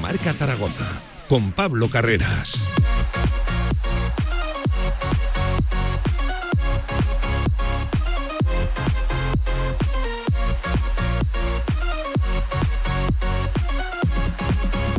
Marca Zaragoza con Pablo Carreras.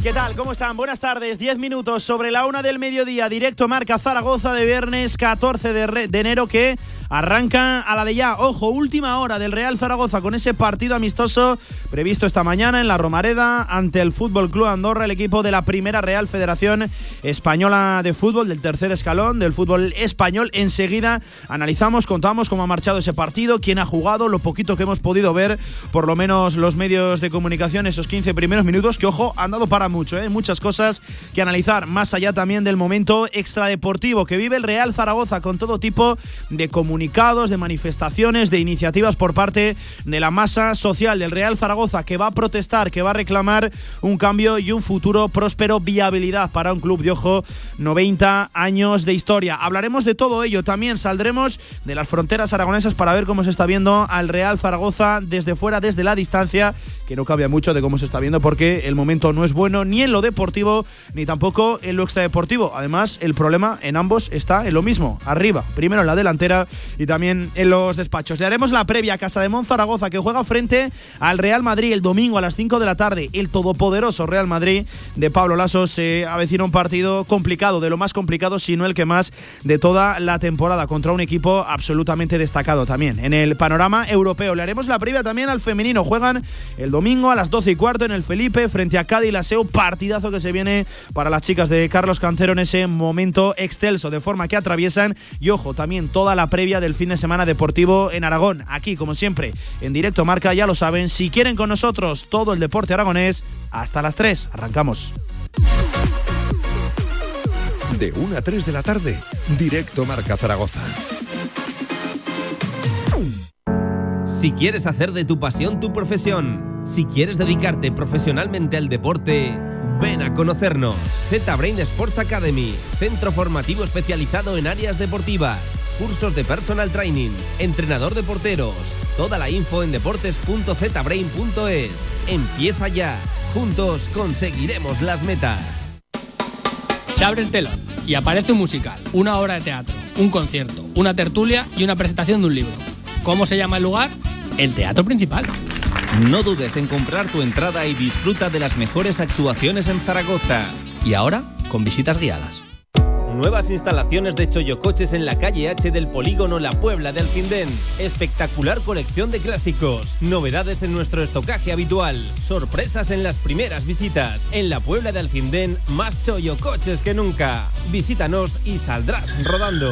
¿Qué tal? ¿Cómo están? Buenas tardes. 10 minutos sobre la una del mediodía. Directo Marca Zaragoza de viernes 14 de, de enero que arranca a la de ya. Ojo, última hora del Real Zaragoza con ese partido amistoso previsto esta mañana en la Romareda ante el Fútbol Club Andorra, el equipo de la primera Real Federación Española de Fútbol, del tercer escalón del fútbol español. Enseguida analizamos, contamos cómo ha marchado ese partido, quién ha jugado, lo poquito que hemos podido ver, por lo menos los medios de comunicación, esos 15 primeros minutos, que ojo, han dado para mucho, ¿eh? muchas cosas que analizar, más allá también del momento extradeportivo que vive el Real Zaragoza con todo tipo de comunicados, de manifestaciones, de iniciativas por parte de la masa social del Real Zaragoza que va a protestar, que va a reclamar un cambio y un futuro próspero, viabilidad para un club de ojo 90 años de historia. Hablaremos de todo ello, también saldremos de las fronteras aragonesas para ver cómo se está viendo al Real Zaragoza desde fuera, desde la distancia, que no cambia mucho de cómo se está viendo porque el momento no es bueno ni en lo deportivo ni tampoco en lo extradeportivo. Además, el problema en ambos está en lo mismo, arriba, primero en la delantera y también en los despachos. Le haremos la previa a Casa de Monzaragoza que juega frente al Real Madrid el domingo a las 5 de la tarde. El todopoderoso Real Madrid de Pablo Lasso se avecina un partido complicado, de lo más complicado, si no el que más de toda la temporada, contra un equipo absolutamente destacado también. En el panorama europeo le haremos la previa también al femenino. Juegan el domingo a las 12 y cuarto en el Felipe frente a Cádiz la SEO. Partidazo que se viene para las chicas de Carlos Cantero en ese momento excelso, de forma que atraviesan. Y ojo, también toda la previa del fin de semana deportivo en Aragón. Aquí, como siempre, en directo marca, ya lo saben. Si quieren con nosotros todo el deporte aragonés, hasta las 3. Arrancamos. De 1 a 3 de la tarde, directo Marca Zaragoza. Si quieres hacer de tu pasión tu profesión, si quieres dedicarte profesionalmente al deporte, ven a conocernos. Z-Brain Sports Academy, centro formativo especializado en áreas deportivas, cursos de personal training, entrenador de porteros. Toda la info en deportes.zbrain.es. Empieza ya. Juntos conseguiremos las metas. Se abre el telón y aparece un musical, una obra de teatro, un concierto, una tertulia y una presentación de un libro. ¿Cómo se llama el lugar? El Teatro Principal. No dudes en comprar tu entrada y disfruta de las mejores actuaciones en Zaragoza. Y ahora, con visitas guiadas. Nuevas instalaciones de Choyocoches en la calle H del polígono La Puebla de Alcindén. Espectacular colección de clásicos. Novedades en nuestro estocaje habitual. Sorpresas en las primeras visitas. En la Puebla de Alcindén, más Choyocoches que nunca. Visítanos y saldrás rodando.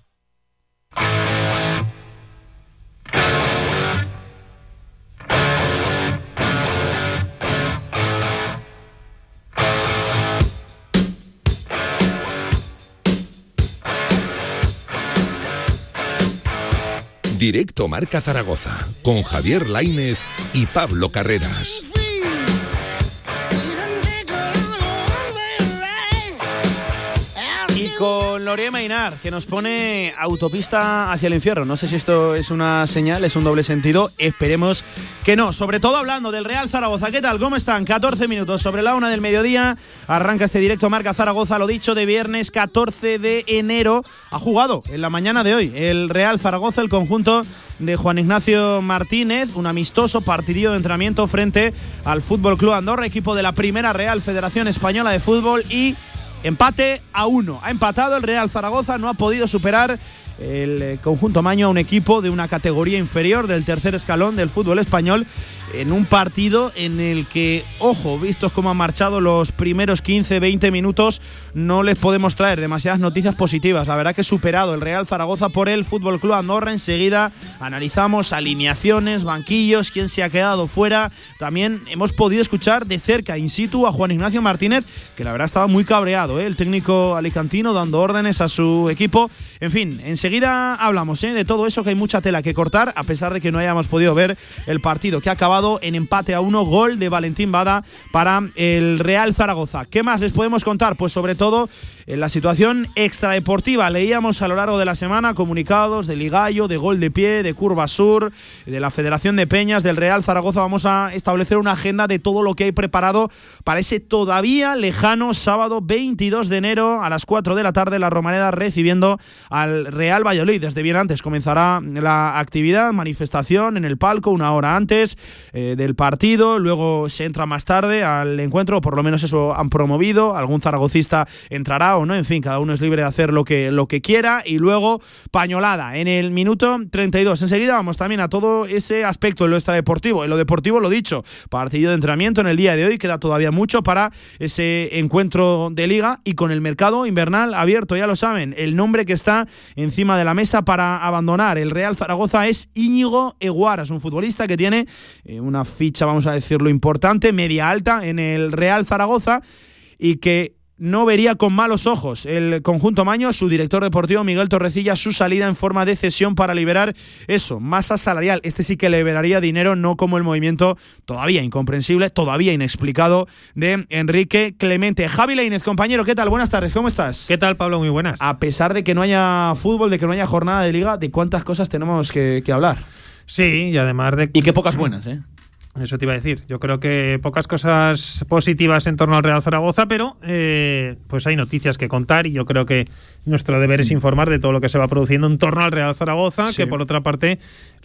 Directo Marca Zaragoza con Javier Laínez y Pablo Carreras. Con Lorea Mainar, que nos pone autopista hacia el infierno. No sé si esto es una señal, es un doble sentido. Esperemos que no. Sobre todo hablando del Real Zaragoza. ¿Qué tal? ¿Cómo están? 14 minutos sobre la una del mediodía. Arranca este directo Marca Zaragoza, lo dicho, de viernes 14 de enero. Ha jugado en la mañana de hoy el Real Zaragoza, el conjunto de Juan Ignacio Martínez, un amistoso partidillo de entrenamiento frente al Fútbol Club Andorra, equipo de la primera Real Federación Española de Fútbol y Empate a uno. Ha empatado el Real Zaragoza, no ha podido superar el eh, conjunto Maño a un equipo de una categoría inferior del tercer escalón del fútbol español en un partido en el que, ojo, vistos cómo han marchado los primeros 15-20 minutos, no les podemos traer demasiadas noticias positivas. La verdad que superado el Real Zaragoza por el Fútbol Club Andorra. Enseguida analizamos alineaciones, banquillos, quién se ha quedado fuera. También hemos podido escuchar de cerca, in situ, a Juan Ignacio Martínez, que la verdad estaba muy cabreado, ¿eh? el técnico alicantino dando órdenes a su equipo. En fin, enseguida hablamos ¿eh? de todo eso, que hay mucha tela que cortar, a pesar de que no hayamos podido ver el partido que ha acabado en empate a uno, gol de Valentín Bada para el Real Zaragoza. ¿Qué más les podemos contar? Pues sobre todo en la situación extradeportiva. Leíamos a lo largo de la semana comunicados de Ligallo, de Gol de Pie, de Curva Sur, de la Federación de Peñas, del Real Zaragoza. Vamos a establecer una agenda de todo lo que hay preparado para ese todavía lejano sábado 22 de enero a las 4 de la tarde la Romareda recibiendo al Real Valladolid. Desde bien antes comenzará la actividad, manifestación en el palco una hora antes. Eh, del partido, luego se entra más tarde al encuentro, por lo menos eso han promovido, algún zaragocista entrará o no, en fin, cada uno es libre de hacer lo que, lo que quiera. Y luego pañolada en el minuto 32. Enseguida vamos también a todo ese aspecto de lo extradeportivo, en lo deportivo lo dicho, partido de entrenamiento en el día de hoy, queda todavía mucho para ese encuentro de liga. Y con el mercado invernal abierto, ya lo saben, el nombre que está encima de la mesa para abandonar el Real Zaragoza es Íñigo Eguaras, un futbolista que tiene eh, una ficha, vamos a decirlo, importante, media alta en el Real Zaragoza y que no vería con malos ojos el conjunto Maño, su director deportivo Miguel Torrecilla, su salida en forma de cesión para liberar eso, masa salarial. Este sí que liberaría dinero, no como el movimiento todavía incomprensible, todavía inexplicado de Enrique Clemente. Javi Leinez, compañero, ¿qué tal? Buenas tardes, ¿cómo estás? ¿Qué tal, Pablo? Muy buenas. A pesar de que no haya fútbol, de que no haya jornada de liga, ¿de cuántas cosas tenemos que, que hablar? Sí, y además de... Y qué pocas buenas, ¿eh? Eso te iba a decir. Yo creo que pocas cosas positivas en torno al Real Zaragoza, pero eh, pues hay noticias que contar y yo creo que nuestro deber es informar de todo lo que se va produciendo en torno al Real Zaragoza, que por otra parte,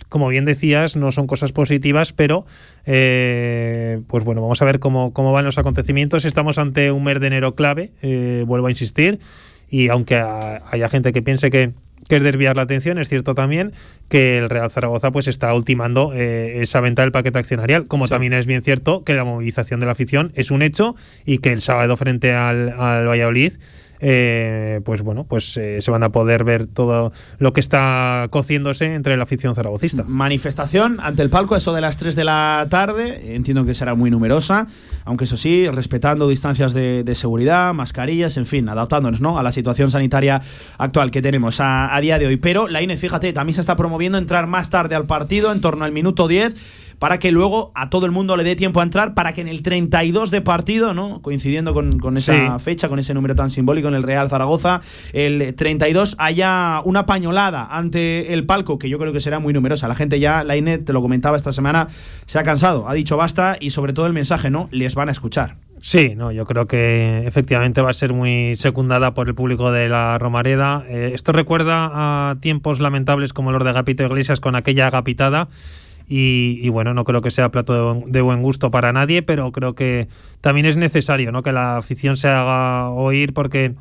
como bien decías, no son cosas positivas, pero eh, pues bueno, vamos a ver cómo, cómo van los acontecimientos. Estamos ante un mes de enero clave, eh, vuelvo a insistir, y aunque haya gente que piense que que es desviar la atención. Es cierto también que el Real Zaragoza pues está ultimando eh, esa venta del paquete accionarial, como también es bien cierto que la movilización de la afición es un hecho y que el sábado frente al, al Valladolid eh, pues bueno, pues eh, se van a poder ver todo lo que está cociéndose entre la afición zaragocista. Manifestación ante el palco, eso de las 3 de la tarde, entiendo que será muy numerosa, aunque eso sí, respetando distancias de, seguridad, mascarillas, en fin, adaptándonos ¿no? a la situación sanitaria actual que tenemos a, a día de hoy. Pero la INE, fíjate, también se está promoviendo entrar más tarde al partido, en torno al minuto 10 para que luego a todo el mundo le dé tiempo a entrar, para que en el 32 de partido, ¿no? coincidiendo con, esa fecha, con ese número tan simbólico en el Real Zaragoza, el 32 haya una pañolada ante el palco, que yo creo que será muy numerosa. La gente ya, la INE, te lo comentaba esta semana, se ha cansado, ha dicho basta y sobre todo el mensaje, ¿no? Les van a escuchar. Sí, no, yo creo que efectivamente va a ser muy secundada por el público de la Romareda. Eh, esto recuerda a tiempos lamentables como los de Agapito Iglesias con aquella agapitada y, bueno, no creo que sea plato de buen, gusto para nadie, pero creo que también es necesario ¿no? que la afición se haga oír porque...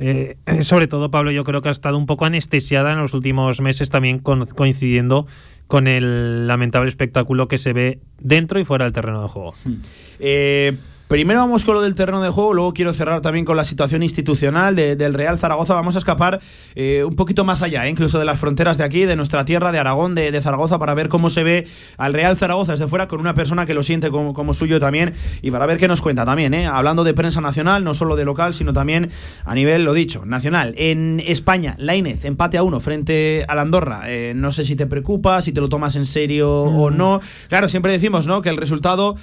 Eh, sobre todo, Pablo, yo creo que ha estado un poco anestesiada en los últimos meses, también coincidiendo con el lamentable espectáculo que se ve dentro y fuera del terreno de juego. Hmm. Eh, Primero vamos con lo del terreno de juego, luego quiero cerrar también con la situación institucional del Real Zaragoza. Vamos a escapar eh, un poquito más allá, eh, incluso de las fronteras de aquí, de nuestra tierra, de Aragón, de, Zaragoza, para ver cómo se ve al Real Zaragoza desde fuera con una persona que lo siente como, suyo también y para ver qué nos cuenta también, eh, hablando de prensa nacional, no solo de local, sino también a nivel, lo dicho, nacional. En España, la Inez, empate a uno frente al Andorra. no sé si te preocupa, si te lo tomas en serio o mm. no. Claro, siempre decimos ¿no? que el resultado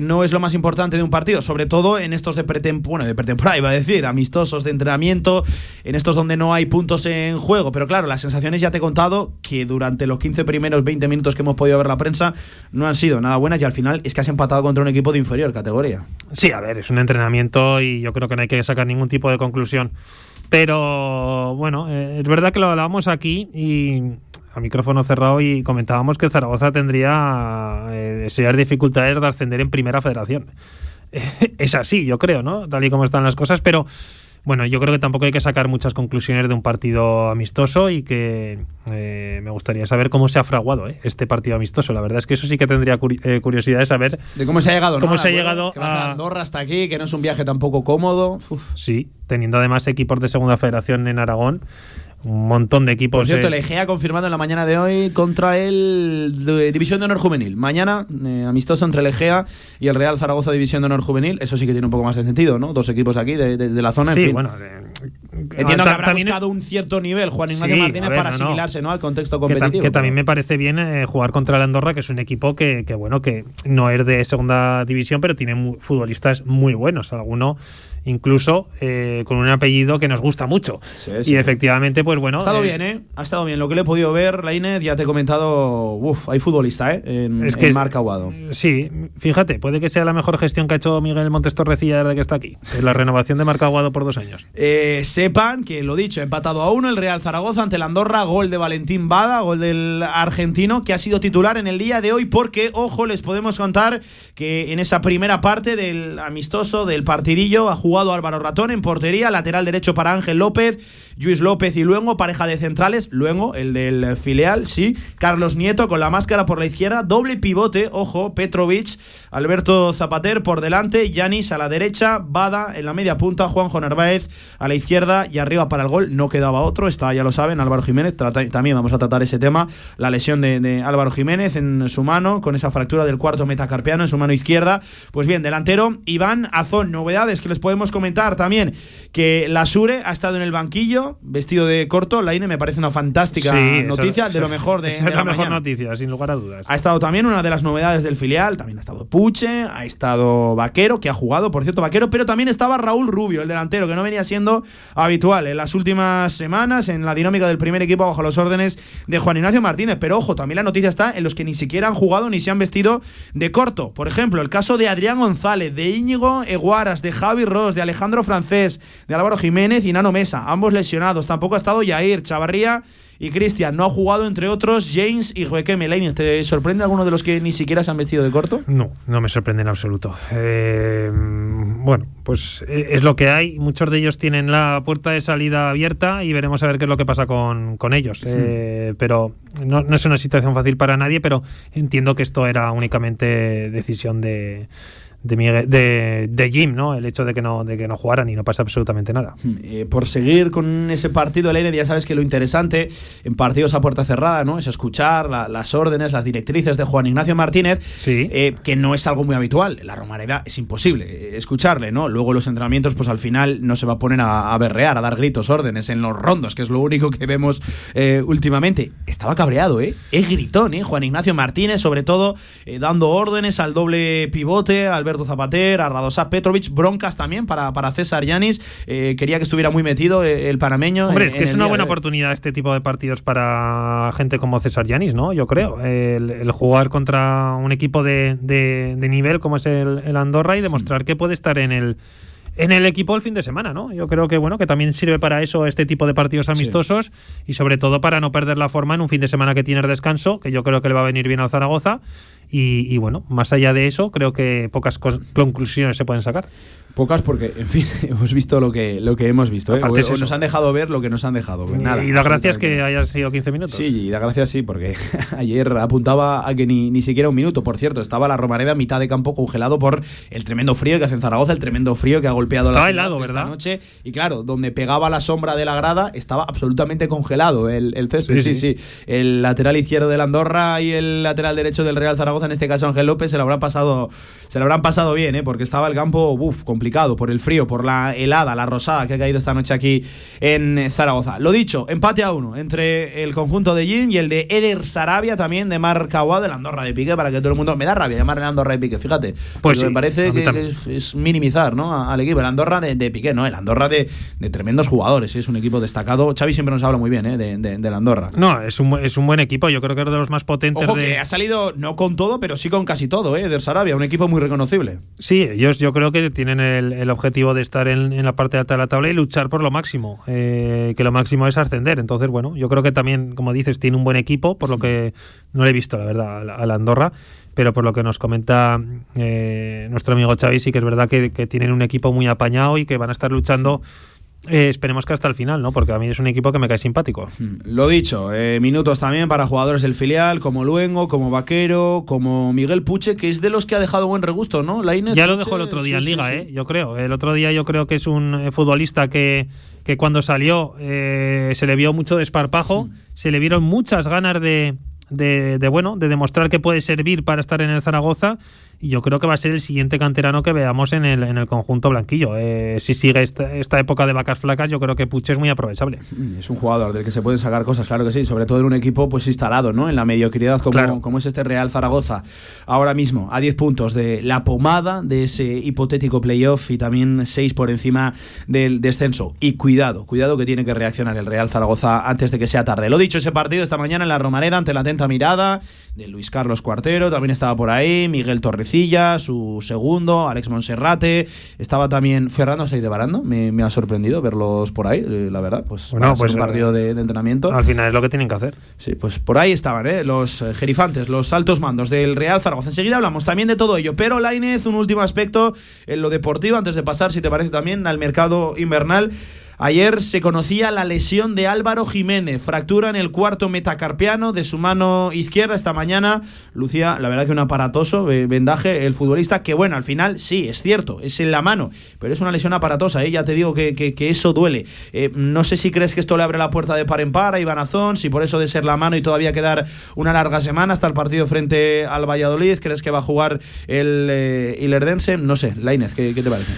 no es lo más importante de un partido sobre todo en estos de pretemporada, de pretemporada iba a decir, amistosos de entrenamiento, en estos donde no hay puntos en juego. Pero claro, las sensaciones ya te he contado que durante los 15 primeros 20 minutos que hemos podido ver la prensa no han sido nada buenas y al final es que has empatado contra un equipo de inferior categoría. Sí, a ver, es un entrenamiento y yo creo que no hay que sacar ningún tipo de conclusión. Pero bueno, eh, es verdad que lo hablábamos aquí y a micrófono cerrado y comentábamos que Zaragoza tendría eh, serias dificultades de ascender en primera federación. es así, yo creo, ¿no? Tal y como están las cosas, pero bueno, yo creo que tampoco hay que sacar muchas conclusiones de un partido amistoso y que eh, me gustaría saber cómo se ha fraguado eh, este partido amistoso. La verdad es que eso sí que tendría eh, curiosidad de saber de cómo se ha llegado, cómo se ha llegado a Andorra hasta aquí, que no es un viaje tampoco cómodo. Sí, teniendo además equipos de segunda federación en Aragón un montón de equipos. Por cierto, el EGE ha confirmado en la mañana de hoy contra el División de Honor Juvenil. Mañana, eh, amistoso entre el EGEA y el Real Zaragoza División de Honor Juvenil. Eso sí que tiene un poco más de sentido, ¿no? Dos equipos aquí de, la zona. Sí, bueno. Entiendo que habrá buscado un cierto nivel Juan Ignacio Martínez para asimilarse ¿no? al contexto competitivo. Que, también me parece bien eh, jugar contra el Andorra, que es un equipo que, que, bueno, que no es de segunda división, pero tiene futbolistas muy buenos. Alguno incluso eh, con un apellido que nos gusta mucho. y efectivamente, pues bueno. Ha estado bien, ¿eh? Ha estado bien. Lo que le he podido ver, Lainez, ya te he comentado, uff, hay futbolista, ¿eh? En, es que Marca Aguado. Sí, fíjate, puede que sea la mejor gestión que ha hecho Miguel Montes Torrecilla desde que está aquí. la renovación de Marca Aguado por dos años. Eh, sepan que, lo dicho, empatado a uno el Real Zaragoza ante el Andorra, gol de Valentín Bada, gol del argentino, que ha sido titular en el día de hoy, porque, ojo, les podemos contar que en esa primera parte del amistoso, del partidillo, ha jugado jugado Álvaro Ratón en portería, lateral derecho para Ángel López, Luis López y Luengo, pareja de centrales, Luengo, el del filial, sí, Carlos Nieto con la máscara por la izquierda, doble pivote, ojo, Petrovic, Alberto Zapater por delante, Yanis a la derecha, Bada en la media punta, Juanjo Narváez a la izquierda y arriba para el gol, no quedaba otro, está, ya lo saben, Álvaro Jiménez, también vamos a tratar ese tema, la lesión de, de Álvaro Jiménez en su mano, con esa fractura del cuarto metacarpiano en su mano izquierda, pues bien, delantero, Iván Azón, novedades que les podemos comentar también que la Sure ha estado en el banquillo, vestido de corto. La INE me parece una fantástica noticia, de lo mejor de, es la, mejor noticia, sin lugar a dudas. Ha estado también una de las novedades del filial, también ha estado Puche, ha estado Vaquero, que ha jugado, por cierto, Vaquero, pero también estaba Raúl Rubio, el delantero, que no venía siendo habitual en las últimas semanas en la dinámica del primer equipo bajo los órdenes de Juan Ignacio Martínez. Pero ojo, también la noticia está en los que ni siquiera han jugado ni se han vestido de corto. Por ejemplo, el caso de Adrián González, de Íñigo Eguaras, de Javi Ross, de Alejandro Francés, de Álvaro Jiménez y Nano Mesa, ambos lesionados. Tampoco ha estado Yair, Chavarría y Cristian. No ha jugado, entre otros, James y Joaquín Melaine. ¿Te sorprende alguno de los que ni siquiera se han vestido de corto? No, no me sorprende en absoluto. Eh, bueno, pues eh, es lo que hay. Muchos de ellos tienen la puerta de salida abierta y veremos a ver qué es lo que pasa con, ellos. Eh, pero no, no es una situación fácil para nadie, pero entiendo que esto era únicamente decisión de de, de, Jim, ¿no? El hecho de que no, de que no jugaran y no pasa absolutamente nada. Hmm, eh, por seguir con ese partido, Elena, ya sabes que lo interesante en partidos a puerta cerrada, ¿no? Es escuchar las órdenes, las directrices de Juan Ignacio Martínez, eh, que no es algo muy habitual. La Romareda es imposible eh, escucharle, ¿no? Luego los entrenamientos, pues al final no se va a poner a, berrear, a dar gritos, órdenes en los rondos, que es lo único que vemos últimamente. Estaba cabreado, ¿eh? Es gritón, ¿eh? Juan Ignacio Martínez, sobre todo, dando órdenes al doble pivote, al Alberto Zapater, a Radosa Petrovic, broncas también para, para César Yanis. Eh, quería que estuviera muy metido eh, el panameño. Hombre, es que es una buena oportunidad este tipo de partidos para gente como César Yanis, ¿no? Yo creo. El, jugar contra un equipo de, nivel como es el, Andorra y demostrar que puede estar en el en el equipo el fin de semana, ¿no? Yo creo que bueno, que también sirve para eso este tipo de partidos amistosos y sobre todo para no perder la forma en un fin de semana que tiene descanso, que yo creo que le va a venir bien al Zaragoza y, bueno, más allá de eso, creo que pocas conclusiones se pueden sacar. Pocas porque, en fin, hemos visto lo que, lo que hemos visto. ¿eh? nos han dejado ver lo que nos han dejado. Pues nada, y da gracias que hayan sido 15 minutos. Sí, y da gracias sí, porque ayer apuntaba a que ni, ni siquiera un minuto. Por cierto, estaba la Romareda a mitad de campo congelado por el tremendo frío que hace en Zaragoza, el tremendo frío que ha golpeado la helado, ¿verdad? noche. Y claro, donde pegaba la sombra de la grada estaba absolutamente congelado el, el césped. Sí sí, El lateral izquierdo del Andorra y el lateral derecho del Real Zaragoza, en este caso Ángel López, se lo habrán pasado, se lo habrán pasado bien, ¿eh? porque estaba el campo uf, complicado por el frío, por la helada, la rosada que ha caído esta noche aquí en Zaragoza. Lo dicho, empate a uno entre el conjunto de Jim y el de Eder Sarabia también de Marc Aguado, el Andorra de Pique, para que todo el mundo. Me da rabia llamarle Andorra de Pique, fíjate. Pues me parece que, es, minimizar ¿no? al equipo. El Andorra de, de Piqué, ¿no? El Andorra de, de tremendos jugadores, es un equipo destacado. Xavi siempre nos habla muy bien ¿eh? de, de, Andorra. No, es un, es un buen equipo, yo creo que es de los más potentes. Ojo que ha salido no con todo, pero sí con casi todo, ¿eh? Eder Sarabia, un equipo muy reconocible. Sí, ellos yo creo que tienen el, el objetivo de estar en, la parte alta de la tabla y luchar por lo máximo, eh, que lo máximo es ascender. Entonces, bueno, yo creo que también, como dices, tiene un buen equipo, por lo que no le he visto, la verdad, a la Andorra pero por lo que nos comenta eh, nuestro amigo Xavi, sí que es verdad que, tienen un equipo muy apañado y que van a estar luchando eh, esperemos que hasta el final, ¿no? Porque a mí es un equipo que me cae simpático. Mm, Lo dicho, eh, minutos también para jugadores del filial, como Luengo, como Vaquero, como Miguel Puche, que es de los que ha dejado buen regusto, ¿no? Lainez, Ya lo Puche, dejó el otro día sí, en Liga, sí. ¿eh? Yo creo. El otro día yo creo que es un eh, futbolista que, que cuando salió eh, se le vio mucho desparpajo, se le vieron muchas ganas de, de, de, bueno, de demostrar que puede servir para estar en el Zaragoza. Y yo creo que va a ser el siguiente canterano que veamos en el, en el conjunto blanquillo. Eh, si sigue esta, esta época de vacas flacas, yo creo que Puche es muy aprovechable. Es un jugador del que se pueden sacar cosas, claro que sí, sobre todo en un equipo pues instalado, ¿no? En la mediocridad como, Claro. como es este Real Zaragoza. Ahora mismo, a 10 puntos de la pomada de ese hipotético playoff y también 6 por encima del descenso. Y cuidado, cuidado que tiene que reaccionar el Real Zaragoza antes de que sea tarde. Lo dicho, ese partido esta mañana en la Romareda ante la atenta mirada de Luis Carlos Cuartero, también estaba por ahí, Miguel Torrecilla, su segundo, Alex Monserrate, estaba también Fernando Seide Barando, me, me ha sorprendido verlos por ahí, eh, la verdad, pues, Bueno, pues, un partido eh, de, de entrenamiento. Al final es lo que tienen que hacer. Sí, pues por ahí estaban, ¿eh? los eh, jerifantes, los altos mandos del Real Zaragoza. Enseguida hablamos también de todo ello, pero Lainez, un último aspecto en lo deportivo, antes de pasar, si te parece, también al mercado invernal. Ayer se conocía la lesión de Álvaro Jiménez, fractura en el cuarto metacarpiano de su mano izquierda. Esta mañana lucía, la verdad que un aparatoso vendaje el futbolista, que bueno, al final sí, es cierto, es en la mano, pero es una lesión aparatosa, ¿eh? ya te digo que, que- eso duele. Eh, no sé si crees que esto le abre la puerta de par en par a Iván Azón, si por eso de ser la mano y todavía quedar una larga semana hasta el partido frente al Valladolid, ¿crees que va a jugar el eh, Ilerdense? No sé, Lainez, ¿qué, qué te parece?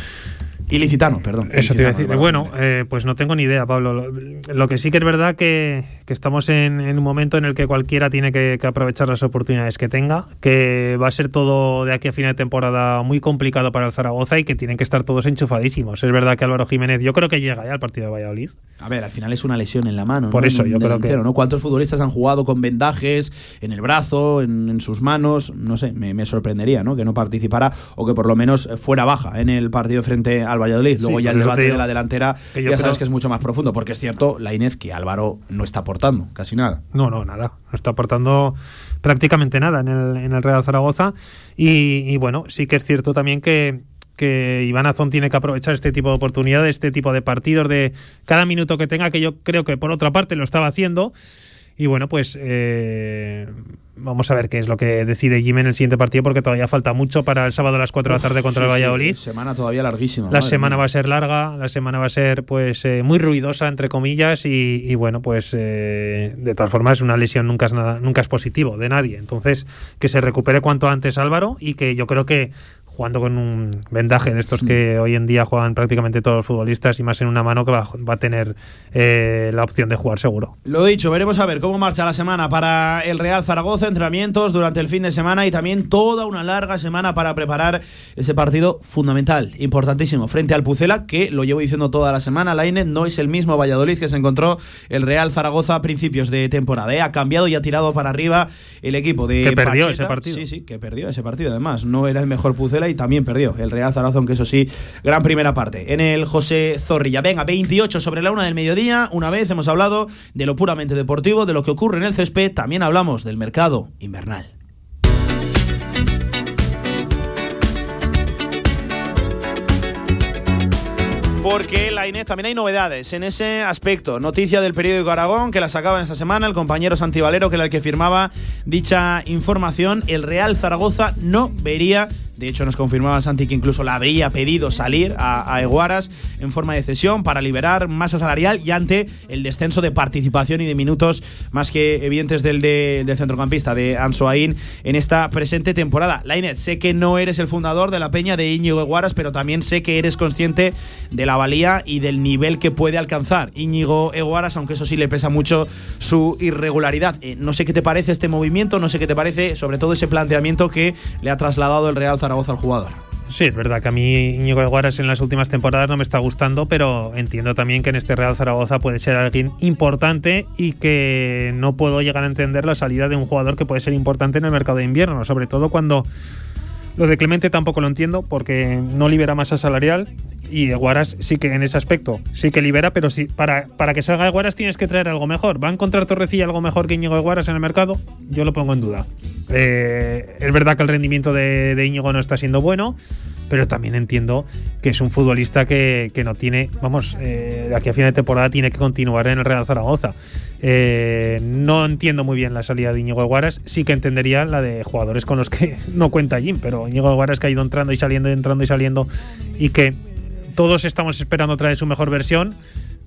Ilicitano, perdón. Eso te iba a decir. Bueno, eh, pues no tengo ni idea, Pablo. Lo, lo que sí que es verdad que, que estamos en, en un momento en el que cualquiera tiene que, que aprovechar las oportunidades que tenga, que va a ser todo de aquí a final de temporada muy complicado para el Zaragoza y que tienen que estar todos enchufadísimos. Es verdad que Álvaro Jiménez, yo creo que llega ya al partido de Valladolid. A ver, al final es una lesión en la mano. Por ¿no? eso, yo creo que- ¿no? ¿Cuántos futbolistas han jugado con vendajes en el brazo, en, en sus manos? No sé, me, me sorprendería, ¿no? Que no participara o que por lo menos fuera baja en el partido frente al Valladolid. Luego Sí, ya el debate de la delantera, ya sabes creo- que es mucho más profundo, porque es cierto, la Inés, que Álvaro no está aportando casi nada. No, no, nada. No está aportando prácticamente nada en el, en el Real Zaragoza. Y, y bueno, sí que es cierto también que, que Iván Azón tiene que aprovechar este tipo de oportunidades, este tipo de partidos, de cada minuto que tenga, que yo creo que por otra parte lo estaba haciendo. Y bueno, pues eh, vamos a ver qué es lo que decide Jim en el siguiente partido, porque todavía falta mucho para el sábado a las 4 de la tarde contra Sí, el sí, Valladolid. semana todavía larguísima. La semana mía. va a ser larga, la semana va a ser pues eh, muy ruidosa entre comillas y, y, bueno pues eh, de todas formas una lesión nunca es nada, nunca es positivo de nadie. Entonces que se recupere cuanto antes Álvaro y que yo creo que jugando con un vendaje de estos que hoy en día juegan prácticamente todos los futbolistas y más en una mano que va, va a tener eh, la opción de jugar seguro. Lo dicho, veremos a ver cómo marcha la semana para el Real Zaragoza, entrenamientos durante el fin de semana y también toda una larga semana para preparar ese partido fundamental, importantísimo, frente al Pucela, que lo llevo diciendo toda la semana, la INE no es el mismo Valladolid que se encontró el Real Zaragoza a principios de temporada. ¿eh? Ha cambiado y ha tirado para arriba el equipo de Que perdió Pacheta. ese partido. Sí, sí, que perdió ese partido además. No era el mejor Pucela y también perdió el Real Zaragoza, aunque eso sí, gran primera parte. En el José Zorrilla. Venga, 28 sobre la una del mediodía. Una vez hemos hablado de lo puramente deportivo, de lo que ocurre en el césped, también hablamos del mercado invernal. Porque la Inés también hay novedades en ese aspecto. Noticia del periódico Aragón que la sacaba en esta semana el compañero Santi Valero, que era el que firmaba dicha información. El Real Zaragoza no vería. De hecho, nos confirmaba Santi que incluso la habría pedido salir a, a Eguaras en forma de cesión para liberar masa salarial y ante el descenso de participación y de minutos más que evidentes del, de- del centrocampista de Ansoain en esta presente temporada. Lainez, sé que no eres el fundador de la peña de Íñigo Eguaras, pero también sé que eres consciente de la valía y del nivel que puede alcanzar Íñigo Eguaras, aunque eso sí le pesa mucho su irregularidad. Eh, no sé qué te parece este movimiento, no sé qué te parece sobre todo ese planteamiento que le ha trasladado el Real Zaragoza al jugador. Sí, es verdad que a mí Íñigo Guaras en las últimas temporadas no me está gustando, pero entiendo también que en este Real Zaragoza puede ser alguien importante y que no puedo llegar a entender la salida de un jugador que puede ser importante en el mercado de invierno, sobre todo cuando lo de Clemente tampoco lo entiendo porque no libera masa salarial y Guaras sí que en ese aspecto sí que libera, pero para, para que salga Guaras tienes que traer algo mejor. ¿Va a encontrar Torrecilla algo mejor que Íñigo Guaras en el mercado? Yo lo pongo en duda. Eh, es verdad que el rendimiento de, Íñigo no está siendo bueno, pero también entiendo que es un futbolista que, que no tiene, vamos, eh, aquí a final de temporada tiene que continuar en el Real Zaragoza. Eh, no entiendo muy bien la salida de Íñigo Guaras, sí que entendería la de jugadores con los que no cuenta Jim, pero Íñigo Guaras que ha ido entrando y saliendo, entrando y saliendo, y que todos estamos esperando traer su mejor versión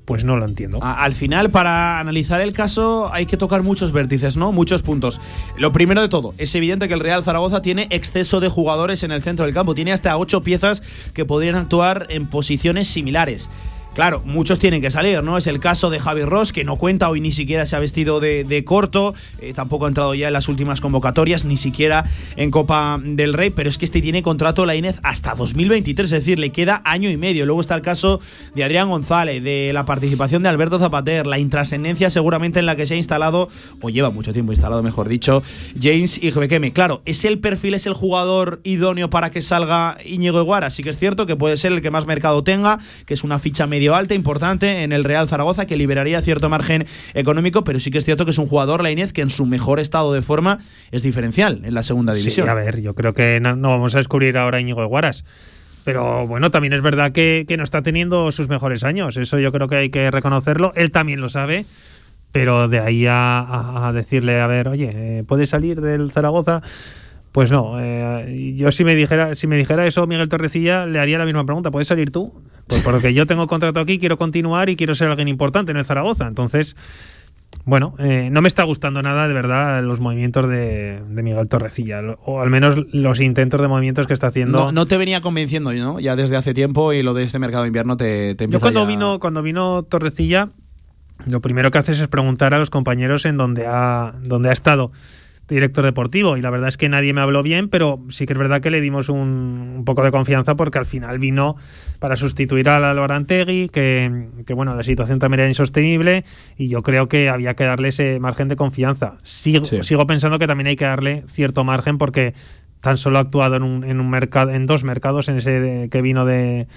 pues no lo entiendo. al final, para analizar el caso, hay que tocar muchos vértices, ¿no? Muchos puntos. Lo primero de todo, es evidente que el Real Zaragoza tiene exceso de jugadores en el centro del campo. Tiene hasta ocho piezas que podrían actuar en posiciones similares. Claro, muchos tienen que salir, ¿no? Es el caso de Javi Ross, que no cuenta, hoy ni siquiera se ha vestido de, corto, eh, tampoco ha entrado ya en las últimas convocatorias, ni siquiera en Copa del Rey, pero es que este tiene contrato la Inés hasta 2023, es decir, le queda año y medio. Luego está el caso de Adrián González, de la participación de Alberto Zapater, la intrascendencia seguramente en la que se ha instalado, o lleva mucho tiempo instalado, mejor dicho, James y. Claro, ¿es el perfil, es el jugador idóneo para que salga Íñigo Iguara? Sí que es cierto que puede ser el que más mercado tenga, que es una ficha media alta, importante en el Real Zaragoza, que liberaría cierto margen económico, pero sí que es cierto que es un jugador, la Inés, que en su mejor estado de forma es diferencial en la segunda división. Sí, a ver, yo creo que no, vamos a descubrir ahora Íñigo de Guaras. Pero bueno, también es verdad que, no está teniendo sus mejores años. Eso yo creo que hay que reconocerlo. Él también lo sabe. Pero de ahí a, decirle, a ver, oye, eh, ¿puedes salir del Zaragoza? Pues no, eh, yo si me dijera si me dijera eso Miguel Torrecilla le haría la misma pregunta, ¿puedes salir tú? Pues porque yo tengo contrato aquí, quiero continuar y quiero ser alguien importante en el Zaragoza. Entonces, bueno, eh, no me está gustando nada de verdad los movimientos de, Miguel Torrecilla, o al menos los intentos de movimientos que está haciendo. No, te venía convenciendo, ¿no? Ya desde hace tiempo y lo de este mercado de invierno te, te Yo cuando vino cuando vino Torrecilla, lo primero que haces es preguntar a los compañeros en dónde ha dónde ha estado director deportivo y la verdad es que nadie me habló bien, pero sí que es verdad que le dimos un, poco de confianza porque al final vino para sustituir al Álvaro Antegui, que, que, bueno, la situación también era insostenible y yo creo que había que darle ese margen de confianza. Sigo, sigo pensando que también hay que darle cierto margen porque tan solo ha actuado en un, en un mercado, en dos mercados, en ese que vino de,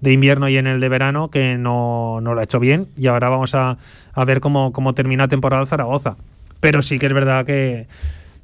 de, invierno y en el de verano, que no, no, lo ha hecho bien. Y ahora vamos a, a ver cómo, cómo termina temporada Zaragoza. Pero sí que es verdad que,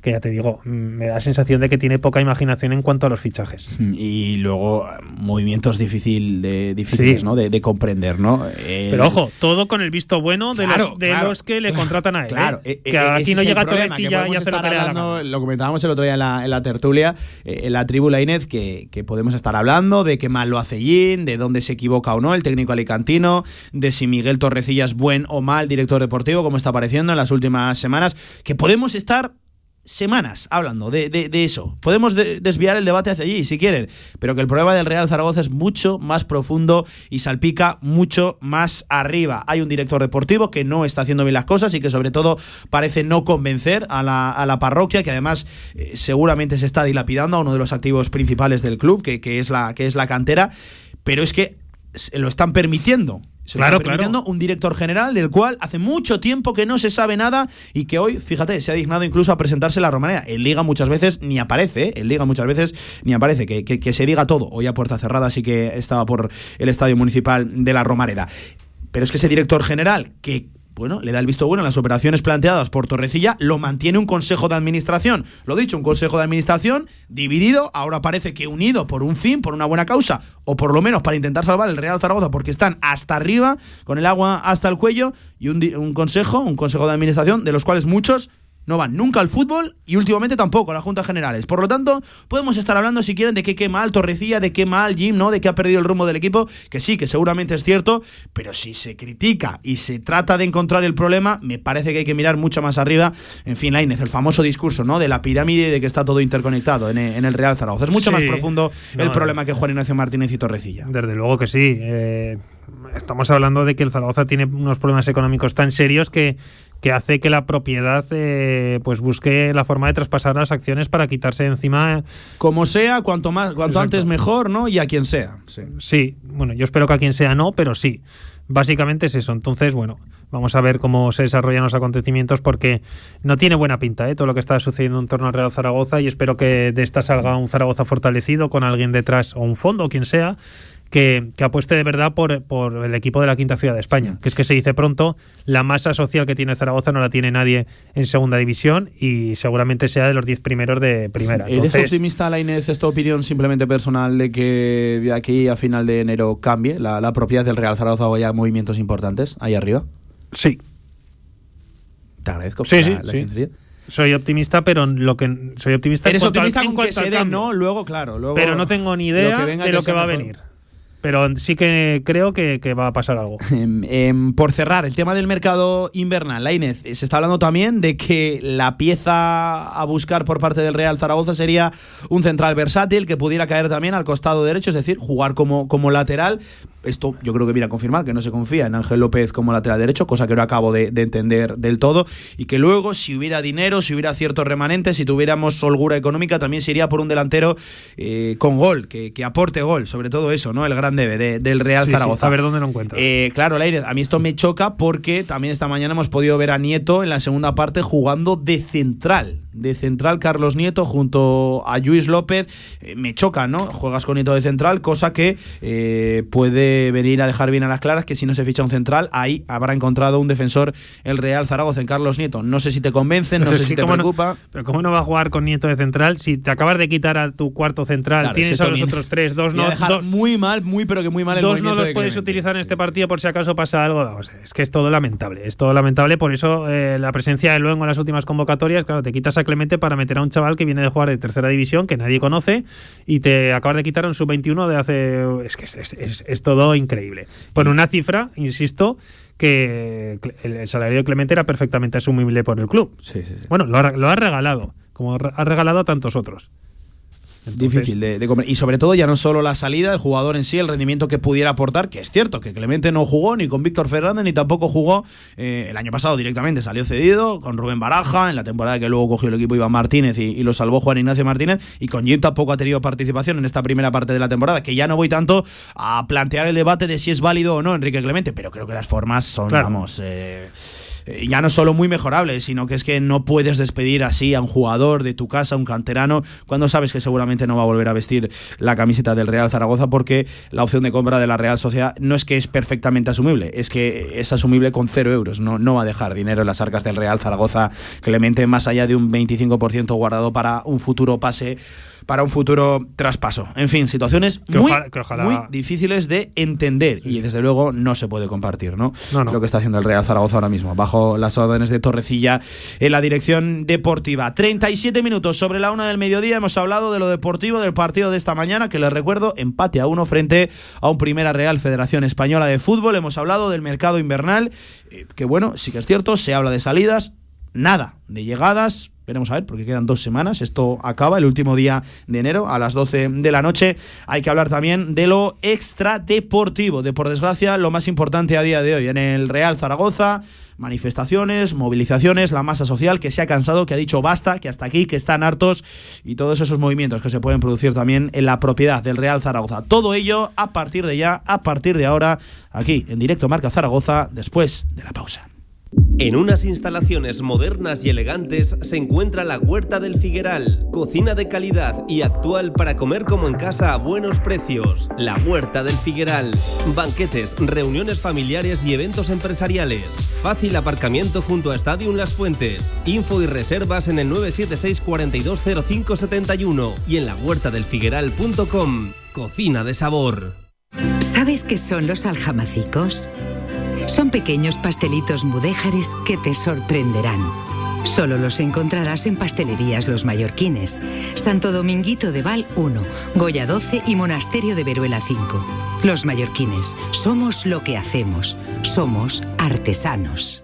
que ya te digo, me da la sensación de que tiene poca imaginación en cuanto a los fichajes. Y luego movimientos difícil de, difíciles ¿no? de, comprender, ¿no? Pero ojo, todo con el visto bueno de, los, de los que le contratan a él. ¿eh? Claro, eh, que aquí no llega Torrecilla y hace lo que Lo comentábamos el otro día en la, en la tertulia, eh, en la tribu Inés, que, que podemos estar hablando de qué mal lo hace Jin, de dónde se equivoca o no el técnico alicantino, de si Miguel Torrecilla es buen o mal director deportivo, como está apareciendo en las últimas semanas, que podemos estar semanas hablando de, de, eso. Podemos desviar el debate hacia allí si quieren, pero que el problema del Real Zaragoza es mucho más profundo y salpica mucho más arriba. Hay un director deportivo que no está haciendo bien las cosas y que sobre todo parece no convencer a la, a la parroquia, que además eh, seguramente se está dilapidando a uno de los activos principales del club, que, que, es, la, que es la cantera, pero es que lo están permitiendo se claro, está permitiendo un director general del cual hace mucho tiempo que no se sabe nada y que hoy, fíjate, se ha dignado incluso a presentarse la Romanera. En Liga muchas veces ni aparece, ¿eh? en Liga muchas veces ni aparece, que, que, se diga todo. Hoy a puerta cerrada sí que estaba por el estadio municipal de la Romareda. Pero es que ese director general que bueno, le da el visto bueno a las operaciones planteadas por Torrecilla, lo mantiene un consejo de administración. Lo dicho, un consejo de administración dividido, ahora parece que unido por un fin, por una buena causa, o por lo menos para intentar salvar el Real Zaragoza, porque están hasta arriba, con el agua hasta el cuello, y un, un consejo, un consejo de administración, de los cuales muchos no van nunca al fútbol y últimamente tampoco a las juntas generales. Por lo tanto, podemos estar hablando si quieren de que qué mal Torrecilla, de qué mal Jim, ¿no? De que ha perdido el rumbo del equipo, que sí, que seguramente es cierto, pero si se critica y se trata de encontrar el problema, me parece que hay que mirar mucho más arriba. En fin, Lainez, el famoso discurso, ¿no? De la pirámide y de que está todo interconectado en, el Real Zaragoza. Es mucho más profundo el problema que Juan Ignacio Martínez y Torrecilla. Desde luego que sí. Eh, estamos hablando de que el Zaragoza tiene unos problemas económicos tan serios que que hace que la propiedad eh, pues busque la forma de traspasar las acciones para quitarse encima como sea cuanto más cuanto antes mejor no y a quien sea sí. bueno yo espero que a quien sea no pero sí básicamente es eso entonces bueno vamos a ver cómo se desarrollan los acontecimientos porque no tiene buena pinta ¿eh? todo lo que está sucediendo en torno al Real Zaragoza y espero que de esta salga un Zaragoza fortalecido con alguien detrás o un fondo o quien sea que, que apueste de verdad por, por el equipo de la quinta ciudad de España. Que es que se dice pronto, la masa social que tiene Zaragoza no la tiene nadie en segunda división y seguramente sea de los 10 primeros de primera. ¿Eres optimista, Lainez, esta opinión simplemente personal de que de aquí a final de enero cambie la, la propiedad del Real Zaragoza o haya movimientos importantes ahí arriba? sí, Te agradezco Sí, la- sí, la sí. sinceridad. soy optimista, pero lo que soy optimista Eres optimista con que se den. ¿no? Luego, claro. Luego, pero no tengo ni idea lo de lo que va a venir. Pero sí que creo que, va a pasar algo. Em, em, por cerrar, el tema del mercado invernal, Lainez, se está hablando también de que la pieza a buscar por parte del Real Zaragoza sería un central versátil que pudiera caer también al costado derecho, es decir, jugar como, como lateral. Esto yo creo que viene a confirmar que no se confía en Ángel López como lateral derecho, cosa que no acabo de, de entender del todo. Y que luego, si hubiera dinero, si hubiera ciertos remanentes, si tuviéramos holgura económica, también se iría por un delantero eh, con gol, que, que aporte gol, sobre todo eso, ¿no? El gran debe de- del Real Sí, sí, Zaragoza. a ver dónde lo encuentro. Eh, claro, Lainez, a mí esto me choca porque también esta mañana hemos podido ver a Nieto en la segunda parte jugando de central. De central Carlos Nieto junto a Luis López. Eh, me choca, ¿no? Juegas con Nieto de central, cosa que eh, puede venir a dejar bien a las claras que si no se ficha un central, ahí habrá encontrado un defensor el Real Zaragoza en Carlos Nieto. No sé si te convencen, no Pero sé si te no- preocupa. pero ¿cómo no va a jugar con Nieto de central si te acabas de quitar a tu cuarto central? Claro, tienes a los otros tres, dos no, dejar dos, muy mal, muy pero que muy mal el dos no los de puedes utilizar en este partido por si acaso pasa algo. Es que es todo lamentable, es todo lamentable. Por eso eh, la presencia de Luengo en las últimas convocatorias, claro, te quitas a Clemente para meter a un chaval que viene de jugar de tercera división, que nadie conoce, y te acabas de quitar un sub-21 de hace... Es que es, es- es- es todo increíble. Por una cifra, insisto, que el, salario de Clemente era perfectamente asumible por el club. Sí, sí, sí. Bueno, lo ha, lo ha regalado, como ha regalado a tantos otros. Entonces, Difícil de, de comer. Y sobre todo ya no solo la salida, el jugador en sí, el rendimiento que pudiera aportar, que es cierto que Clemente no jugó ni con Víctor Fernández ni tampoco jugó eh, el año pasado directamente, salió cedido con Rubén Baraja, en la temporada que luego cogió el equipo Iván Martínez y, y lo salvó Juan Ignacio Martínez, y con Jim tampoco ha tenido participación en esta primera parte de la temporada, que ya no voy tanto a plantear el debate de si es válido o no Enrique Clemente, pero creo que las formas son, Claro. vamos... eh, eh, ya no solo muy mejorables, sino que es que no puedes despedir así a un jugador de tu casa, un canterano, cuando sabes que seguramente no va a volver a vestir la camiseta del Real Zaragoza, porque la opción de compra de la Real Sociedad no es que es perfectamente asumible, es que es asumible con cero euros. No, no va a dejar dinero en las arcas del Real Zaragoza Clemente, más allá de un 25% guardado para un futuro pase. Para un futuro traspaso. En fin, situaciones Que muy, ojalá- que ojalá- muy difíciles de entender y desde luego no se puede compartir, ¿no? No, no. Lo que está haciendo el Real Zaragoza ahora mismo, bajo las órdenes de Torrecilla en la dirección deportiva. 37 minutos sobre la una del mediodía. Hemos hablado de lo deportivo del partido de esta mañana, que les recuerdo, empate a uno frente a un Primera Real Federación Española de Fútbol. Hemos hablado del mercado invernal, eh, que bueno, sí que es cierto, se habla de salidas, nada de llegadas. Veremos a ver, porque quedan dos semanas. Esto acaba el último día de enero a las 12 de la noche. Hay que hablar también de lo extradeportivo, de por desgracia lo más importante a día de hoy en el Real Zaragoza. Manifestaciones, movilizaciones, la masa social que se ha cansado, que ha dicho basta, que hasta aquí, que están hartos y todos esos movimientos que se pueden producir también en la propiedad del Real Zaragoza. Todo ello a partir de ya, a partir de ahora, aquí en directo Marca Zaragoza, después de la pausa. En unas instalaciones modernas y elegantes se encuentra la Huerta del Figueral, cocina de calidad y actual para comer como en casa a buenos precios. La Huerta del Figueral, banquetes, reuniones familiares y eventos empresariales. Fácil aparcamiento junto a Stadium Las Fuentes. Info y reservas en el 976 420571 y en la huertadelfigueral.com. Cocina de sabor. ¿Sabes qué son los aljamacicos? Son pequeños pastelitos mudéjares que te sorprenderán. Solo los encontrarás en pastelerías Los Mallorquines, Santo Dominguito de Val 1, Goya 12 y Monasterio de Veruela 5. Los Mallorquines, somos lo que hacemos, somos artesanos.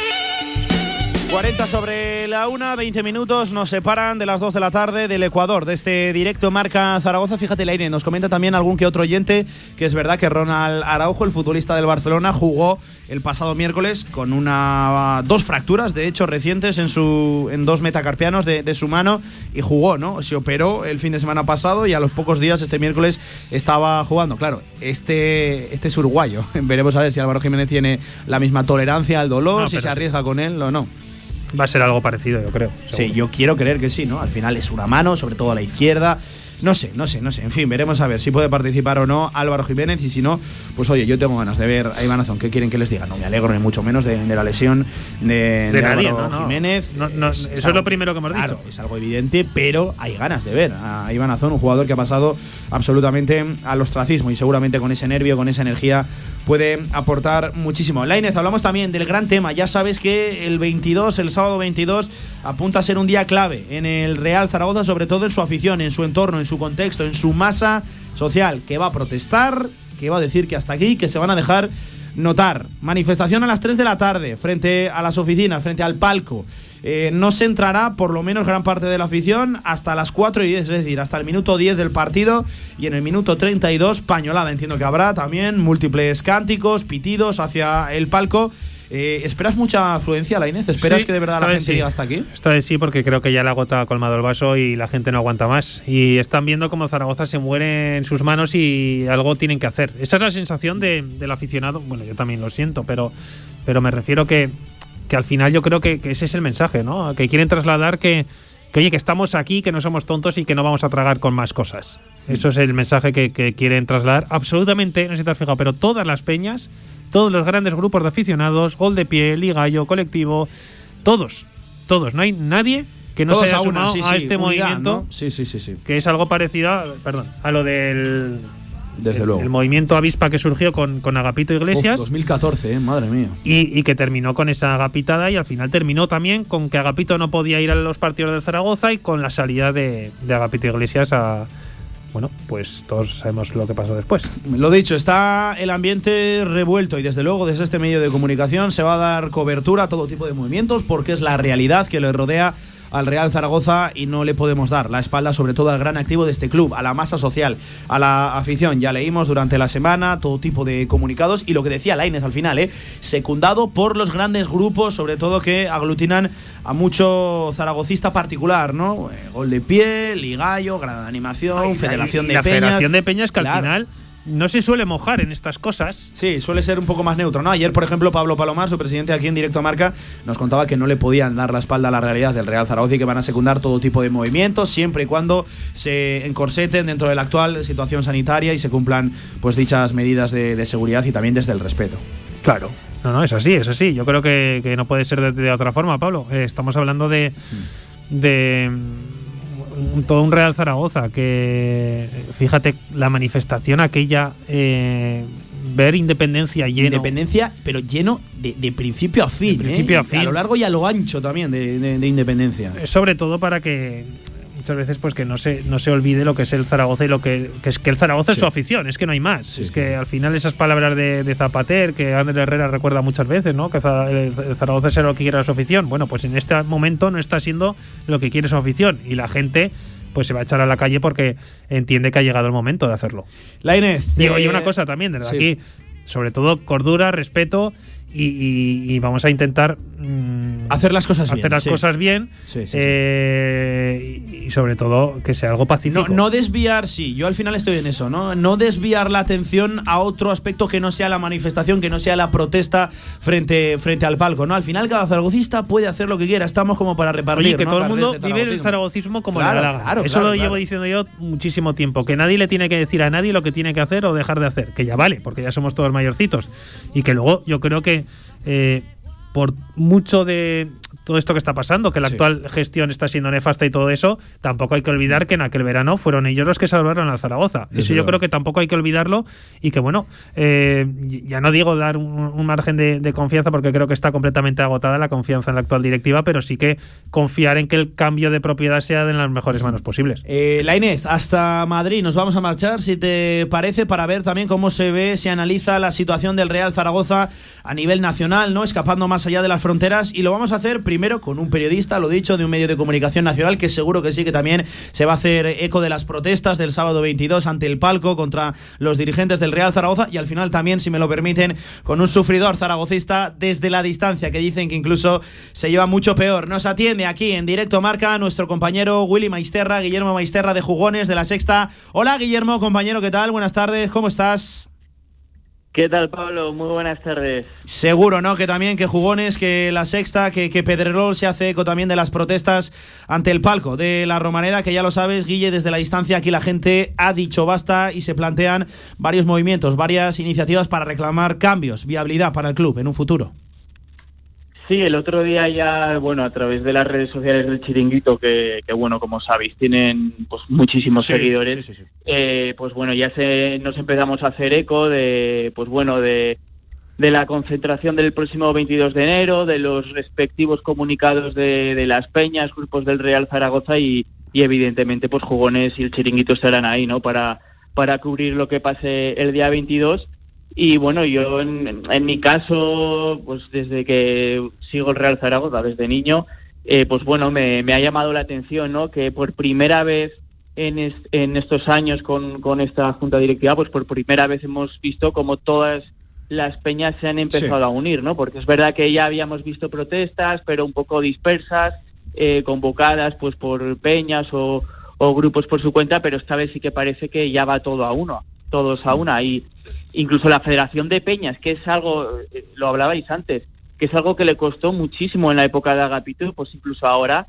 40 sobre la una, 20 minutos nos separan de las 2 de la tarde del Ecuador, de este directo marca Zaragoza. Fíjate, Leire, nos comenta también algún que otro oyente que es verdad que Ronald Araujo, el futbolista del Barcelona, jugó el pasado miércoles con una dos fracturas, de hecho recientes en su en dos metacarpianos de, de su mano y jugó, ¿no? Se operó el fin de semana pasado y a los pocos días este miércoles estaba jugando. Claro, este este es uruguayo. Veremos a ver si Álvaro Jiménez tiene la misma tolerancia al dolor, No, si se sí. arriesga con él o no. Va a ser algo parecido, yo creo. Sí, yo quiero creer que sí, ¿no? Al final es una mano, sobre todo a la izquierda. No sé, no sé, no sé. En fin, veremos a ver si puede participar o no Álvaro Jiménez. Y si no, pues oye, yo tengo ganas de ver a Iván Azón. ¿Qué quieren que les diga? No me alegro ni mucho menos de, de la lesión de, De de nadie, Álvaro no. Jiménez. No, no, eso es lo primero que hemos claro, dicho. Es algo evidente, pero hay ganas de ver a Iván Azón, un jugador que ha pasado absolutamente al ostracismo y seguramente con ese nervio, con esa energía puede aportar muchísimo. Lainez, hablamos también del gran tema. Ya sabes que el 22, el sábado 22, apunta a ser un día clave en el Real Zaragoza, sobre todo en su afición, en su entorno, en su contexto, en su masa social, que va a protestar, que va a decir que hasta aquí, que se van a dejar notar. Manifestación a las 3 de la tarde, frente a las oficinas, frente al palco. Eh, no se entrará, por lo menos gran parte de la afición, hasta las 4 y 10, es decir, hasta el minuto 10 del partido y en el minuto 32, pañolada. Entiendo que habrá también múltiples cánticos, pitidos hacia el palco. Eh, ¿Esperas mucha afluencia, la Inés? ¿Esperas Sí, que de verdad la gente sí. llegue hasta aquí? Esta vez sí, porque creo que ya la gota ha colmado el vaso y la gente no aguanta más. Y están viendo cómo Zaragoza se muere en sus manos y algo tienen que hacer. Esa es la sensación de- del aficionado. Bueno, yo también lo siento, pero, pero me refiero que, que al final yo creo que, que ese es el mensaje, ¿no? Que quieren trasladar que, que, oye, que estamos aquí, que no somos tontos y que no vamos a tragar con más cosas. Eso es el mensaje que, que quieren trasladar. Absolutamente, no sé si te has fijado, pero todas las peñas, todos los grandes grupos de aficionados, Gol de Pie, Ligallo, Colectivo, todos, todos. No hay nadie que no Todos se haya sumado sí, a este unidad, movimiento, ¿no? Sí, sí, sí, sí. que es algo parecido a, perdón, a lo del Desde el, luego. el movimiento avispa que surgió con, con Agapito Iglesias. Uf, 2014, ¿eh? madre mía. Y, y que terminó con esa agapitada y al final terminó también con que Agapito no podía ir a los partidos de Zaragoza y con la salida de, de Agapito Iglesias a... Bueno, pues todos sabemos lo que pasó después. Lo dicho, está el ambiente revuelto y desde luego desde este medio de comunicación se va a dar cobertura a todo tipo de movimientos porque es la realidad que le rodea al Real Zaragoza y no le podemos dar la espalda sobre todo al gran activo de este club, a la masa social, a la afición. Ya leímos durante la semana todo tipo de comunicados y lo que decía Lainez al final, ¿eh? secundado por los grandes grupos, sobre todo que aglutinan a mucho zaragocista particular, ¿no? Eh, Gol de pie, Ligallo, Gran Animación, Federación Y de la Peñas. Federación de Peñas que al final no se suele mojar en estas cosas. Sí, suele ser un poco más neutro, ¿no? Ayer, por ejemplo, Pablo Palomar, su presidente aquí en Directo a Marca, nos contaba que no le podían dar la espalda a la realidad del Real Zaragoza y que van a secundar todo tipo de movimientos, siempre y cuando se encorseten dentro de la actual situación sanitaria y se cumplan pues dichas medidas de, de seguridad y también desde el respeto. Claro. No, no, es así, es así. Yo creo que, que no puede ser de, de otra forma, Pablo. Eh, estamos hablando de, de mm, un- todo un Real Zaragoza que, fíjate, la manifestación aquella, eh, ver Independencia lleno. Independencia, pero lleno de, de principio a fin. principio ¿eh? a fin. A lo largo y a lo ancho también de, de- de Independencia. Eh, sobre todo para que muchas veces pues que no se no se olvide lo que es el Zaragoza y lo que, es que el Zaragoza es su afición, es que no hay más. es que al final esas palabras de, Zapater que Ander Herrera recuerda muchas veces, ¿no? Que el Zaragoza es lo que quiere su afición. Bueno, pues en este momento no está siendo lo que quiere su afición y la gente pues se va a echar a la calle porque entiende que ha llegado el momento de hacerlo. La Inés. Y, oye, una cosa también, desde aquí, sobre todo cordura, respeto y, vamos a intentar mm, hacer las cosas bien. Hacer las cosas bien eh, y, sobre todo que sea algo pacífico. No, desviar, sí, yo al final estoy en eso, ¿no? No desviar la atención a otro aspecto que no sea la manifestación, que no sea la protesta frente, frente al palco, ¿no? Al final cada zaragocista puede hacer lo que quiera, estamos como para repartir. que todo el mundo vive el zaragocismo como le da Eso lo llevo diciendo yo muchísimo tiempo, que nadie le tiene que decir a nadie lo que tiene que hacer o dejar de hacer, que ya vale, porque ya somos todos mayorcitos. Y que luego yo creo que eh, por mucho de todo esto que está pasando, que la actual gestión está siendo nefasta y todo eso, tampoco hay que olvidar que en aquel verano fueron ellos los que salvaron a Zaragoza. Eso, yo creo que tampoco hay que olvidarlo y que bueno, eh, ya no digo dar un, margen de, confianza porque creo que está completamente agotada la confianza en la actual directiva, pero sí que confiar en que el cambio de propiedad sea en las mejores manos posibles. Eh, la Inés, hasta Madrid nos vamos a marchar, si te parece, para ver también cómo se ve, se analiza la situación del Real Zaragoza a nivel nacional, ¿no? Escapando más allá de las fronteras y lo vamos a hacer primero con un periodista, lo dicho, de un medio de comunicación nacional que seguro que sí que también se va a hacer eco de las protestas del sábado 22 ante el palco contra los dirigentes del Real Zaragoza y al final también, si me lo permiten, con un sufridor zaragocista desde la distancia que dicen que incluso se lleva mucho peor. Nos atiende aquí en directo marca nuestro compañero Willy Maisterra, Guillermo Maisterra de Jugones de la Sexta. Hola Guillermo, compañero, ¿qué tal? Buenas tardes, ¿cómo estás? ¿Qué tal, Pablo? Muy buenas tardes. Seguro, ¿no? Que también que Jugones, que la sexta, que, que Pedrerol se hace eco también de las protestas ante el palco de la Romareda, que ya lo sabes, Guille, desde la distancia aquí la gente ha dicho basta y se plantean varios movimientos, varias iniciativas para reclamar cambios, viabilidad para el club en un futuro. Sí, el otro día ya, bueno, a través de las redes sociales del Chiringuito, que, bueno, como sabéis, tienen pues muchísimos seguidores, eh, pues bueno, ya se, nos empezamos a hacer eco de, pues bueno, de, de la concentración del próximo 22 de enero, de los respectivos comunicados de, de las peñas, grupos del Real Zaragoza y, y evidentemente pues jugones y el Chiringuito estarán ahí, ¿no? Para, para cubrir lo que pase el día 22 y bueno, yo en, mi caso, pues desde que sigo el Real Zaragoza, desde niño, eh, pues bueno, me, ha llamado la atención, ¿no? Que por primera vez en, en estos años con, con, esta junta directiva, pues por primera vez hemos visto como todas las peñas se han empezado a unir, ¿no? Porque es verdad que ya habíamos visto protestas, pero un poco dispersas, eh, convocadas pues por peñas o, o grupos por su cuenta, pero esta vez sí que parece que ya va todo a uno, todos a una. Y, incluso la Federación de Peñas, que es algo, eh, lo hablabais antes, que es algo que le costó muchísimo en la época de Agapito, pues incluso ahora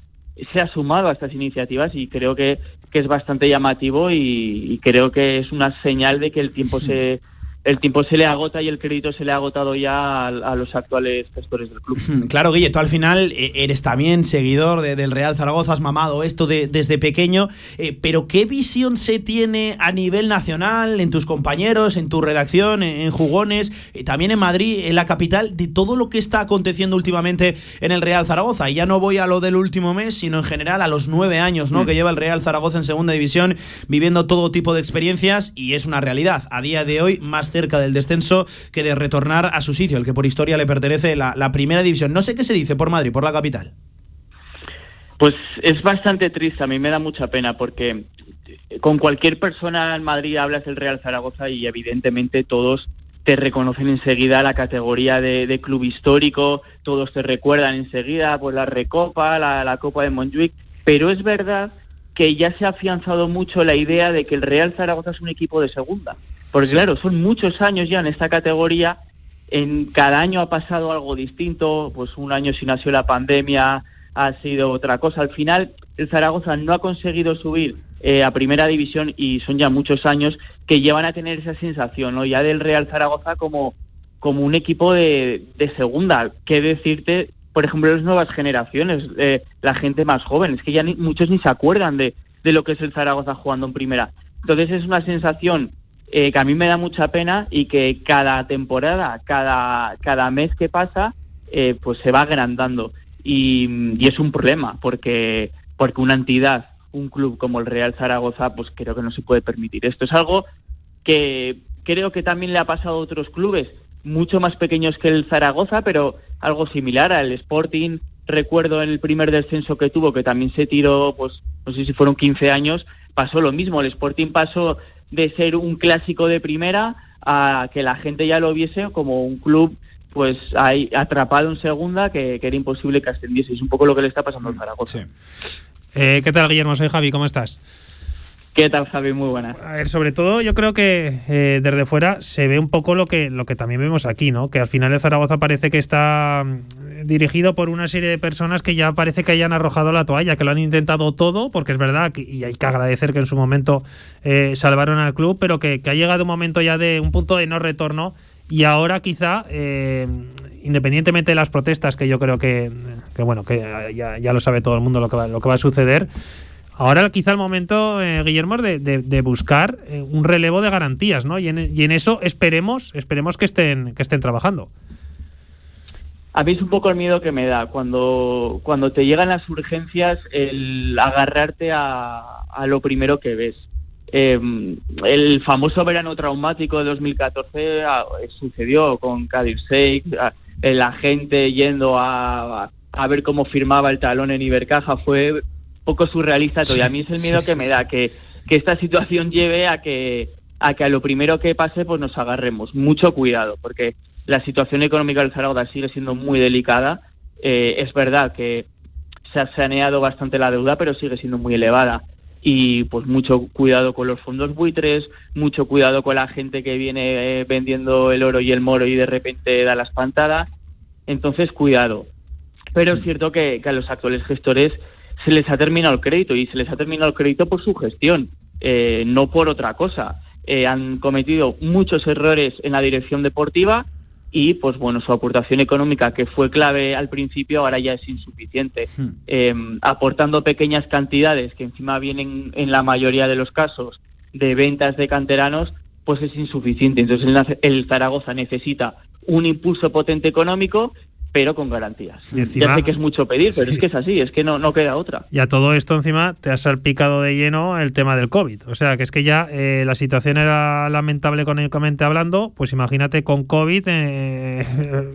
se ha sumado a estas iniciativas y creo que, que es bastante llamativo y, creo que es una señal de que el tiempo se el tiempo se le agota y el crédito se le ha agotado ya a, los actuales gestores del club. Claro, Guille, tú al final eh, eres también seguidor del Real Zaragoza, has mamado esto desde pequeño, eh, pero ¿qué visión se tiene a nivel nacional, en tus compañeros, en tu redacción, en, Jugones, eh, también en Madrid, en la capital, de todo lo que está aconteciendo últimamente en el Real Zaragoza? Y ya no voy a lo del último mes, sino en general a los nueve años ¿no? Mm. que lleva el Real Zaragoza en segunda división, viviendo todo tipo de experiencias, y es una realidad. A día de hoy, más cerca del descenso que de retornar a su sitio, el que por historia le pertenece la, primera división. No sé qué se dice por Madrid, por la capital. Pues es bastante triste, a mí me da mucha pena porque con cualquier persona en Madrid hablas del Real Zaragoza y evidentemente todos te reconocen enseguida la categoría de, club histórico, todos te recuerdan enseguida pues la Recopa, la, la Copa de Montjuic, pero es verdad que ya se ha afianzado mucho la idea de que el Real Zaragoza es un equipo de segunda. Porque claro, son muchos años ya en esta categoría, en cada año ha pasado algo distinto, pues un año si nació la pandemia, ha sido otra cosa. Al final, el Zaragoza no ha conseguido subir eh, a primera división y son ya muchos años que llevan a tener esa sensación, ¿no? Ya del Real Zaragoza como, como un equipo de, de segunda. ¿Qué decirte, por ejemplo, las nuevas generaciones, eh, la gente más joven? Es que ya muchos ni se acuerdan de, de lo que es el Zaragoza jugando en primera. Entonces es una sensación eh, que a mí me da mucha pena y que cada temporada, cada, cada mes que pasa, eh, pues se va agrandando. Y, es un problema, porque, porque una entidad un club como el Real Zaragoza, pues creo que no se puede permitir. Esto es algo que creo que también le ha pasado a otros clubes, mucho más pequeños que el Zaragoza, pero algo similar al Sporting. Recuerdo en el primer descenso que tuvo, que también se tiró, pues no sé si fueron 15 años, pasó lo mismo. El Sporting pasó de ser un clásico de primera a que la gente ya lo viese como un club pues ahí atrapado en segunda que, era imposible que ascendiese. Es un poco lo que le está pasando al Zaragoza. Eh, ¿Qué tal, Guillermo? Soy Javi, ¿cómo estás? ¿Qué tal, Javi? Muy buena. A ver, sobre todo yo creo que eh, desde fuera se ve un poco lo que, lo que también vemos aquí, ¿no? Que al final el Zaragoza parece que está dirigido por una serie de personas que ya parece que hayan arrojado la toalla, que lo han intentado todo, porque es verdad, que, y hay que agradecer que en su momento eh, salvaron al club, pero que, ha llegado un momento ya de un punto de no retorno y ahora quizá, eh, independientemente de las protestas, que yo creo que, bueno, que ya, lo sabe todo el mundo lo que va, lo que va a suceder, Ahora quizá el momento, eh, Guillermo, de, de, buscar eh, un relevo de garantías, ¿no? Y en, y en, eso esperemos, esperemos que estén, que estén trabajando. A mí es un poco el miedo que me da cuando, cuando te llegan las urgencias el agarrarte a, a lo primero que ves. Em, el famoso verano traumático de 2014 ah, sucedió con Kadir Sheikh, la gente yendo a, a ver cómo firmaba el talón en Ibercaja fue poco surrealista todo. Y a mí es el miedo que me da, que, que esta situación lleve a que, a que a lo primero que pase pues nos agarremos. Mucho cuidado, porque la situación económica del Zaragoza sigue siendo muy delicada. Eh, es verdad que se ha saneado bastante la deuda, pero sigue siendo muy elevada. Y pues mucho cuidado con los fondos buitres, mucho cuidado con la gente que viene eh, vendiendo el oro y el moro y de repente da la espantada. Entonces, cuidado. Pero es cierto que, que a los actuales gestores se les ha terminado el crédito y se les ha terminado el crédito por su gestión, eh, no por otra cosa. Eh, han cometido muchos errores en la dirección deportiva y, pues bueno, su aportación económica, que fue clave al principio, ahora ya es insuficiente. Hmm. Em, aportando pequeñas cantidades, que encima vienen en la mayoría de los casos de ventas de canteranos, pues es insuficiente. Entonces el Zaragoza necesita un impulso potente económico pero con garantías. ya sé que es mucho pedir, pero es que es así, es que no, no queda otra. Y a todo esto encima te has salpicado de lleno el tema del COVID. O sea, que es que ya eh, la situación era lamentable económicamente hablando, pues imagínate con COVID eh,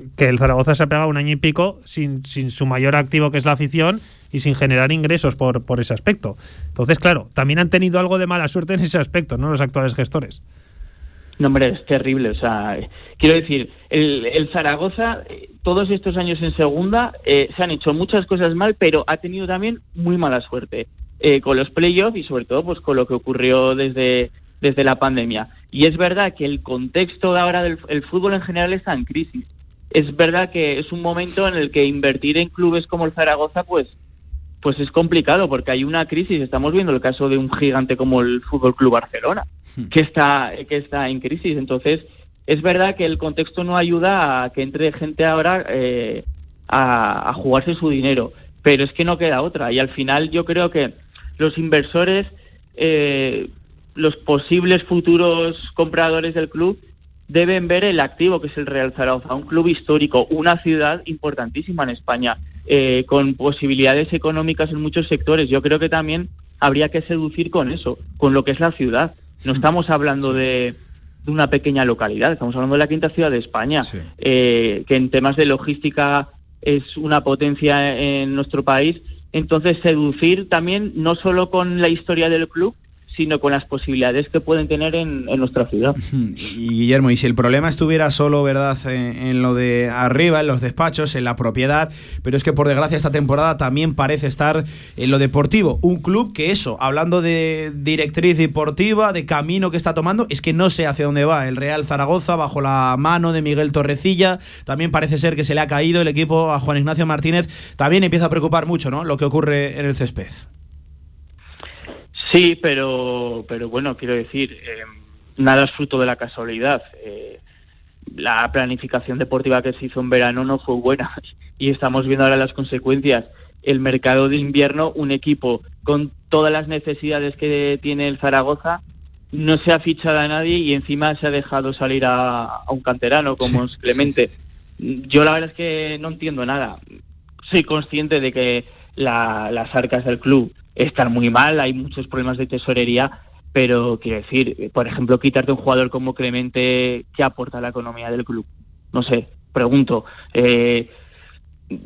que el Zaragoza se ha pegado un año y pico sin, sin su mayor activo que es la afición y sin generar ingresos por, por ese aspecto. Entonces, claro, también han tenido algo de mala suerte en ese aspecto, ¿no? Los actuales gestores. No, hombre, es terrible. O sea, quiero decir, el, el Zaragoza, eh, todos estos años en segunda, eh, se han hecho muchas cosas mal, pero ha tenido también muy mala suerte eh, con los playoffs y sobre todo pues con lo que ocurrió desde, desde la pandemia. Y es verdad que el contexto de ahora del el fútbol en general está en crisis. Es verdad que es un momento en el que invertir en clubes como el Zaragoza, pues pues es complicado porque hay una crisis. Estamos viendo el caso de un gigante como el Fútbol Club Barcelona, hmm. que está, que está en crisis. Entonces, es verdad que el contexto no ayuda a que entre gente ahora eh, a, jugarse su dinero, pero es que no queda otra. Y al final yo creo que los inversores, eh, los posibles futuros compradores del club, deben ver el activo que es el Real Zaragoza, un club histórico, una ciudad importantísima en España, eh, con posibilidades económicas en muchos sectores. Yo creo que también habría que seducir con eso, con lo que es la ciudad. No estamos hablando de, una pequeña localidad, estamos hablando de la quinta ciudad de España, eh, que en temas de logística es una potencia en nuestro país. Entonces, seducir también no solo con la historia del club, sino con las posibilidades que pueden tener en, nuestra ciudad. Y Guillermo, y si el problema estuviera solo, ¿verdad?, en, lo de arriba, en los despachos, en la propiedad, pero es que por desgracia esta temporada también parece estar en lo deportivo. Un club que eso, hablando de directriz deportiva, de camino que está tomando, es que no sé hacia dónde va. El Real Zaragoza, bajo la mano de Miguel Torrecilla, también parece ser que se le ha caído el equipo a Juan Ignacio Martínez. También empieza a preocupar mucho, ¿no?, lo que ocurre en el césped. Sí, pero, pero bueno, quiero decir, eh, nada es fruto de la casualidad. Eh, la planificación deportiva que se hizo en verano no fue buena y estamos viendo ahora las consecuencias. El mercado de invierno, un equipo con todas las necesidades que tiene el Zaragoza, no se ha fichado a nadie y encima se ha dejado salir a, un canterano como es Clemente. Yo la verdad es que no entiendo nada. Soy consciente de que las arcas del club están muy mal, hay muchos problemas de tesorería, pero quiero decir, por ejemplo, quitarte un jugador como Clemente, ¿qué aporta a la economía del club? No sé, pregunto. Eh,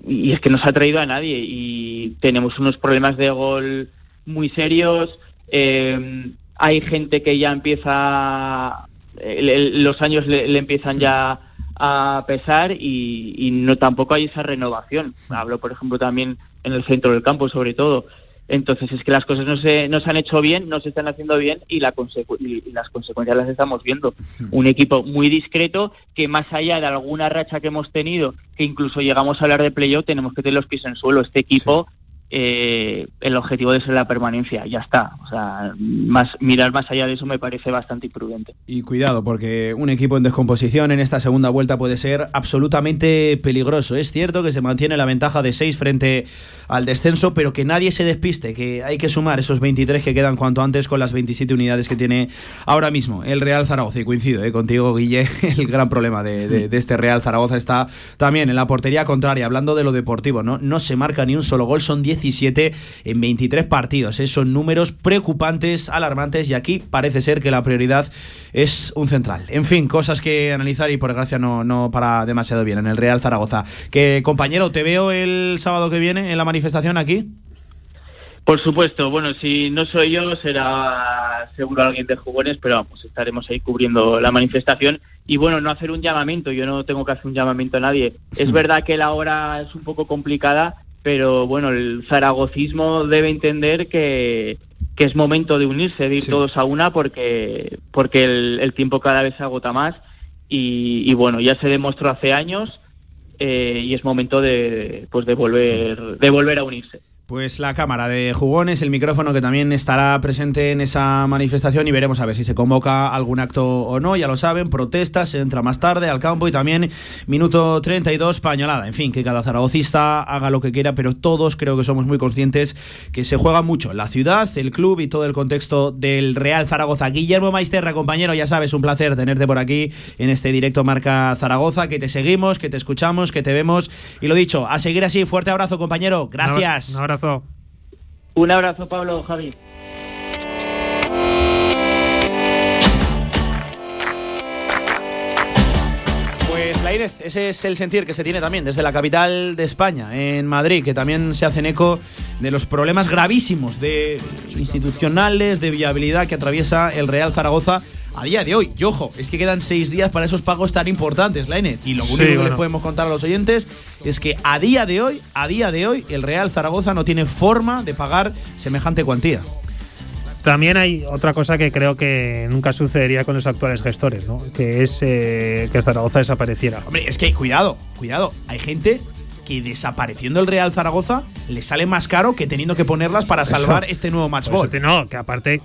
y es que no se ha traído a nadie y tenemos unos problemas de gol muy serios. Eh, hay gente que ya empieza, los años le, empiezan ya a pesar y, y, no tampoco hay esa renovación. Hablo, por ejemplo, también en el centro del campo, sobre todo. Entonces es que las cosas no se, no se han hecho bien, no se están haciendo bien y, la y, las consecuencias las estamos viendo. Un equipo muy discreto que más allá de alguna racha que hemos tenido, que incluso llegamos a hablar de playoff, tenemos que tener los pies en suelo. Este equipo eh, el objetivo de ser la permanencia, ya está. O sea, más, mirar más allá de eso me parece bastante imprudente. Y cuidado, porque un equipo en descomposición en esta segunda vuelta puede ser absolutamente peligroso. Es cierto que se mantiene la ventaja de 6 frente al descenso, pero que nadie se despiste, que hay que sumar esos 23 que quedan cuanto antes con las 27 unidades que tiene ahora mismo el Real Zaragoza. Y coincido eh, contigo, Guille, el gran problema de, este Real Zaragoza está también en la portería contraria, hablando de lo deportivo, ¿no? No se marca ni un solo gol, son 10 17 en 23 partidos. ¿eh? Son números preocupantes, alarmantes y aquí parece ser que la prioridad es un central. En fin, cosas que analizar y por desgracia no, no para demasiado bien en el Real Zaragoza. Que compañero, te veo el sábado que viene en la manifestación aquí. Por supuesto, bueno, si no soy yo, será seguro alguien de jugones, pero vamos, estaremos ahí cubriendo la manifestación. Y bueno, no hacer un llamamiento, yo no tengo que hacer un llamamiento a nadie. Es hmm. verdad que la hora es un poco complicada, pero bueno, el zaragocismo debe entender que, que es momento de unirse, de ir todos a una, porque, porque el, tiempo cada vez se agota más y, bueno, ya se demostró hace años eh, y es momento de, pues de, volver, de volver a unirse. Pues la cámara de jugones, el micrófono que también estará presente en esa manifestación y veremos a ver si se convoca algún acto o no, ya lo saben, protestas, se entra más tarde al campo y también minuto 32 pañolada, en fin, que cada zaragocista haga lo que quiera, pero todos creo que somos muy conscientes que se juega mucho la ciudad, el club y todo el contexto del Real Zaragoza. Guillermo Maisterra, compañero, ya sabes, un placer tenerte por aquí en este directo Marca Zaragoza, que te seguimos, que te escuchamos, que te vemos y lo dicho, a seguir así, fuerte abrazo compañero, gracias. Un Un abrazo, Pablo, Javi. Lainez, ese es el sentir que se tiene también desde la capital de España, en Madrid, que también se hacen eco de los problemas gravísimos de institucionales, de viabilidad que atraviesa el Real Zaragoza a día de hoy. Y ojo, es que quedan seis días para esos pagos tan importantes, Lainez. Y lo único que les podemos contar a los oyentes es que a día de hoy, a día de hoy, el Real Zaragoza no tiene forma de pagar semejante cuantía. También hay otra cosa que creo que nunca sucedería con los actuales gestores, ¿no? Que es eh, que Zaragoza desapareciera. Hombre, es que cuidado, cuidado. Hay gente que desapareciendo el Real Zaragoza le sale más caro que teniendo que ponerlas para salvar este nuevo match ball. No, que aparte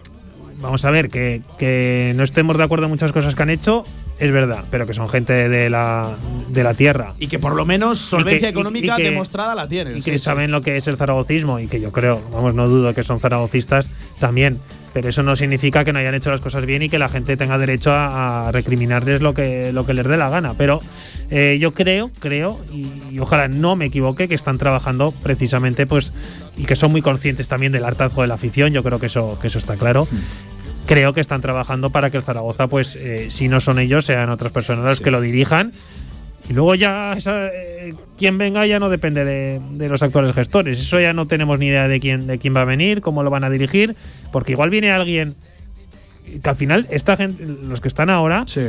vamos a ver, que, que, no estemos de acuerdo en muchas cosas que han hecho, es verdad, pero que son gente de la, de la tierra. Y que por lo menos solvencia económica demostrada la tienen. Y que saben lo que es el zaragocismo y que yo creo, vamos, no dudo que son zaragocistas también. Pero eso no significa que no hayan hecho las cosas bien y que la gente tenga derecho a, recriminarles lo que, lo que les dé la gana. Pero eh, yo creo, creo, y, ojalá no me equivoque, que están trabajando precisamente pues y que son muy conscientes también del hartazgo de la afición. Yo creo que eso, que eso está claro. Mm creo que están trabajando para que el Zaragoza, pues, eh, si no son ellos, sean otras personas las que lo dirijan. Y luego ya eh, quien venga ya no depende de, los actuales gestores. Eso ya no tenemos ni idea de quién, de quién va a venir, cómo lo van a dirigir, porque igual viene alguien que al final esta gente, los que están ahora, sí.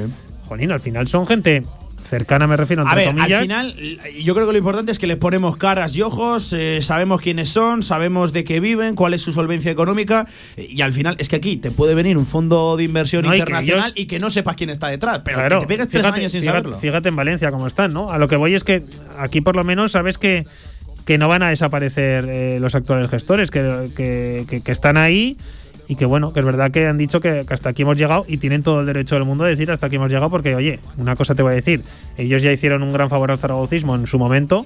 jolín, al final son gente cercana me refiero, entre a ver, Al final, yo creo que lo importante es que les ponemos caras y ojos, eh, sabemos quiénes son, sabemos de qué viven, cuál es su solvencia económica, y al final es que aquí te puede venir un fondo de inversión internacional y que, no sepas quién está detrás, pero que te pegues tres años sin saberlo. Fíjate en Valencia cómo están, ¿no? A lo que voy es que aquí por lo menos sabes que que no van a desaparecer eh, los actuales gestores, que, que, que están ahí y que bueno, que es verdad que han dicho que, hasta aquí hemos llegado y tienen todo el derecho del mundo de decir hasta aquí hemos llegado porque, oye, una cosa te voy a decir, ellos ya hicieron un gran favor al zaragocismo en su momento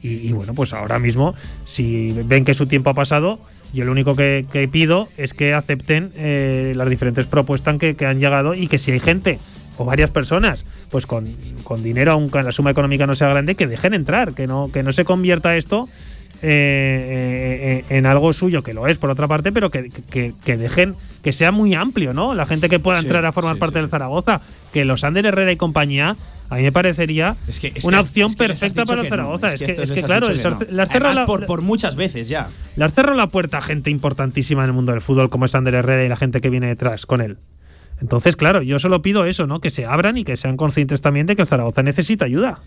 y, bueno, pues ahora mismo, si ven que su tiempo ha pasado, yo lo único que, pido es que acepten eh, las diferentes propuestas que, que han llegado y que si hay gente o varias personas, pues con, con dinero, aunque la suma económica no sea grande, que dejen entrar, que no, que no se convierta esto eh, en algo suyo, que lo es por otra parte, pero que, que, dejen que sea muy amplio, ¿no? La gente que pueda entrar a formar parte del Zaragoza, que los Ander Herrera y compañía a mí me parecería una opción perfecta para el Zaragoza. es que, claro, le por, por, muchas veces ya. Le has cerrado la puerta a gente importantísima en el mundo del fútbol, como es Ander Herrera y la gente que viene detrás con él. Entonces, claro, yo solo pido eso, ¿no? Que se abran y que sean conscientes también de que el Zaragoza necesita ayuda.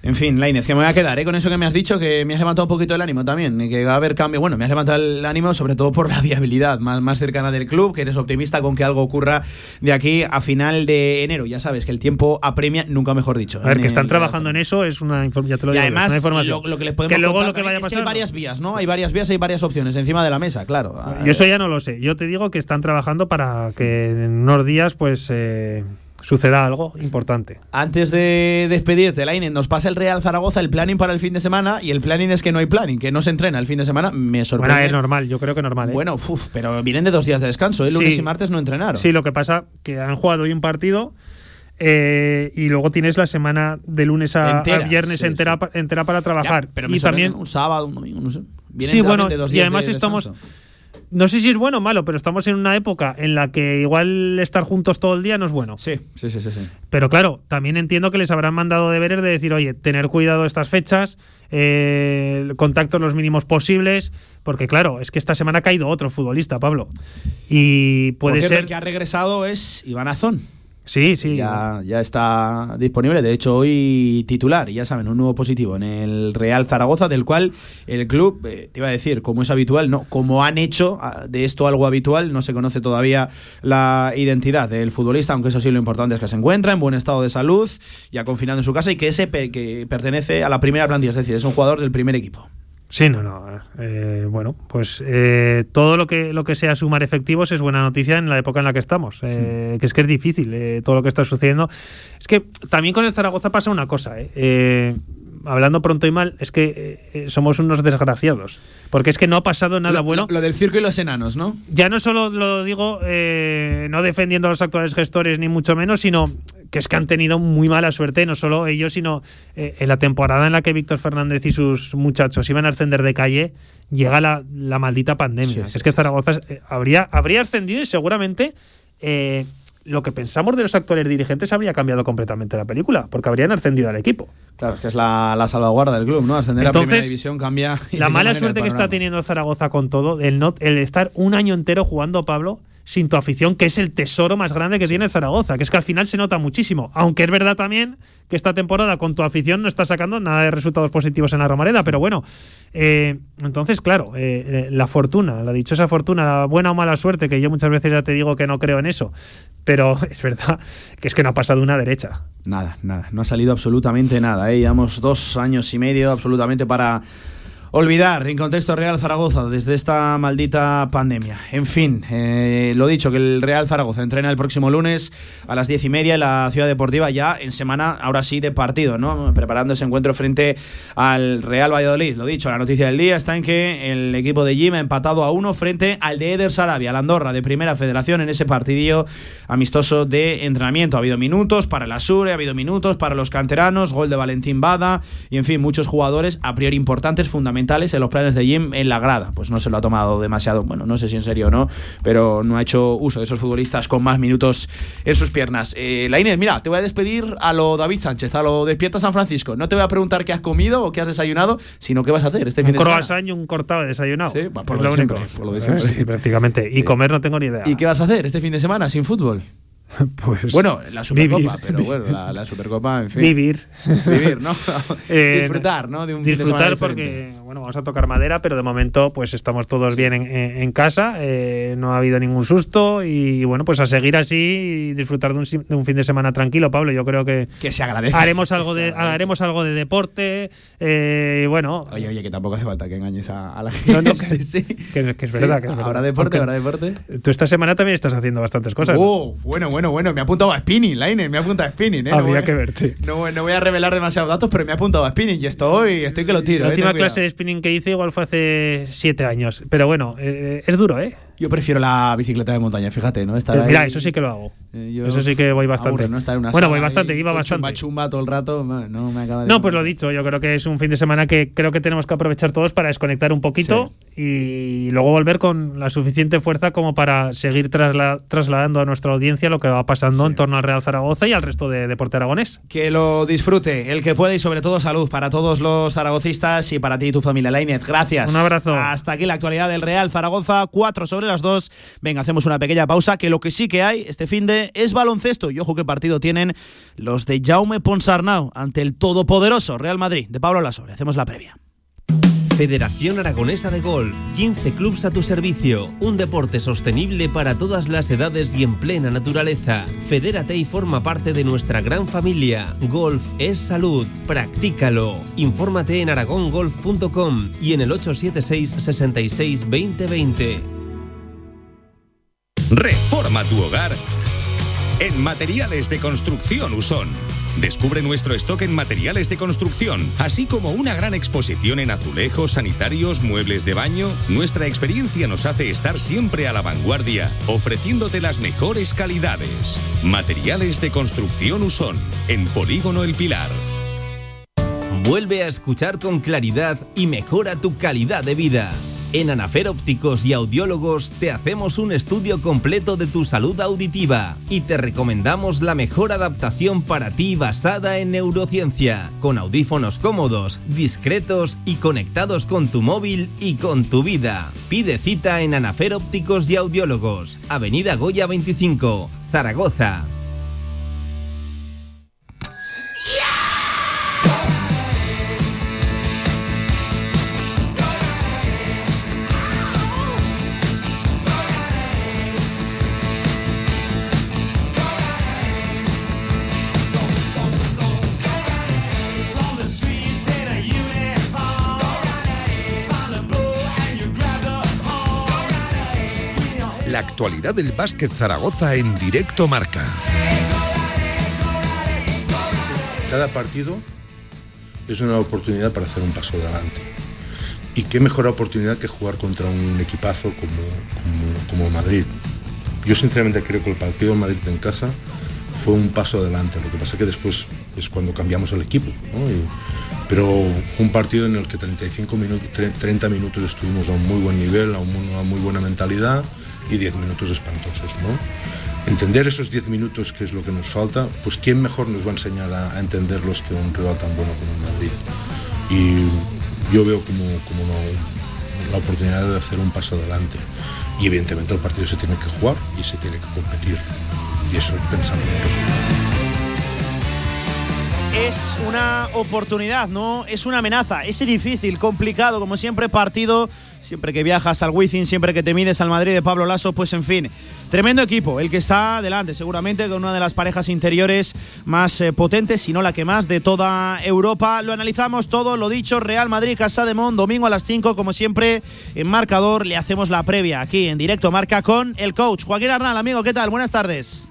En fin, Lainez, que me voy a quedar ¿eh? con eso que me has dicho, que me has levantado un poquito el ánimo también, y que va a haber cambio. Bueno, me has levantado el ánimo sobre todo por la viabilidad más, más cercana del club, que eres optimista con que algo ocurra de aquí a final de enero. Ya sabes que el tiempo apremia, nunca mejor dicho. A ver, que están trabajando en eso es una, ya te lo y además, Lo, que les podemos que luego lo que vaya a pasar, hay varias vías, ¿no? Hay varias vías, hay varias opciones encima de la mesa, claro. Yo eso ya no lo sé. Yo te digo que están trabajando para que en unos días, pues. Eh, suceda algo importante. Antes de despedirte, Laine, nos pasa el Real Zaragoza el planning para el fin de semana y el planning es que no hay planning, que no se entrena el fin de semana. Me sorprende. Bueno, es normal, yo creo que normal. ¿eh? Bueno, pero vienen de dos días de descanso, el ¿eh? lunes y martes no entrenaron. Sí, lo que pasa que han jugado hoy un partido. Eh, y luego tienes la semana de lunes a, viernes entera, entera para trabajar. pero y también un sábado, un domingo, no sé. sí, bueno, y además estamos no sé si es bueno o malo, pero estamos en una época en la que igual estar juntos todo el día no es bueno. Sí, sí, sí, sí. Pero claro, también entiendo que les habrán mandado deberes de decir, oye, tener cuidado estas fechas, eh, contactos los mínimos posibles, porque claro, es que esta semana ha caído otro futbolista, Pablo. Y puede ser. El que ha regresado es Iván Azón. Sí, sí. Ya, ya está disponible. De hecho, hoy titular, ya saben, un nuevo positivo en el Real Zaragoza, del cual el club, eh, te iba a decir, como es habitual, no, como han hecho ah, de esto algo habitual, no se conoce todavía la identidad del futbolista, aunque eso sí lo importante es que se encuentra en buen estado de salud, ya confinado en su casa y que ese que pertenece a la primera plantilla, es decir, es un jugador del primer equipo. Sí, no, no. Eh, bueno, pues eh, todo lo que lo que sea sumar efectivos es buena noticia en la época en la que estamos. Eh, que es que es difícil todo lo que está sucediendo. Es que también con el Zaragoza pasa una cosa. Hablando pronto y mal, es que somos unos desgraciados. Porque es que no ha pasado nada bueno. Lo, del circo y los enanos, ¿no? Ya no solo lo digo no defendiendo a los actuales gestores, ni mucho menos, sino que es que han tenido muy mala suerte, no solo ellos, sino eh, en la temporada en la que Víctor Fernández y sus muchachos iban a ascender de calle, llega la, maldita pandemia. es que Zaragoza eh, habría, habría ascendido y seguramente eh, lo que pensamos de los actuales dirigentes habría cambiado completamente la película, porque habrían ascendido al equipo. Claro, que es la, salvaguarda del club, ¿no? Ascender a primera división cambia. La mala suerte que está teniendo Zaragoza con todo, el, no, el estar un año entero jugando, Pablo, sin tu afición, que es el tesoro más grande que tiene Zaragoza, que es que al final se nota muchísimo. Aunque es verdad también que esta temporada con tu afición no está sacando nada de resultados positivos en la Romareda, pero bueno, eh, entonces, claro, eh, eh, la fortuna, la dichosa fortuna, la buena o mala suerte, que yo muchas veces ya te digo que no creo en eso, pero es verdad que es que no ha pasado una derecha. Nada, nada, no ha salido absolutamente nada. ¿eh? Llevamos dos años y medio absolutamente para olvidar en contexto Real Zaragoza desde esta maldita pandemia. En fin, eh, lo dicho, que el Real Zaragoza entrena el próximo lunes a las diez y media en la Ciudad Deportiva, ya en semana, ahora sí, de partido, ¿no? Preparando ese encuentro frente al Real Valladolid. Lo dicho, la noticia del día está en que el equipo de Jim ha empatado a uno frente al de Eder Sarabia, la Andorra de Primera Federación, en ese partidillo amistoso de entrenamiento. Ha habido minutos para el Asure, ha habido minutos para los canteranos, gol de Valentín Bada y, en fin, muchos jugadores a priori importantes, fundamentales en los planes de Jim en la grada. Pues no se lo ha tomado demasiado, bueno, no sé si en serio o no, pero no ha hecho uso de esos futbolistas con más minutos en sus piernas. Eh, la Inés, mira, te voy a despedir a lo David Sánchez, a lo Despierta San Francisco. No te voy a preguntar qué has comido o qué has desayunado, sino qué vas a hacer este fin de semana. Un croissant y un cortado de desayunado. Sí, por, lo, por lo de siempre. Sí, prácticamente. Y comer no tengo ni idea. ¿Y qué vas a hacer este fin de semana sin fútbol? Pues bueno, la Supercopa, pero bueno, la, Supercopa, en fin. Vivir. Vivir, ¿no? Eh, disfrutar, ¿no? De un disfrutar porque, bueno, vamos a tocar madera, pero de momento pues estamos todos bien en, casa, eh, no ha habido ningún susto y bueno, pues a seguir así y disfrutar de un, fin de semana tranquilo, Pablo. Yo creo que, que se agradece. Haremos algo, de, haremos algo de deporte, eh, bueno. Oye, oye, que tampoco hace falta que engañes a, la gente. No, que, sí. que, es verdad. Que ahora deporte, ahora deporte. Tú esta semana también estás haciendo bastantes cosas. Oh, bueno, bueno bueno, bueno, me ha apuntado a spinning, Laine, me ha apuntado a spinning, ¿eh? Habría que verte. No, no, voy a revelar demasiados datos, pero me ha apuntado a spinning y estoy, que lo tiro. La ¿eh? última clase de spinning que hice igual fue hace siete años. Pero bueno, eh, es duro, ¿eh? Yo prefiero la bicicleta de montaña, fíjate, ¿no? Estar Mira, eso sí que lo hago. Eh, eso sí que voy bastante. ¿no? bueno, voy bastante, iba bastante. Chumba, chumba todo el rato, no me acaba de. No, pues lo dicho, yo creo que es un fin de semana que creo que tenemos que aprovechar todos para desconectar un poquito y luego volver con la suficiente fuerza como para seguir trasladando a nuestra audiencia lo que va pasando en torno al Real Zaragoza y al resto de deporte aragonés. Que lo disfrute, el que puede y sobre todo salud para todos los zaragocistas y para ti y tu familia. Lainez, gracias. Un abrazo. Hasta aquí la actualidad del Real Zaragoza, 4 sobre las 2. Venga, hacemos una pequeña pausa, que lo que sí que hay este fin de es baloncesto. Y ojo qué partido tienen los de Jaume Ponsarnau ante el todopoderoso Real Madrid de Pablo Lasso. Le hacemos la previa. Federación Aragonesa de Golf, 15 clubs a tu servicio, un deporte sostenible para todas las edades y en plena naturaleza. Fedérate y forma parte de nuestra gran familia. Golf es salud, practícalo. Infórmate en aragongolf.com y en el 876 66 2020. Reforma tu hogar en Materiales de Construcción Usón. Descubre nuestro stock en materiales de construcción, así como una gran exposición en azulejos, sanitarios, muebles de baño. Nuestra experiencia nos hace estar siempre a la vanguardia, ofreciéndote las mejores calidades. Materiales de construcción Usón, en Polígono El Pilar. Vuelve a escuchar con claridad y mejora tu calidad de vida. En Anafer Ópticos y Audiólogos te hacemos un estudio completo de tu salud auditiva y te recomendamos la mejor adaptación para ti basada en neurociencia, con audífonos cómodos, discretos y conectados con tu móvil y con tu vida. Pide cita en Anafer Ópticos y Audiólogos, Avenida Goya 25, Zaragoza. Actualidad del básquet Zaragoza en directo marca. Cada partido es una oportunidad para hacer un paso adelante. Y qué mejor oportunidad que jugar contra un equipazo como, como, Madrid. Yo sinceramente creo que el partido de Madrid en casa fue un paso adelante. Lo que pasa es que después es cuando cambiamos el equipo. pero fue un partido en el que 35 minutos, 30 minutos estuvimos a un muy buen nivel, a, una muy buena mentalidad y 10 minutos espantosos, ¿no? Entender esos 10 minutos, que es lo que nos falta, pues ¿quién mejor nos va a enseñar a, entenderlos que un rival tan bueno como el Madrid? Y yo veo como, como la oportunidad de hacer un paso adelante. Y evidentemente el partido se tiene que jugar y se tiene que competir. Y eso pensando en el es una oportunidad, no es una amenaza. Es difícil, complicado, como siempre, partido. Siempre que viajas al Wizzing, siempre que te mides al Madrid de Pablo Lasso, pues en fin, tremendo equipo, el que está adelante, seguramente con una de las parejas interiores más eh, potentes, si no la que más, de toda Europa. Lo analizamos todo, lo dicho, Real Madrid, Casa de Mon, domingo a las 5, como siempre, en marcador. Le hacemos la previa aquí en directo, marca con el coach Joaquín Arnal. Amigo, ¿qué tal? Buenas tardes.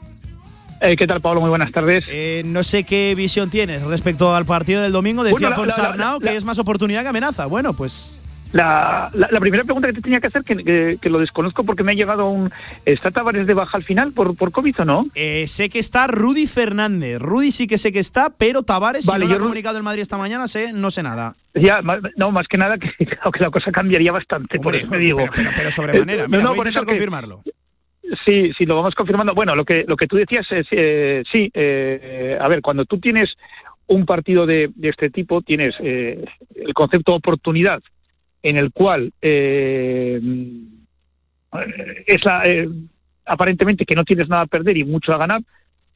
Eh, ¿Qué tal, Pablo? Muy buenas tardes. Eh, no sé qué visión tienes respecto al partido del domingo. Decía bueno, Sarnau que es más oportunidad que amenaza. Bueno, pues. La, primera pregunta que te tenía que hacer, que, lo desconozco porque me ha llegado un... ¿Está Tavares de baja al final por, por COVID o no? Eh, sé que está Rudy Fernández. Rudy sí que sé que está, pero Tavares, vale, si no lo ha comunicado el Madrid esta mañana, sé, no sé nada. Ya, no, más que nada que, que la cosa cambiaría bastante, por eso me digo. Pero, pero, sobremanera, Mira, no, voy a intentar confirmarlo. Sí, sí, lo vamos confirmando. Bueno, lo que, lo que tú decías es, eh, sí, eh, a ver, cuando tú tienes un partido de, este tipo, tienes eh, el concepto de oportunidad en el cual es la, aparentemente que no tienes nada a perder y mucho a ganar,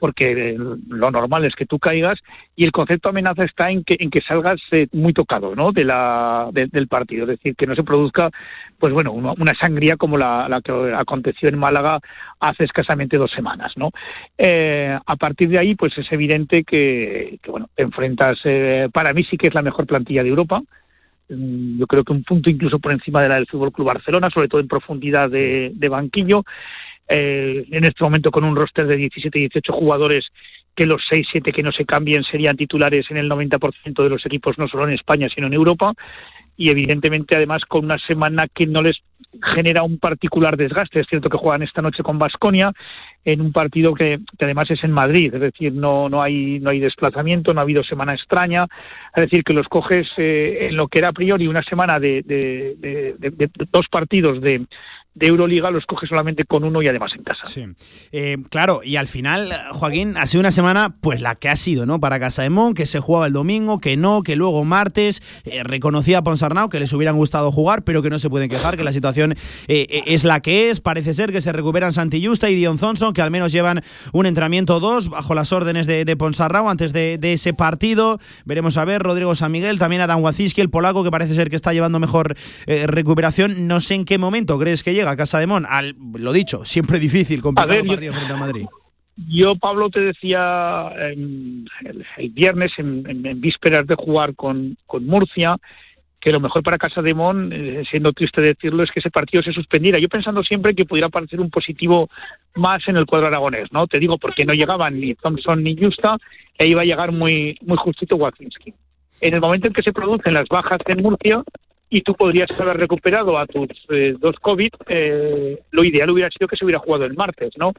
porque lo normal es que tú caigas y el concepto amenaza está en que en que salgas eh, muy tocado ¿no? de la del partido es decir que no se produzca pues bueno una, sangría como la, que aconteció en Málaga hace escasamente dos semanas no eh, a partir de ahí pues es evidente que, bueno enfrentas eh, para mí sí que es la mejor plantilla de Europa yo creo que un punto incluso por encima de la del Fútbol Club Barcelona, sobre todo en profundidad de banquillo. Eh, en este momento con un roster de 17 y 18 jugadores que los 6-7 que no se cambien serían titulares en el 90% de los equipos, no solo en España, sino en Europa. Y evidentemente, además, con una semana que no les genera un particular desgaste. Es cierto que juegan esta noche con Basconia en un partido que, además es en Madrid, es decir, no, no, hay, no hay desplazamiento, no ha habido semana extraña, es decir, que los coges eh, en lo que era a priori una semana de, de dos partidos de, de Euroliga los coge solamente con uno y además en casa. Sí. Eh, claro, y al final, Joaquín, ha sido una semana pues la que ha sido, ¿no? Para Casa de Mon, que se jugaba el domingo, que no, que luego martes, eh, reconocía a Ponsarnau que les hubieran gustado jugar, pero que no se pueden quejar, que la situación eh, es la que es. Parece ser que se recuperan Santi Justa y Dion Thompson, que al menos llevan un entrenamiento dos bajo las órdenes de, de antes de, ese partido. Veremos a ver, Rodrigo San Miguel, también Adam Waziski, el polaco, que parece ser que está llevando mejor recuperación. No sé en qué momento crees que llega a Casa de Mon, al, lo dicho, siempre difícil complicado el partido frente a Madrid. Yo, Pablo, te decía el, viernes, en, vísperas de jugar con, Murcia, que lo mejor para Casa de Mon, eh, siendo triste decirlo, es que ese partido se suspendiera. Yo pensando siempre que pudiera aparecer un positivo más en el cuadro aragonés, ¿no? Te digo, porque no llegaban ni Thompson ni Justa, e iba a llegar muy, muy justito Wacinski. En el momento en que se producen las bajas en Murcia, y tú podrías haber recuperado a tus eh, dos COVID, eh, lo ideal hubiera sido que se hubiera jugado el martes, ¿no?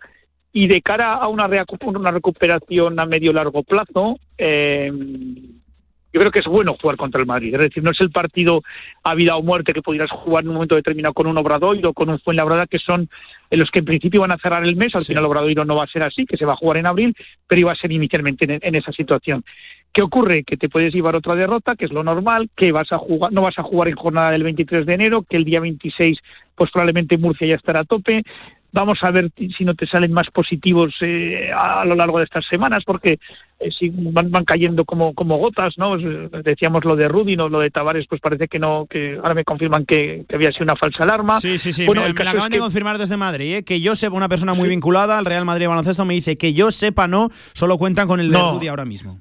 Y de cara a una, una recuperación a medio largo plazo, eh, yo creo que es bueno jugar contra el Madrid. Es decir, no es el partido a vida o muerte que pudieras jugar en un momento determinado con un Obradoiro o con un Fuenlabrada, que son en los que en principio van a cerrar el mes. Al final Obradoiro no va a ser así, que se va a jugar en abril, pero iba a ser inicialmente en esa situación. ¿Qué ocurre? Que te puedes llevar otra derrota, que es lo normal, que vas a jugar, no vas a jugar en jornada del 23 de enero, que el día 26 pues probablemente Murcia ya estará a tope. Vamos a ver si no te salen más positivos eh, a, lo largo de estas semanas, porque eh, si van, cayendo como, como gotas, ¿no? Pues, decíamos lo de Rudy, no lo de Tavares, pues parece que no, que ahora me confirman que, había sido una falsa alarma. Sí, sí, sí, me, la acaban de confirmar desde Madrid, ¿eh? que yo sepa, una persona muy vinculada al Real Madrid Baloncesto me dice que yo sepa no, solo cuentan con el de Rudy ahora mismo.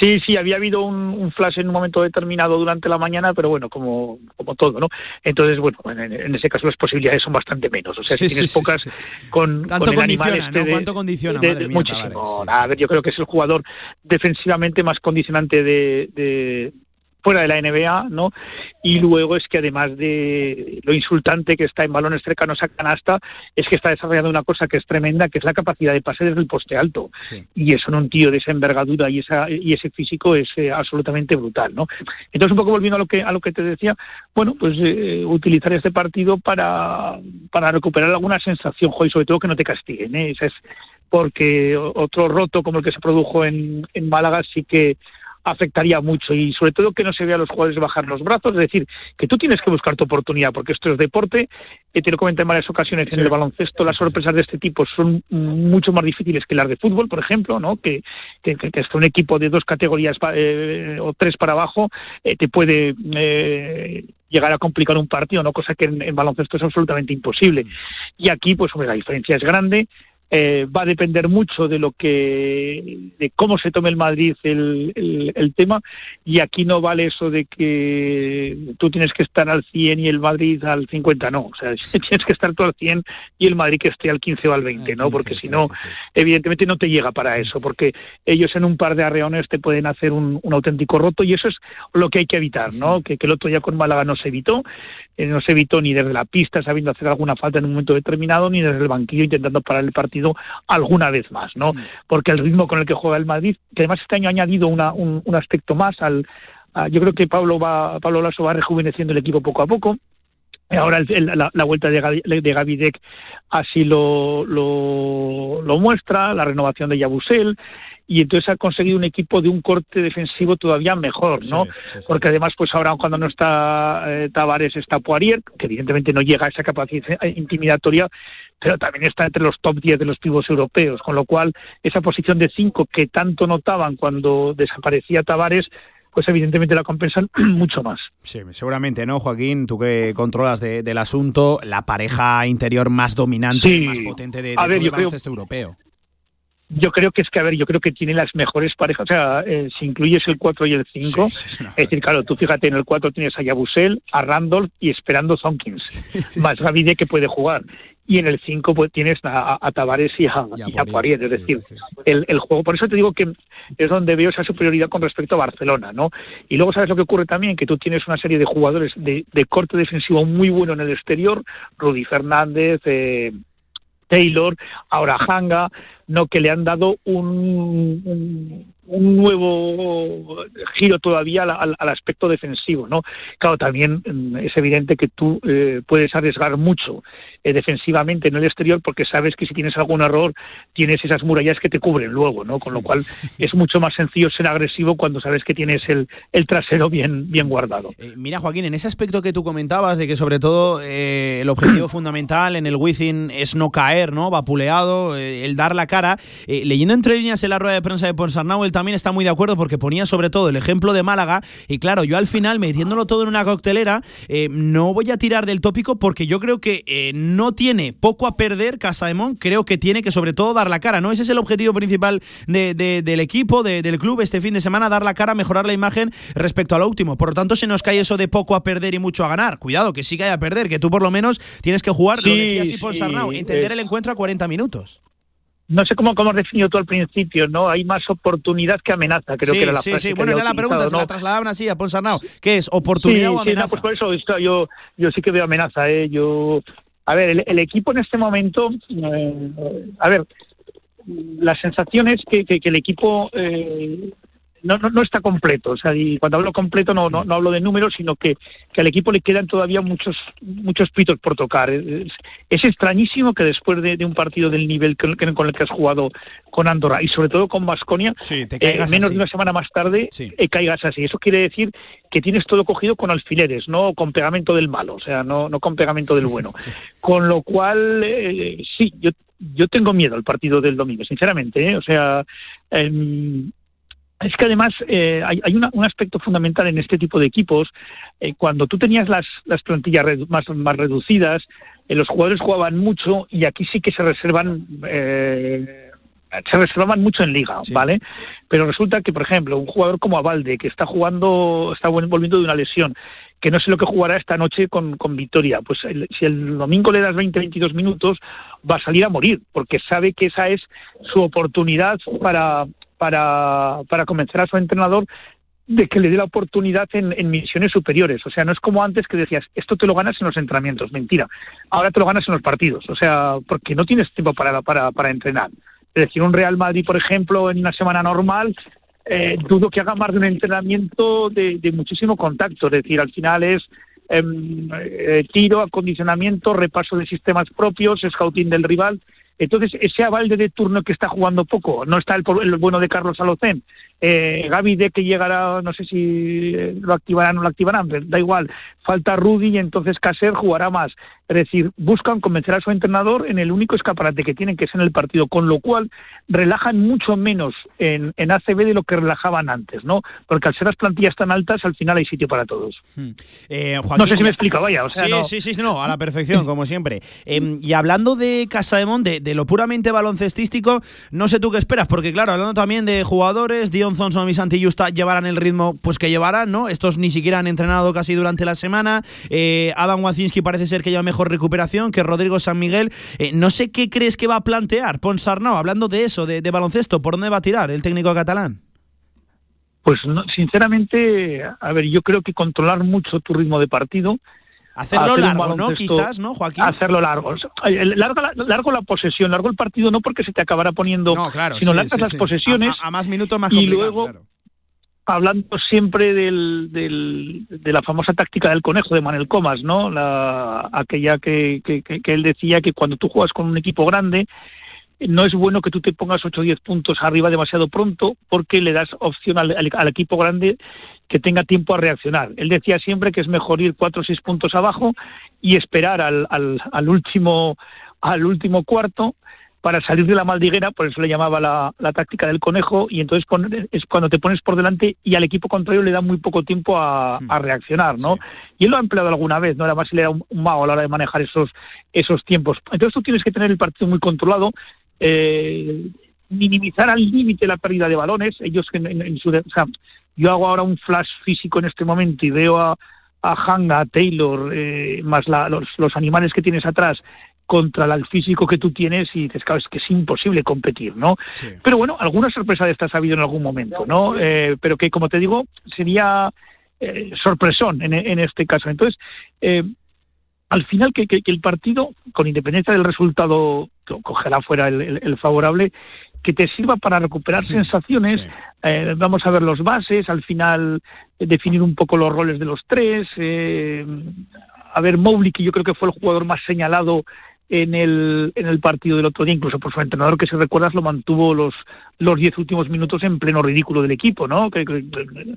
Sí, sí, había habido un, flash en un momento determinado durante la mañana, pero bueno, como, como todo, ¿no? Entonces, bueno, en, ese caso las posibilidades son bastante menos. O sea, si tienes pocas con, Tanto con condiciona, este ¿Cuánto condiciona? madre mía, muchísimo. yo creo que es el jugador defensivamente más condicionante de, fuera de la NBA, ¿no? Y luego es que además de lo insultante que está en balones cercanos a canasta, es que está desarrollando una cosa que es tremenda, que es la capacidad de pase desde el poste alto. Y eso en un tío de esa envergadura y esa y ese físico es eh, absolutamente brutal, ¿no? Entonces un poco volviendo a lo que a lo que te decía, bueno, pues eh, utilizar este partido para para recuperar alguna sensación, y sobre todo que no te castiguen, ¿eh? es porque otro roto como el que se produjo en, en Málaga sí que afectaría mucho y sobre todo que no se vea a los jugadores bajar los brazos, es decir, que tú tienes que buscar tu oportunidad porque esto es deporte, te lo comenté en varias ocasiones en el baloncesto, las sorpresas de este tipo son mucho más difíciles que las de fútbol, por ejemplo, ¿no? que, que, que un equipo de dos categorías eh, o tres para abajo eh, te puede eh, llegar a complicar un partido, ¿no? cosa que en, en, baloncesto es absolutamente imposible. Y aquí, pues hombre, la diferencia es grande. Eh, va a depender mucho de lo que de cómo se tome el Madrid el, el, tema y aquí no vale eso de que tú tienes que estar al 100 y el Madrid al 50 no. O sea tienes que estar tú al 100 y el Madrid que esté al 15 o al 20 no porque si no evidentemente no te llega para eso porque ellos en un par de arreones te pueden hacer un, auténtico roto y eso es lo que hay que evitar no que, que el otro día con Málaga no se evitó eh, no se evitó ni desde la pista sabiendo hacer alguna falta en un momento determinado ni desde el banquillo intentando parar el partido alguna vez más, ¿no? Porque el ritmo con el que juega el Madrid, que además este año ha añadido una, un, aspecto más al, yo creo que Pablo va, Pablo Lasso va rejuveneciendo el equipo poco a poco. Ahora la, vuelta de, Gavidec así lo, lo, muestra, la renovación de Yabusel, y entonces ha conseguido un equipo de un corte defensivo todavía mejor, ¿no? Porque además, pues ahora cuando no está eh, Tavares está Poirier, que evidentemente no llega a esa capacidad intimidatoria, pero también está entre los top 10 de los pibos europeos, con lo cual esa posición de 5 que tanto notaban cuando desaparecía Tavares, pues evidentemente la compensan mucho más. Sí, seguramente, ¿no, Joaquín? Tú que controlas del asunto, la pareja interior más dominante, y más potente de, de todo el baloncesto europeo. Yo creo que es que, a ver, yo creo que tiene las mejores parejas. O sea, eh, si incluyes el 4 y el 5, es decir, claro, tú fíjate, en el 4 tienes a Yabusel, a Randolph y esperando Zonkins, más Gavide que puede jugar. Y en el 5 pues tienes a, a Tavares y a, y a Poirier, es decir, El, el, juego, por eso te digo que es donde veo esa superioridad con respecto a Barcelona, ¿no? Y luego sabes lo que ocurre también, que tú tienes una serie de jugadores de, de corte defensivo muy bueno en el exterior, Rudy Fernández, eh, Taylor, ahora Hanga, no que le han dado un, un, nuevo giro todavía al, aspecto defensivo, ¿no? Claro, también mm, es evidente que tú eh, puedes arriesgar mucho eh, defensivamente en el exterior porque sabes que si tienes algún error tienes esas murallas que te cubren luego, ¿no? Con lo cual es mucho más sencillo ser agresivo cuando sabes que tienes el, el trasero bien, bien guardado. Eh, mira, Joaquín, en ese aspecto que tú comentabas de que sobre todo el objetivo fundamental en el Wizzing es no caer, ¿no? Vapuleado, el dar la cara. Eh, leyendo entre líneas en la rueda de prensa de Ponsarnau, él también está muy de acuerdo porque ponía sobre todo el ejemplo de Málaga. Y claro, yo al final, metiéndolo todo en una coctelera, eh, no voy a tirar del tópico porque yo creo que eh, no tiene poco a perder Casaemón, creo que tiene que sobre todo dar la cara, ¿no? Ese es el objetivo principal del equipo, del club este fin de semana, dar la cara, mejorar la imagen respecto a lo último. Por lo tanto, se nos cae eso de poco a perder y mucho a ganar. Cuidado, que sí que hay a perder, que tú por lo menos tienes que jugar, lo decía así Ponsarnau, entender el encuentro a 40 minutos no sé cómo, cómo has definido tú al principio, ¿no? Hay más oportunidad que amenaza, creo que era la Sí, sí, bueno, era la pregunta, se la trasladaban así a Ponsarnau. ¿Qué es, oportunidad o amenaza? Sí, pues por eso yo, yo sí que veo amenaza, ¿eh? Yo, a ver, el, equipo en este momento, eh, a ver, la sensación es que, que, el equipo eh, no, no, no, está completo. O sea, y cuando hablo completo no, no, no hablo de números, sino que, que, al equipo le quedan todavía muchos muchos pitos por tocar. Es, extrañísimo que después de, un partido del nivel con, con, el que has jugado con Andorra y sobre todo con Vasconia, eh, menos de una semana más tarde eh, caigas así. Eso quiere decir que tienes todo cogido con alfileres, no con pegamento del malo, o sea, no, no con pegamento del bueno. Con lo cual, eh, sí, yo yo tengo miedo al partido del domingo, sinceramente. O sea, eh, es que además eh, hay, un aspecto fundamental en este tipo de equipos. Eh, cuando tú tenías las, las plantillas más, más reducidas, eh, los jugadores jugaban mucho y aquí sí que se reservan se reservaban mucho en liga, ¿vale? Pero resulta que, por ejemplo, un jugador como Avalde, que está jugando, está volviendo de una lesión, que no sé lo que jugará esta noche con, con Victoria, pues si el domingo le das 20-22 minutos, va a salir a morir, porque sabe que esa es su oportunidad para, para, para convencer a su entrenador de que le dé la oportunidad en, misiones superiores. O sea, no es como antes que decías, esto te lo ganas en los entrenamientos. Mentira. Ahora te lo ganas en los partidos. O sea, porque no tienes tiempo para, para, para entrenar. Es decir, un Real Madrid, por ejemplo, en una semana normal, eh, dudo que haga más de un entrenamiento de, muchísimo contacto. Es decir, al final es em, eh, tiro, acondicionamiento, repaso de sistemas propios, scouting del rival. Entonces, ese avalde de turno que está jugando poco, no está el, el bueno de Carlos Alocén, eh, Gaby de que llegará, no sé si eh, lo activarán o no lo activarán, da igual. Falta Rudy y entonces Caser jugará más. Es decir, buscan convencer a su entrenador en el único escaparate que tienen, que es en el partido, con lo cual relajan mucho menos en, en ACB de lo que relajaban antes, ¿no? Porque al ser las plantillas tan altas, al final hay sitio para todos. Hmm. Eh, no sé si me explica, vaya. O sea, sí, sí, sí, no, a la perfección, como siempre. Em, y hablando de Casa de, de lo puramente baloncestístico, no sé tú qué esperas, porque claro, hablando también de jugadores, Dion Thompson y Santi Justa llevarán el ritmo pues que llevarán, ¿no? Estos ni siquiera han entrenado casi durante la semana. Eh, Adam Wacinski parece ser que lleva mejor recuperación que Rodrigo San Miguel. Eh, no sé qué crees que va a plantear Ponsarnau, hablando de eso, de, baloncesto, ¿por dónde va a tirar el técnico catalán? Pues sinceramente, a ver, yo creo que controlar mucho tu ritmo de partido, Hacerlo largo, ¿no? Quizás, ¿no, Joaquín? Hacerlo largo. Largo, largo, la posesión, largo el partido, no porque se te acabará poniendo, no, claro, sino largas las posesiones. A, más minutos más Y luego, hablando siempre del, del, de la famosa táctica del conejo de Manuel Comas, ¿no? La, aquella que, que, que, él decía que cuando tú juegas con un equipo grande, no es bueno que tú te pongas 8 o 10 puntos arriba demasiado pronto porque le das opción al, al, equipo grande que tenga tiempo a reaccionar. Él decía siempre que es mejor ir 4 o 6 puntos abajo y esperar al, al, al, último, al último cuarto para salir de la maldiguera, por eso le llamaba la, la táctica del conejo, y entonces es cuando te pones por delante y al equipo contrario le da muy poco tiempo a, a reaccionar, ¿no? Y él lo ha empleado alguna vez, ¿no? Además, él era un, un mago a la hora de manejar esos, esos tiempos. Entonces tú tienes que tener el partido muy controlado, eh, minimizar al límite la pérdida de balones. Ellos en, su, o sea, yo hago ahora un flash físico en este momento y veo a, a Hanga, a Taylor, eh, más los, los, animales que tienes atrás, contra el físico que tú tienes y dices, claro, es que es imposible competir, ¿no? Pero bueno, alguna sorpresa de estas ha habido en algún momento, ¿no? Eh, pero que, como te digo, sería eh, sorpresón en, en, este caso. Entonces, eh, al final que, el partido, con independencia del resultado, cogerá fuera el, favorable, que te sirva para recuperar sensaciones. Eh, vamos a ver los bases, al final eh, definir un poco los roles de los tres. Eh, a ver, Mowgli, que yo creo que fue el jugador más señalado en el, en el partido del otro día, incluso por su entrenador, que si recuerdas lo mantuvo los los diez últimos minutos en pleno ridículo del equipo, ¿no? Que,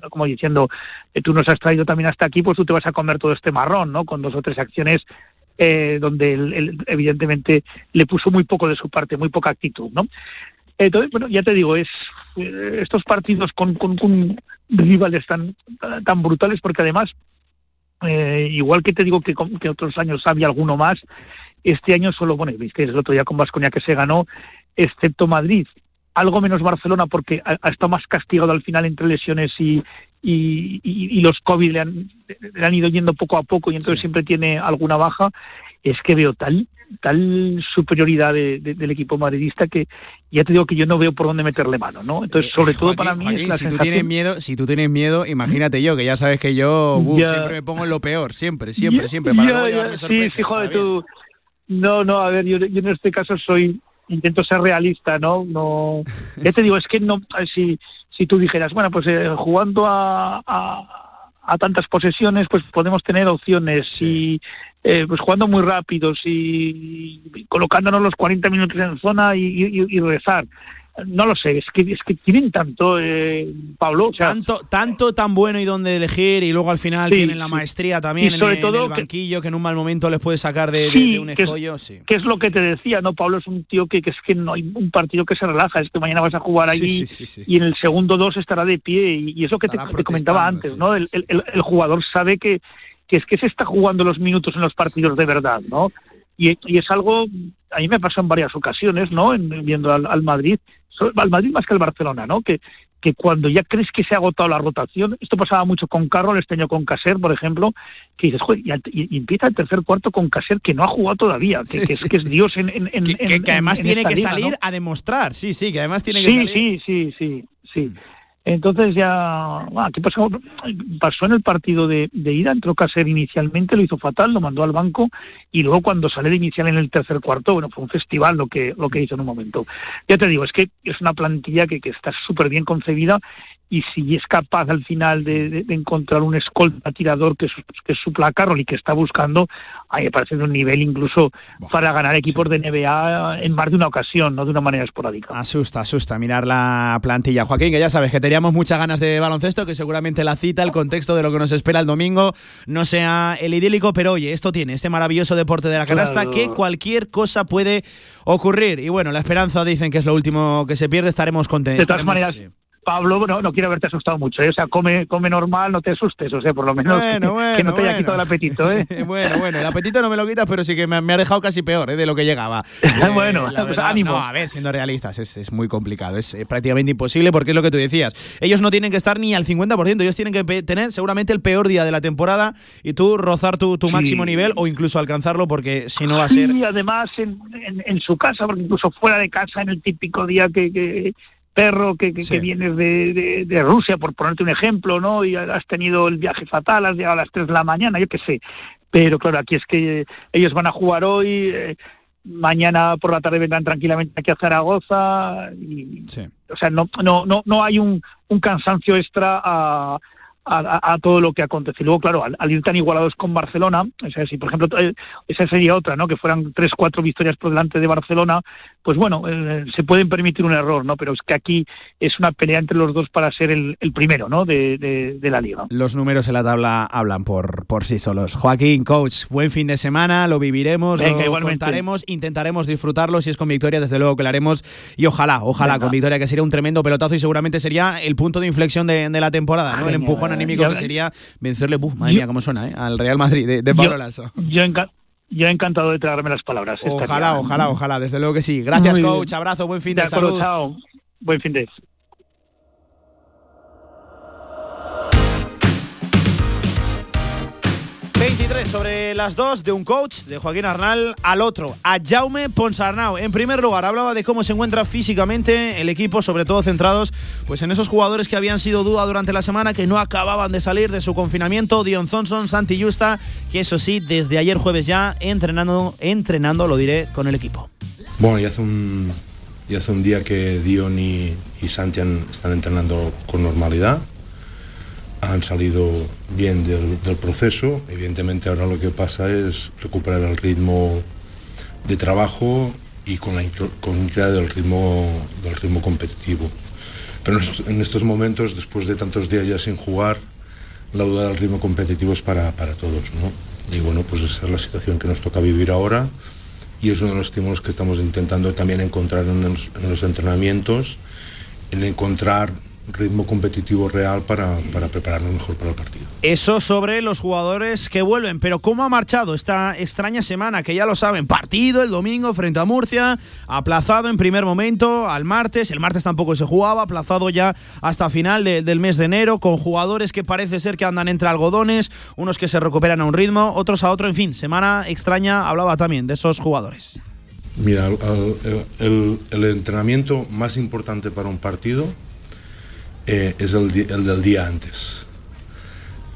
como diciendo, eh, tú nos has traído también hasta aquí, pues tú te vas a comer todo este marrón, ¿no? Con dos o tres acciones eh, donde él, evidentemente le puso muy poco de su parte, muy poca actitud, ¿no? Entonces, bueno, ya te digo, es eh, estos partidos con, con, rivales tan, tan brutales, porque además, igual que te digo que, que otros años había alguno más, este año solo, bueno, viste el otro día con Vasconia que se ganó, excepto Madrid. Algo menos Barcelona porque ha, estado más castigado al final entre lesiones y, y, los COVID le han, le han, ido yendo poco a poco y entonces siempre tiene alguna baja. Es que veo tal tal superioridad del equipo madridista que ya te digo que yo no veo por dónde meterle mano, ¿no? Entonces, sobre todo para mí es la si tú tienes miedo, si tú tienes miedo, imagínate yo que ya sabes que yo siempre me pongo en lo peor, siempre, siempre, siempre para Sí, sí, joder, tú no, no, a ver, yo, en este caso soy intento ser realista, ¿no? No, ya te digo, es que no, si, si tú dijeras, bueno, pues eh, jugando a, a, tantas posesiones, pues podemos tener opciones y eh, pues jugando muy rápido, y colocándonos los 40 minutos en zona y rezar no lo sé, es que, es que tienen tanto, eh, Pablo. tanto, tanto tan bueno y donde elegir, y luego al final tienen la maestría también en, todo el banquillo, que, en un mal momento les puede sacar de, un escollo. sí. que es lo que te decía, ¿no? Pablo es un tío que, es que no hay un partido que se relaja, es que mañana vas a jugar ahí y en el segundo dos estará de pie, y, eso que te, comentaba antes, ¿no? El, el, jugador sabe que, que es que se está jugando los minutos en los partidos de verdad, ¿no? Y, y es algo, a mí me pasó en varias ocasiones, ¿no? En, viendo al, al Madrid, al Madrid más que al Barcelona, ¿no? Que, que cuando ya crees que se ha agotado la rotación, esto pasaba mucho con Carroll, este año con Caser, por ejemplo, que dices, joder, y, empieza el tercer cuarto con Caser que no ha jugado todavía, que, que, es Dios en... en, que, que, además tiene que salir a demostrar, sí, sí, que además tiene que salir. Sí, sí, sí, sí. Entonces ya, ¿qué pasó? Pasó en el partido de, ida, entró Caser inicialmente, lo hizo fatal, lo mandó al banco y luego cuando sale de inicial en el tercer cuarto, bueno, fue un festival lo que, lo que hizo en un momento. Ya te digo, es que es una plantilla que, que está súper bien concebida y si es capaz al final de, encontrar un escolta tirador que es, que es su placar y que está buscando, ahí me parece de un nivel incluso para ganar equipos de NBA en más de una ocasión, no de una manera esporádica. Asusta, asusta mirar la plantilla. Joaquín, que ya sabes que teníamos muchas ganas de baloncesto, que seguramente la cita, el contexto de lo que nos espera el domingo no sea el idílico, pero oye, esto tiene este maravilloso deporte de la canasta que cualquier cosa puede ocurrir. Y bueno, la esperanza dicen que es lo último que se pierde, estaremos contentos. De todas maneras, Pablo, no, no quiero haberte asustado mucho, ¿eh? o sea, come, come normal, no te asustes, o sea, por lo menos que, no te haya quitado el apetito. ¿eh? bueno, bueno, el apetito no me lo quitas, pero sí que me, ha dejado casi peor ¿eh? de lo que llegaba. bueno, eh, pues ánimo. No, a ver, siendo realistas, es, muy complicado, es prácticamente imposible porque es lo que tú decías. Ellos no tienen que estar ni al 50%, ellos tienen que tener seguramente el peor día de la temporada y tú rozar tu, máximo nivel o incluso alcanzarlo porque si no va a ser... Y además en, en, su casa, porque incluso fuera de casa, en el típico día que perro que, que, vienes de, de, Rusia, por ponerte un ejemplo, ¿no? Y has tenido el viaje fatal, has llegado a las 3 de la mañana, yo qué sé. Pero claro, aquí es que ellos van a jugar hoy, eh, mañana por la tarde vendrán tranquilamente aquí a Zaragoza. Y, O sea, no, no, no, no hay un, un cansancio extra a, a, todo lo que acontece. Y luego, claro, al, ir tan igualados con Barcelona, o sea, si por ejemplo eh, esa sería otra, ¿no? Que fueran tres, cuatro victorias por delante de Barcelona, pues bueno, eh, se pueden permitir un error, ¿no? Pero es que aquí es una pelea entre los dos para ser el, primero, ¿no? De, la liga. Los números en la tabla hablan por, por sí solos. Joaquín, coach, buen fin de semana, lo viviremos, lo contaremos, intentaremos disfrutarlo. Si es con victoria, desde luego que lo haremos. Y ojalá, ojalá, con victoria, que sería un tremendo pelotazo y seguramente sería el punto de inflexión de, la temporada, ¿no? El empujón anímico que sería vencerle, buf, madre mía, cómo suena, ¿eh? Al Real Madrid de, de Pablo Lasso. Yo, yo encantado de traerme las palabras. Ojalá, ojalá, ojalá, desde luego que sí. Gracias, coach. Abrazo, buen fin de, de Chao. Buen fin de. 23 3 sobre las 2 de un coach, de Joaquín Arnal, al otro, a Jaume Ponsarnau. En primer lugar, hablaba de cómo se encuentra físicamente el equipo, sobre todo centrados pues en esos jugadores que habían sido duda durante la semana, que no acababan de salir de su confinamiento. Dion Thompson, Santi Justa, que eso sí, desde ayer jueves ya entrenando, entrenando, lo diré, con el equipo. Bueno, ya hace un, hace un día que Dion y, y Santi están entrenando con normalidad han salido bien del, proceso. Evidentemente ahora lo que pasa es recuperar el ritmo de trabajo y con la inclusión del ritmo, del ritmo competitivo. Pero en estos momentos, después de tantos días ya sin jugar, la duda del ritmo competitivo es para, para todos. ¿no? Y bueno, pues esa es la situación que nos toca vivir ahora y es uno de los estímulos que estamos intentando también encontrar en los, en los entrenamientos, en encontrar ritmo competitivo real para, para prepararnos mejor para el partido. Eso sobre los jugadores que vuelven, pero ¿cómo ha marchado esta extraña semana? Que ya lo saben, partido el domingo frente a Murcia, aplazado en primer momento al martes, el martes tampoco se jugaba, aplazado ya hasta final del mes de enero, con jugadores que parece ser que andan entre algodones, unos que se recuperan a un ritmo, otros a otro, en fin, semana extraña, hablaba también de esos jugadores. Mira, el, el entrenamiento más importante para un partido eh, es el, del día antes.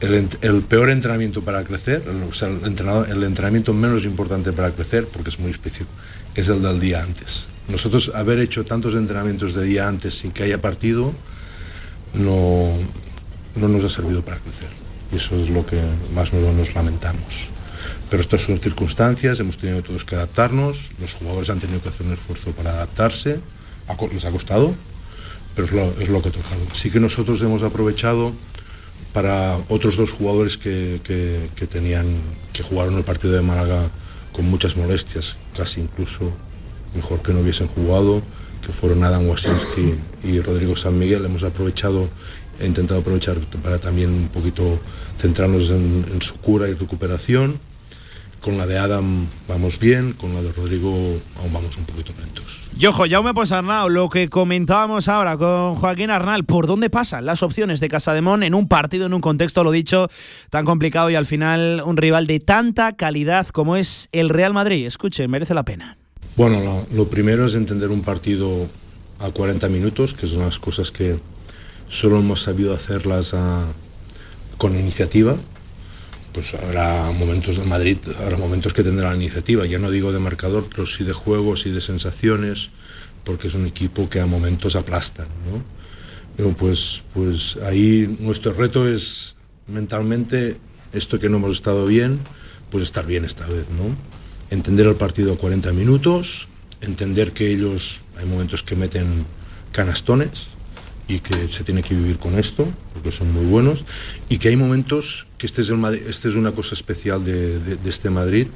El, peor entrenamiento para crecer, o sea, el, el entrenamiento menos importante para crecer, porque es muy específico, es el del día antes. Nosotros haber hecho tantos entrenamientos de día antes sin que haya partido no, no nos ha servido para crecer. Y eso es lo que más nos lamentamos. Pero estas son circunstancias, hemos tenido todos que adaptarnos, los jugadores han tenido que hacer un esfuerzo para adaptarse, les ha costado, pero es lo, que ha tocado. Sí que nosotros hemos aprovechado para otros dos jugadores que, que, tenían que jugaron el partido de Málaga con muchas molestias, casi incluso mejor que no hubiesen jugado, que fueron Adam Wasinski y Rodrigo San Miguel. Hemos aprovechado, he intentado aprovechar para también un poquito centrarnos en, en su cura y recuperación con la de Adam vamos bien, con la de Rodrigo aún vamos un poquito lentos. Y ojo, Jaume Arnau, lo que comentábamos ahora con Joaquín Arnal, ¿por dónde pasan las opciones de Casademón en un partido, en un contexto, lo dicho, tan complicado y al final un rival de tanta calidad como es el Real Madrid? Escuche, merece la pena. Bueno, lo, primero es entender un partido a 40 minutos, que son las cosas que solo hemos sabido hacerlas con iniciativa pues habrá momentos de Madrid, habrá momentos que tendrá la iniciativa, ya no digo de marcador, pero sí de juegos y de sensaciones, porque es un equipo que a momentos aplastan, ¿no? Pero pues, pues ahí nuestro reto es mentalmente, esto que no hemos estado bien, pues estar bien esta vez, ¿no? Entender el partido a 40 minutos, entender que ellos hay momentos que meten canastones, y que se tiene que vivir con esto, porque son muy buenos, y que hay momentos que este es, el, este es una cosa especial de, este Madrid,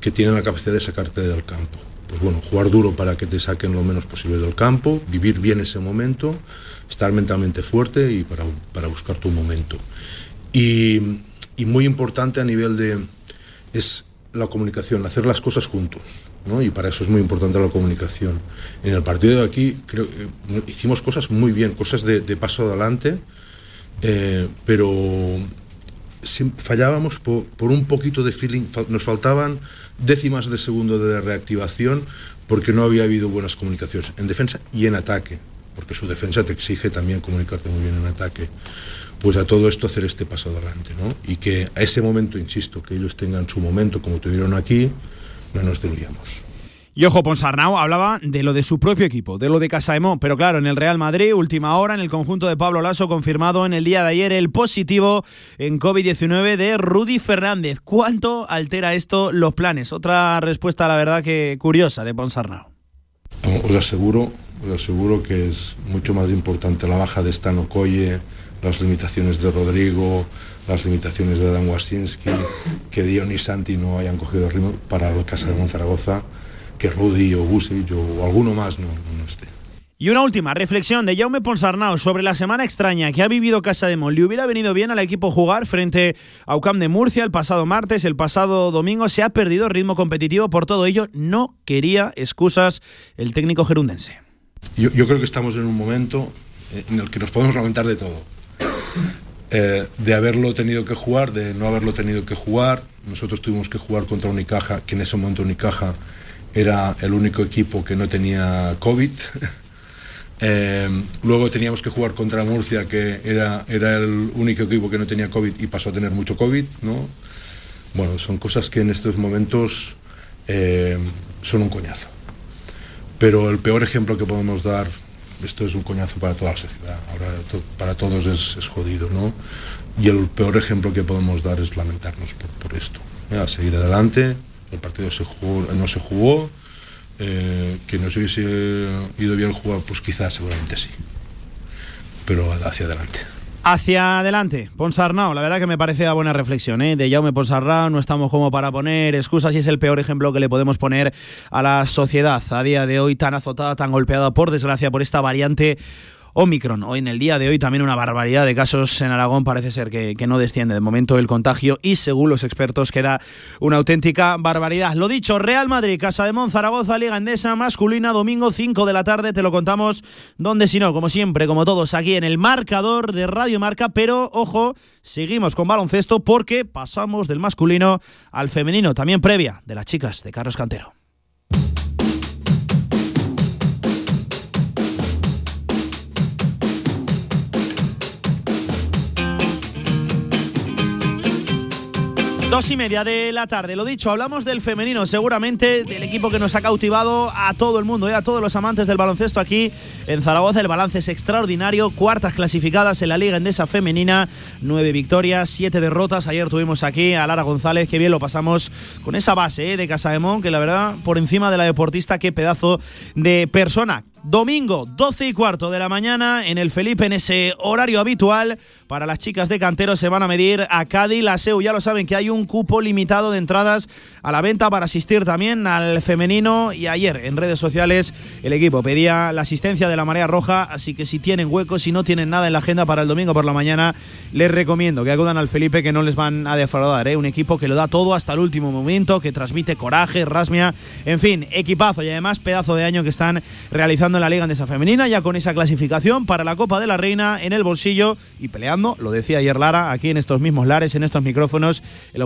que tiene la capacidad de sacarte del campo. Pues bueno, jugar duro para que te saquen lo menos posible del campo, vivir bien ese momento, estar mentalmente fuerte y para, para buscar tu momento. Y, y muy importante a nivel de... es la comunicación, hacer las cosas juntos. Y para eso es muy importante la comunicación. En el partido de aquí creo, eh, hicimos cosas muy bien, cosas de, paso adelante, eh, pero fallábamos por, un poquito de feeling, nos faltaban décimas de segundo de reactivación porque no había habido buenas comunicaciones en defensa y en ataque, porque su defensa te exige también comunicarte muy bien en ataque. Pues a todo esto hacer este paso adelante, ¿no? Y que a ese momento, insisto, que ellos tengan su momento como tuvieron aquí, no nos diluyamos. Y ojo, Ponsarnau hablaba de lo de su propio equipo, de lo de Casaemón, pero claro, en el Real Madrid, última hora, en el conjunto de Pablo Lasso, confirmado en el día de ayer el positivo en COVID-19 de Rudy Fernández. ¿Cuánto altera esto los planes? Otra respuesta, la verdad, que curiosa de Ponsarnau. Os aseguro, os aseguro que es mucho más importante la baja de Stano Coye, las limitaciones de Rodrigo, las limitaciones de Dan Wasinski, que Dion y Santi no hayan cogido ritmo para el Casa de Zaragoza, que Rudy o Busic o, alguno más no, no, esté. Y una última reflexión de Jaume Ponsarnau sobre la semana extraña que ha vivido Casa de Mon. ¿Le hubiera venido bien al equipo jugar frente a UCAM de Murcia el pasado martes, el pasado domingo? Se ha perdido ritmo competitivo, por todo ello no quería excusas el técnico gerundense. Yo, yo creo que estamos en un momento en el que nos podemos lamentar de todo eh, de haberlo tenido que jugar, de no haberlo tenido que jugar. Nosotros tuvimos que jugar contra Unicaja, que en ese momento Unicaja era el único equipo que no tenía COVID. Eh, luego teníamos que jugar contra Murcia, que era, era el único equipo que no tenía COVID y pasó a tener mucho COVID. ¿no? Bueno, son cosas que en estos momentos eh, son un coñazo. Pero el peor ejemplo que podemos dar, esto es un coñazo para toda la sociedad, ahora para todos es, jodido, ¿no? Y el peor ejemplo que podemos dar es lamentarnos por, esto. A seguir adelante, el partido no se jugó, eh, que no se hubiese ido bien jugar, pues quizás seguramente sí. Pero hacia adelante. Hacia adelante, Ponsarnau, la verdad que me parece a buena reflexión, ¿eh? de Jaume Ponsarnau, no estamos como para poner excusas y es el peor ejemplo que le podemos poner a la sociedad a día de hoy tan azotada, tan golpeada por desgracia por esta variante Omicron. Hoy en el día de hoy también una barbaridad de casos en Aragón. Parece ser que, no desciende de momento el contagio y según los expertos queda una auténtica barbaridad. Lo dicho, Real Madrid, Casa de Mon, Zaragoza, Liga Endesa, masculina, domingo 5 de la tarde. Te lo contamos donde si no, como siempre, como todos, aquí en el marcador de Radio Marca. Pero ojo, seguimos con baloncesto porque pasamos del masculino al femenino, también previa de las chicas de Carlos Cantero. Dos y media de la tarde, lo dicho, hablamos del femenino, seguramente del equipo que nos ha cautivado a todo el mundo, y eh, a todos los amantes del baloncesto aquí en Zaragoza. El balance es extraordinario, cuartas clasificadas en la Liga Endesa Femenina, nueve victorias, siete derrotas. Ayer tuvimos aquí a Lara González, que bien lo pasamos con esa base eh, de Casaemón, que la verdad, por encima de la deportista, qué pedazo de persona. Domingo, 12 y cuarto de la mañana, en el Felipe, en ese horario habitual. Para las chicas de cantero se van a medir a Cádiz, la SEU. Ya lo saben que hay un cupo limitado de entradas a la venta para asistir también al femenino. Y ayer en redes sociales el equipo pedía la asistencia de la Marea Roja. Así que si tienen huecos, si no tienen nada en la agenda para el domingo por la mañana, les recomiendo que acudan al Felipe, que no les van a defraudar. ¿eh? Un equipo que lo da todo hasta el último momento, que transmite coraje, rasmia. En fin, equipazo y además pedazo de año que están realizando en la Liga Andesa Femenina, ya con esa clasificación para la Copa de la Reina en el bolsillo y peleando, lo decía ayer Lara, aquí en estos mismos lares, en estos micrófonos. El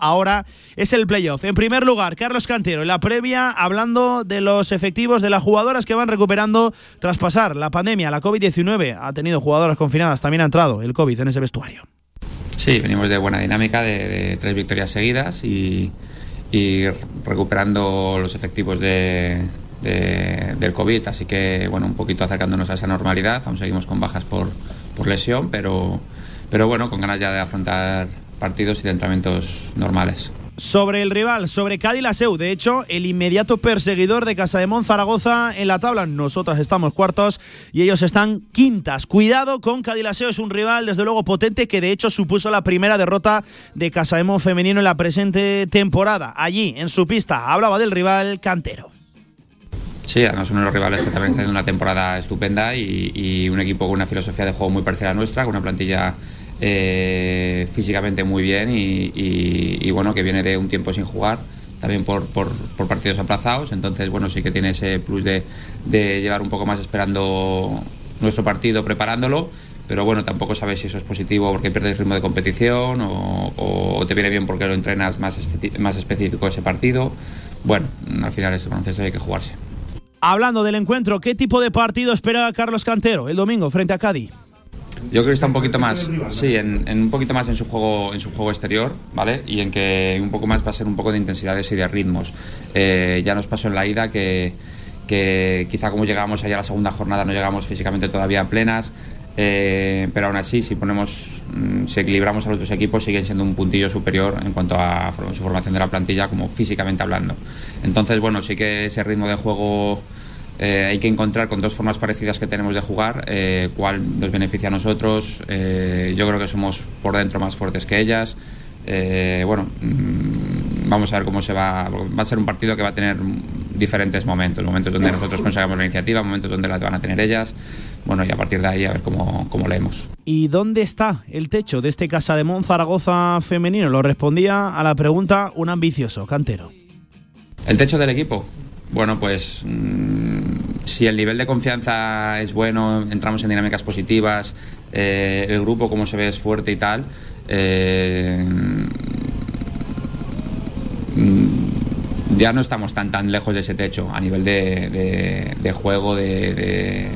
ahora es el playoff. En primer lugar, Carlos Cantero, en la previa, hablando de los efectivos de las jugadoras que van recuperando tras pasar la pandemia, la COVID-19. Ha tenido jugadoras confinadas, también ha entrado el COVID en ese vestuario. Sí, venimos de buena dinámica, de, tres victorias seguidas y recuperando los efectivos de, del COVID, así que bueno, un poquito acercándonos a esa normalidad, aún seguimos con bajas por, por lesión, pero, pero bueno, con ganas ya de afrontar partidos y de entrenamientos normales sobre el rival, sobre Cádiz Laseu. De hecho, el inmediato perseguidor de Casa de Mon Zaragoza en la tabla. Nosotras estamos cuartos y ellos están quintas. Cuidado con Cádiz Laseu, es un rival desde luego potente que de hecho supuso la primera derrota de Casa de femenino en la presente temporada. Allí, en su pista, hablaba del rival Cantero. Sí, además uno de los rivales que también está haciendo una temporada estupenda y, un equipo con una filosofía de juego muy parecida a nuestra, con una plantilla eh, físicamente muy bien y, bueno, que viene de un tiempo sin jugar, también por, partidos aplazados, entonces bueno, sí que tiene ese plus de, llevar un poco más esperando nuestro partido, preparándolo, pero bueno, tampoco sabes si eso es positivo porque pierdes ritmo de competición o, te viene bien porque lo entrenas más, más específico ese partido. Bueno, al final es baloncesto hay que jugarse. Hablando del encuentro, ¿qué tipo de partido espera Carlos Cantero el domingo frente a Cádiz? Yo creo que está un poquito más, sí, en, un poquito más en su juego, en su juego exterior, ¿vale? Y en que un poco más va a ser un poco de intensidades y de ritmos. Eh, ya nos pasó en la ida que, que quizá como llegamos allá a la segunda jornada no llegamos físicamente todavía plenas, eh, pero aún así si ponemos, mm, si equilibramos a los dos equipos siguen siendo un puntillo superior en cuanto a su formación de la plantilla como físicamente hablando. Entonces bueno, sí que ese ritmo de juego eh, hay que encontrar con dos formas parecidas que tenemos de jugar, eh, cuál nos beneficia a nosotros. Eh, yo creo que somos por dentro más fuertes que ellas. bueno, mm, vamos a ver cómo se va. Va a ser un partido que va a tener diferentes momentos: momentos donde nosotros consigamos la iniciativa, momentos donde la van a tener ellas. Bueno, y a partir de ahí a ver cómo, cómo leemos. ¿Y dónde está el techo de este Casa de Mon Zaragoza femenino? Lo respondía a la pregunta un ambicioso cantero. El techo del equipo. Bueno, pues mm, si el nivel de confianza es bueno, entramos en dinámicas positivas, eh, el grupo como se ve es fuerte y tal, eh, ya no estamos tan tan lejos de ese techo a nivel de, juego, de,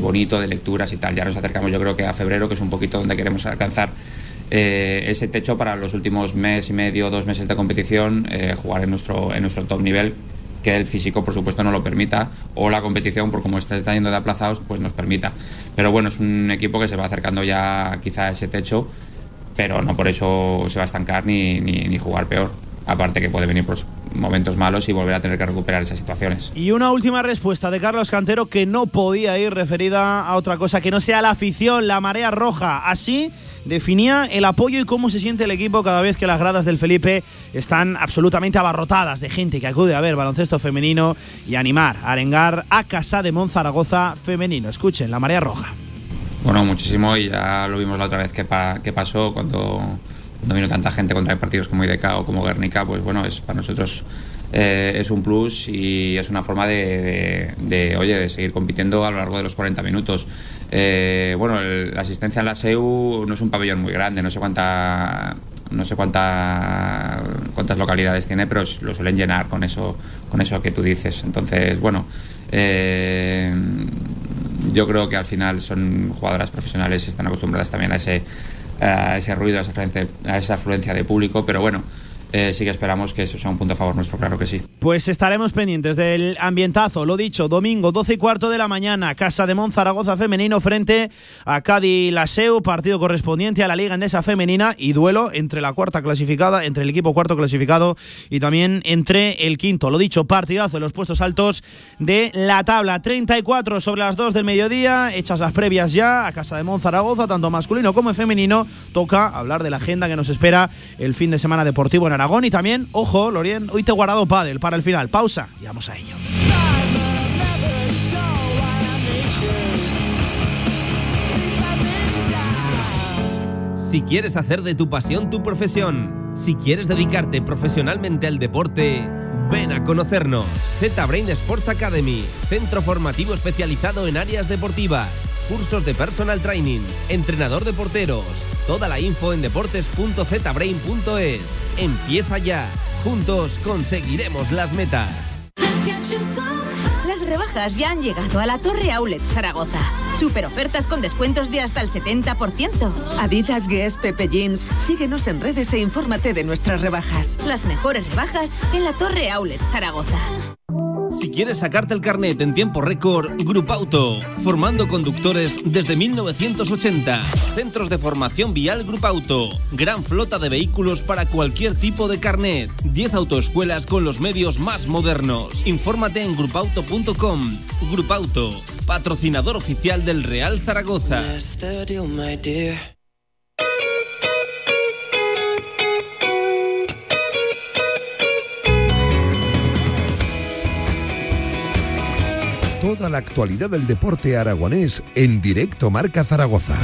bonito, de lecturas y tal. Ya nos acercamos yo creo que a febrero, que es un poquito donde queremos alcanzar eh, ese techo para los últimos mes y medio, dos meses de competición, jugar en nuestro, en nuestro top nivel, que el físico, por supuesto, no lo permita, o la competición, por como está yendo de aplazados, pues nos permita. Pero bueno, es un equipo que se va acercando ya quizá a ese techo, pero no por eso se va a estancar ni, ni, jugar peor. Aparte que puede venir pues, momentos malos y volver a tener que recuperar esas situaciones. Y una última respuesta de Carlos Cantero que no podía ir referida a otra cosa que no sea la afición, la marea roja. Así definía el apoyo y cómo se siente el equipo cada vez que las gradas del Felipe están absolutamente abarrotadas de gente que acude a ver baloncesto femenino y animar, arengar a Casa de Monzaragoza femenino. Escuchen, la marea roja. Bueno, muchísimo y ya lo vimos la otra vez que, pasó cuando, cuando, vino tanta gente contra partidos como IDK o como Guernica, pues bueno, es para nosotros eh, es un plus y es una forma de, oye, de seguir compitiendo a lo largo de los 40 minutos. Eh, bueno, la asistencia en la SEU no es un pabellón muy grande, no sé cuánta no sé cuánta, cuántas localidades tiene, pero lo suelen llenar con eso, con eso que tú dices. Entonces, bueno, eh, yo creo que al final son jugadoras profesionales y están acostumbradas también a ese, a ese ruido, a esa afluencia de público, pero bueno. Eh, sí que esperamos que eso sea un punto a favor nuestro, claro que sí. Pues estaremos pendientes del ambientazo, lo dicho, domingo 12 y cuarto de la mañana, Casa de Monzaragoza femenino frente a Cádiz Laseu, partido correspondiente a la Liga Endesa femenina y duelo entre la cuarta clasificada, entre el equipo cuarto clasificado y también entre el quinto. Lo dicho, partidazo en los puestos altos de la tabla. 34 sobre las 2 del mediodía, hechas las previas ya a Casa de Monzaragoza, tanto masculino como femenino. Toca hablar de la agenda que nos espera el fin de semana deportivo en Aragón y también, ojo, Lorien, hoy te he guardado pádel para el final. Pausa y vamos a ello. Si quieres hacer de tu pasión tu profesión, si quieres dedicarte profesionalmente al deporte, ven a conocernos. Z-Brain Sports Academy, centro formativo especializado en áreas deportivas, cursos de personal training, entrenador de porteros Toda la info en deportes.zbrain.es. Empieza ya. Juntos conseguiremos las metas. Las rebajas ya han llegado a la Torre Outlet Zaragoza. Super ofertas con descuentos de hasta el 70%. Adidas, Guess, Pepe Jeans. Síguenos en redes e infórmate de nuestras rebajas. Las mejores rebajas en la Torre Outlet Zaragoza. Si quieres sacarte el carnet en tiempo récord, Auto, formando conductores desde 1980. Centros de formación vial Auto, gran flota de vehículos para cualquier tipo de carnet. 10 autoescuelas con los medios más modernos. Infórmate en grupauto.com. Auto, patrocinador oficial del Real Zaragoza. Toda la actualidad del deporte aragonés en directo Marca Zaragoza.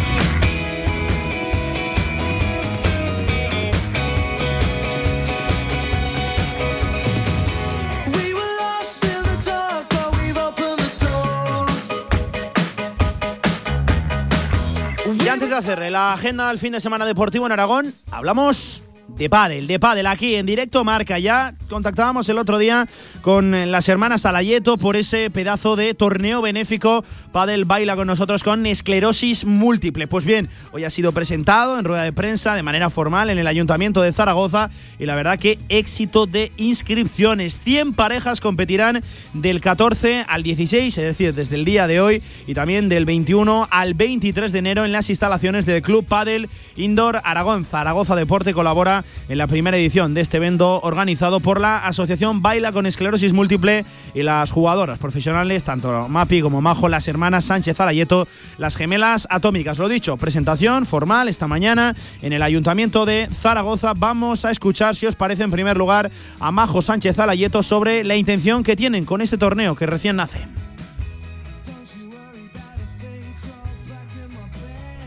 De hacer la agenda del fin de semana deportivo en Aragón, hablamos de pádel, de pádel aquí en directo marca. Ya contactábamos el otro día con las hermanas Alayeto por ese pedazo de torneo benéfico. Padel baila con nosotros con esclerosis múltiple. Pues bien, hoy ha sido presentado en rueda de prensa de manera formal en el Ayuntamiento de Zaragoza y la verdad que éxito de inscripciones. 100 parejas competirán del 14 al 16, es decir, desde el día de hoy y también del 21 al 23 de enero en las instalaciones del Club Padel Indoor Aragón. Zaragoza Deporte colabora en la primera edición de este evento organizado por la Asociación Baila con Esclerosis Múltiple y las jugadoras profesionales, tanto Mapi como Majo, las hermanas Sánchez Alayeto, las gemelas atómicas. Lo dicho, presentación formal esta mañana en el Ayuntamiento de Zaragoza. Vamos a escuchar, si os parece, en primer lugar, a Majo Sánchez Alayeto sobre la intención que tienen con este torneo que recién nace.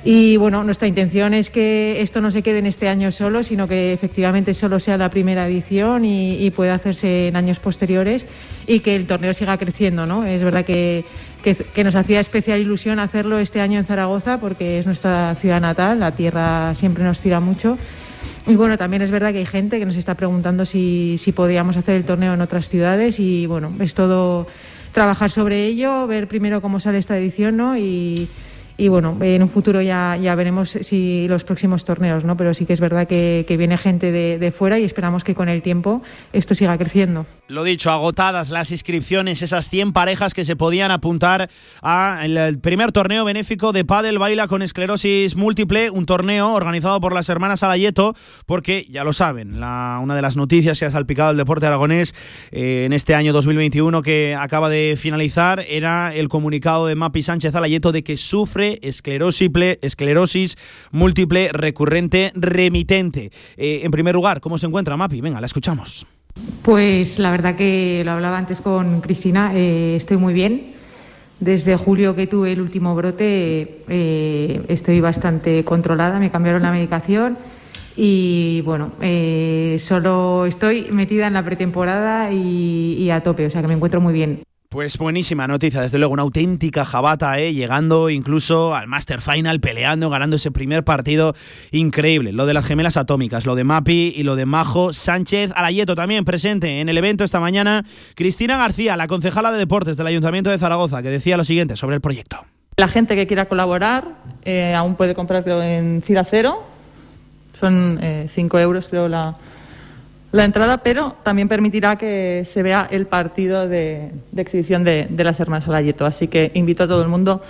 Y bueno, nuestra intención es que esto no se quede en este año solo, sino que efectivamente solo sea la primera edición y, pueda hacerse en años posteriores y que el torneo siga creciendo. ¿no? Es verdad que, que, nos hacía especial ilusión hacerlo este año en Zaragoza porque es nuestra ciudad natal, la tierra siempre nos tira mucho. Y bueno, también es verdad que hay gente que nos está preguntando si, si podíamos hacer el torneo en otras ciudades y bueno, es todo trabajar sobre ello, ver primero cómo sale esta edición ¿no? y, y bueno, en un futuro ya, ya veremos si los próximos torneos, ¿no? Pero sí que es verdad que, viene gente de, de, fuera y esperamos que con el tiempo esto siga creciendo. Lo dicho, agotadas las inscripciones, esas 100 parejas que se podían apuntar al primer torneo benéfico de Padel Baila con esclerosis múltiple, un torneo organizado por las hermanas Alayeto, porque ya lo saben, la, una de las noticias que ha salpicado el deporte aragonés eh, en este año 2021 que acaba de finalizar era el comunicado de Mapi Sánchez Alayeto de que sufre esclerosis múltiple recurrente remitente. Eh, en primer lugar, ¿cómo se encuentra Mapi? Venga, la escuchamos. Pues la verdad que lo hablaba antes con Cristina, eh, estoy muy bien. Desde julio que tuve el último brote eh, estoy bastante controlada, me cambiaron la medicación y bueno, solo estoy metida en la pretemporada y a tope, o sea que me encuentro muy bien. Pues buenísima noticia, desde luego, una auténtica jabata, ¿eh? llegando incluso al Master Final, peleando, ganando ese primer partido increíble. Lo de las gemelas atómicas, lo de Mapi y lo de Majo Sánchez Alayeto también presente en el evento esta mañana. Cristina García, la concejala de deportes del Ayuntamiento de Zaragoza, que decía lo siguiente sobre el proyecto. La gente que quiera colaborar eh, aún puede comprarlo en fila cero, son 5 eh, euros creo la la entrada, pero también permitirá que se vea el partido de, exhibición de, las hermanas Alayeto. Así que invito a todo el mundo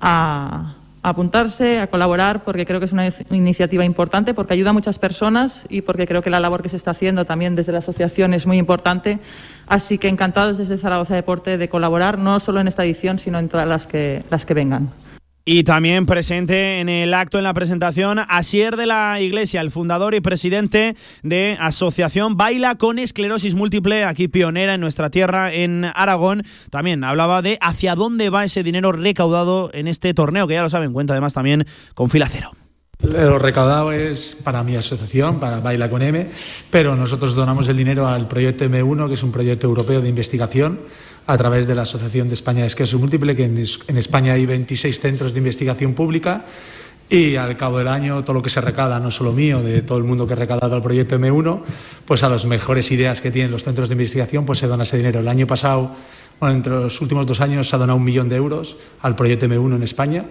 a, apuntarse, a colaborar, porque creo que es una iniciativa importante, porque ayuda a muchas personas y porque creo que la labor que se está haciendo también desde la asociación es muy importante. Así que encantados desde Zaragoza Deporte de colaborar, no solo en esta edición, sino en todas las que, las que vengan. Y también presente en el acto, en la presentación, Asier de la Iglesia, el fundador y presidente de Asociación Baila con Esclerosis Múltiple, aquí pionera en nuestra tierra, en Aragón. También hablaba de hacia dónde va ese dinero recaudado en este torneo, que ya lo saben, cuenta además también con fila cero. Lo recaudado es para mi asociación, para Baila con M, pero nosotros donamos el dinero al proyecto M1, que es un proyecto europeo de investigación a través de la Asociación de España de Esqueso Múltiple, que en, España hay 26 centros de investigación pública y al cabo del año todo lo que se recada, no solo mío, de todo el mundo que ha recadado el proyecto M1, pues a las mejores ideas que tienen los centros de investigación, pues se dona ese dinero. El año pasado, bueno, entre los últimos dos años se ha donado un millón de euros al proyecto M1 en España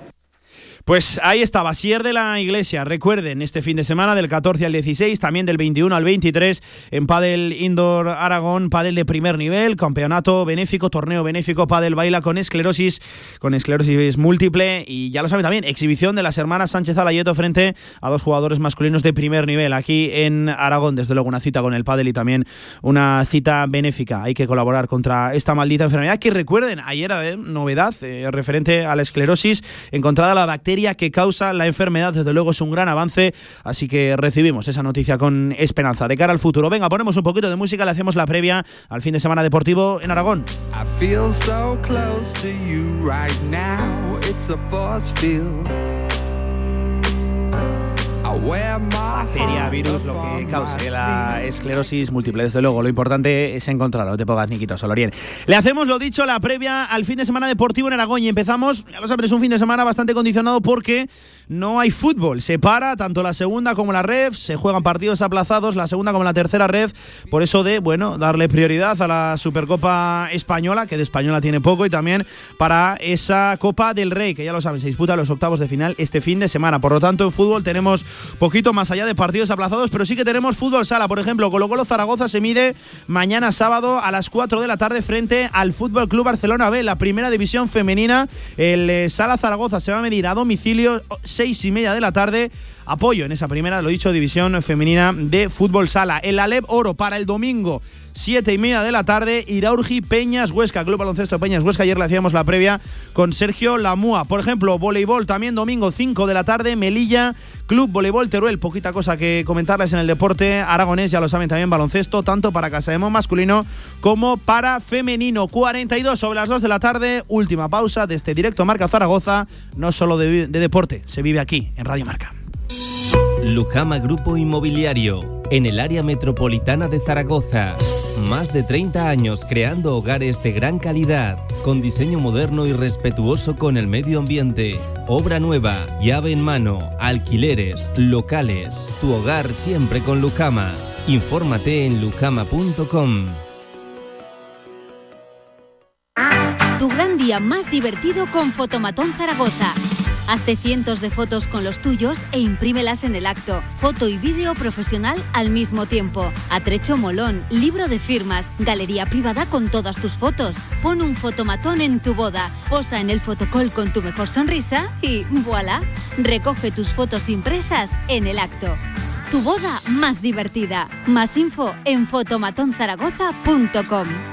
pues ahí está, Basier de la Iglesia. Recuerden, este fin de semana del 14 al 16, también del 21 al 23 en Padel Indoor Aragón, Padel de primer nivel, campeonato benéfico, torneo benéfico, Padel Baila con esclerosis, con esclerosis múltiple y ya lo saben también, exhibición de las hermanas Sánchez Alayeto frente a dos jugadores masculinos de primer nivel aquí en Aragón. Desde luego una cita con el Padel y también una cita benéfica. Hay que colaborar contra esta maldita enfermedad que recuerden, ayer era novedad eh, referente a la esclerosis encontrada la bacteria que causa la enfermedad. Desde luego es un gran avance, así que recibimos esa noticia con esperanza de cara al futuro. Venga, ponemos un poquito de música, le hacemos la previa al fin de semana deportivo en Aragón. Bacteria, virus, lo que causa la esclerosis múltiple. Desde luego, lo importante es encontrarlo. Te pongas niquito, Solorien. Le hacemos lo dicho, la previa al fin de semana deportivo en Aragón. Y empezamos, ya lo sabes, es un fin de semana bastante condicionado porque no hay fútbol. Se para tanto la segunda como la ref. Se juegan partidos aplazados, la segunda como la tercera ref. Por eso de, bueno, darle prioridad a la Supercopa Española, que de Española tiene poco, y también para esa Copa del Rey, que ya lo saben, se disputa los octavos de final este fin de semana. Por lo tanto, en fútbol tenemos poquito más allá de partidos aplazados, pero sí que tenemos fútbol sala. Por ejemplo, Colo Colo Zaragoza se mide mañana sábado a las 4 de la tarde frente al Fútbol Club Barcelona B, la primera división femenina. El eh, Sala Zaragoza se va a medir a domicilio, seis y media de la tarde apoyo en esa primera, lo dicho, división femenina de fútbol sala. El Alep Oro para el domingo, siete y media de la tarde, Iraurgi Peñas Huesca, Club Baloncesto Peñas Huesca. Ayer le hacíamos la previa con Sergio Lamúa. Por ejemplo, voleibol también domingo, 5 de la tarde, Melilla Club Voleibol Teruel, poquita cosa que comentarles en el deporte aragonés, ya lo saben también baloncesto, tanto para Casademo masculino como para femenino. 42 sobre las 2 de la tarde, última pausa de este directo Marca Zaragoza, no solo de, de deporte, se vive aquí en Radio Marca. Lujama Grupo Inmobiliario, en el área metropolitana de Zaragoza. Más de 30 años creando hogares de gran calidad, con diseño moderno y respetuoso con el medio ambiente. Obra nueva, llave en mano, alquileres, locales. Tu hogar siempre con Lujama. Infórmate en lujama.com. Tu gran día más divertido con Fotomatón Zaragoza. Hazte cientos de fotos con los tuyos e imprímelas en el acto. Foto y vídeo profesional al mismo tiempo. Atrecho molón, libro de firmas, galería privada con todas tus fotos. Pon un fotomatón en tu boda, posa en el fotocall con tu mejor sonrisa y voilà. Recoge tus fotos impresas en el acto. Tu boda más divertida. Más info en fotomatonzaragoza.com.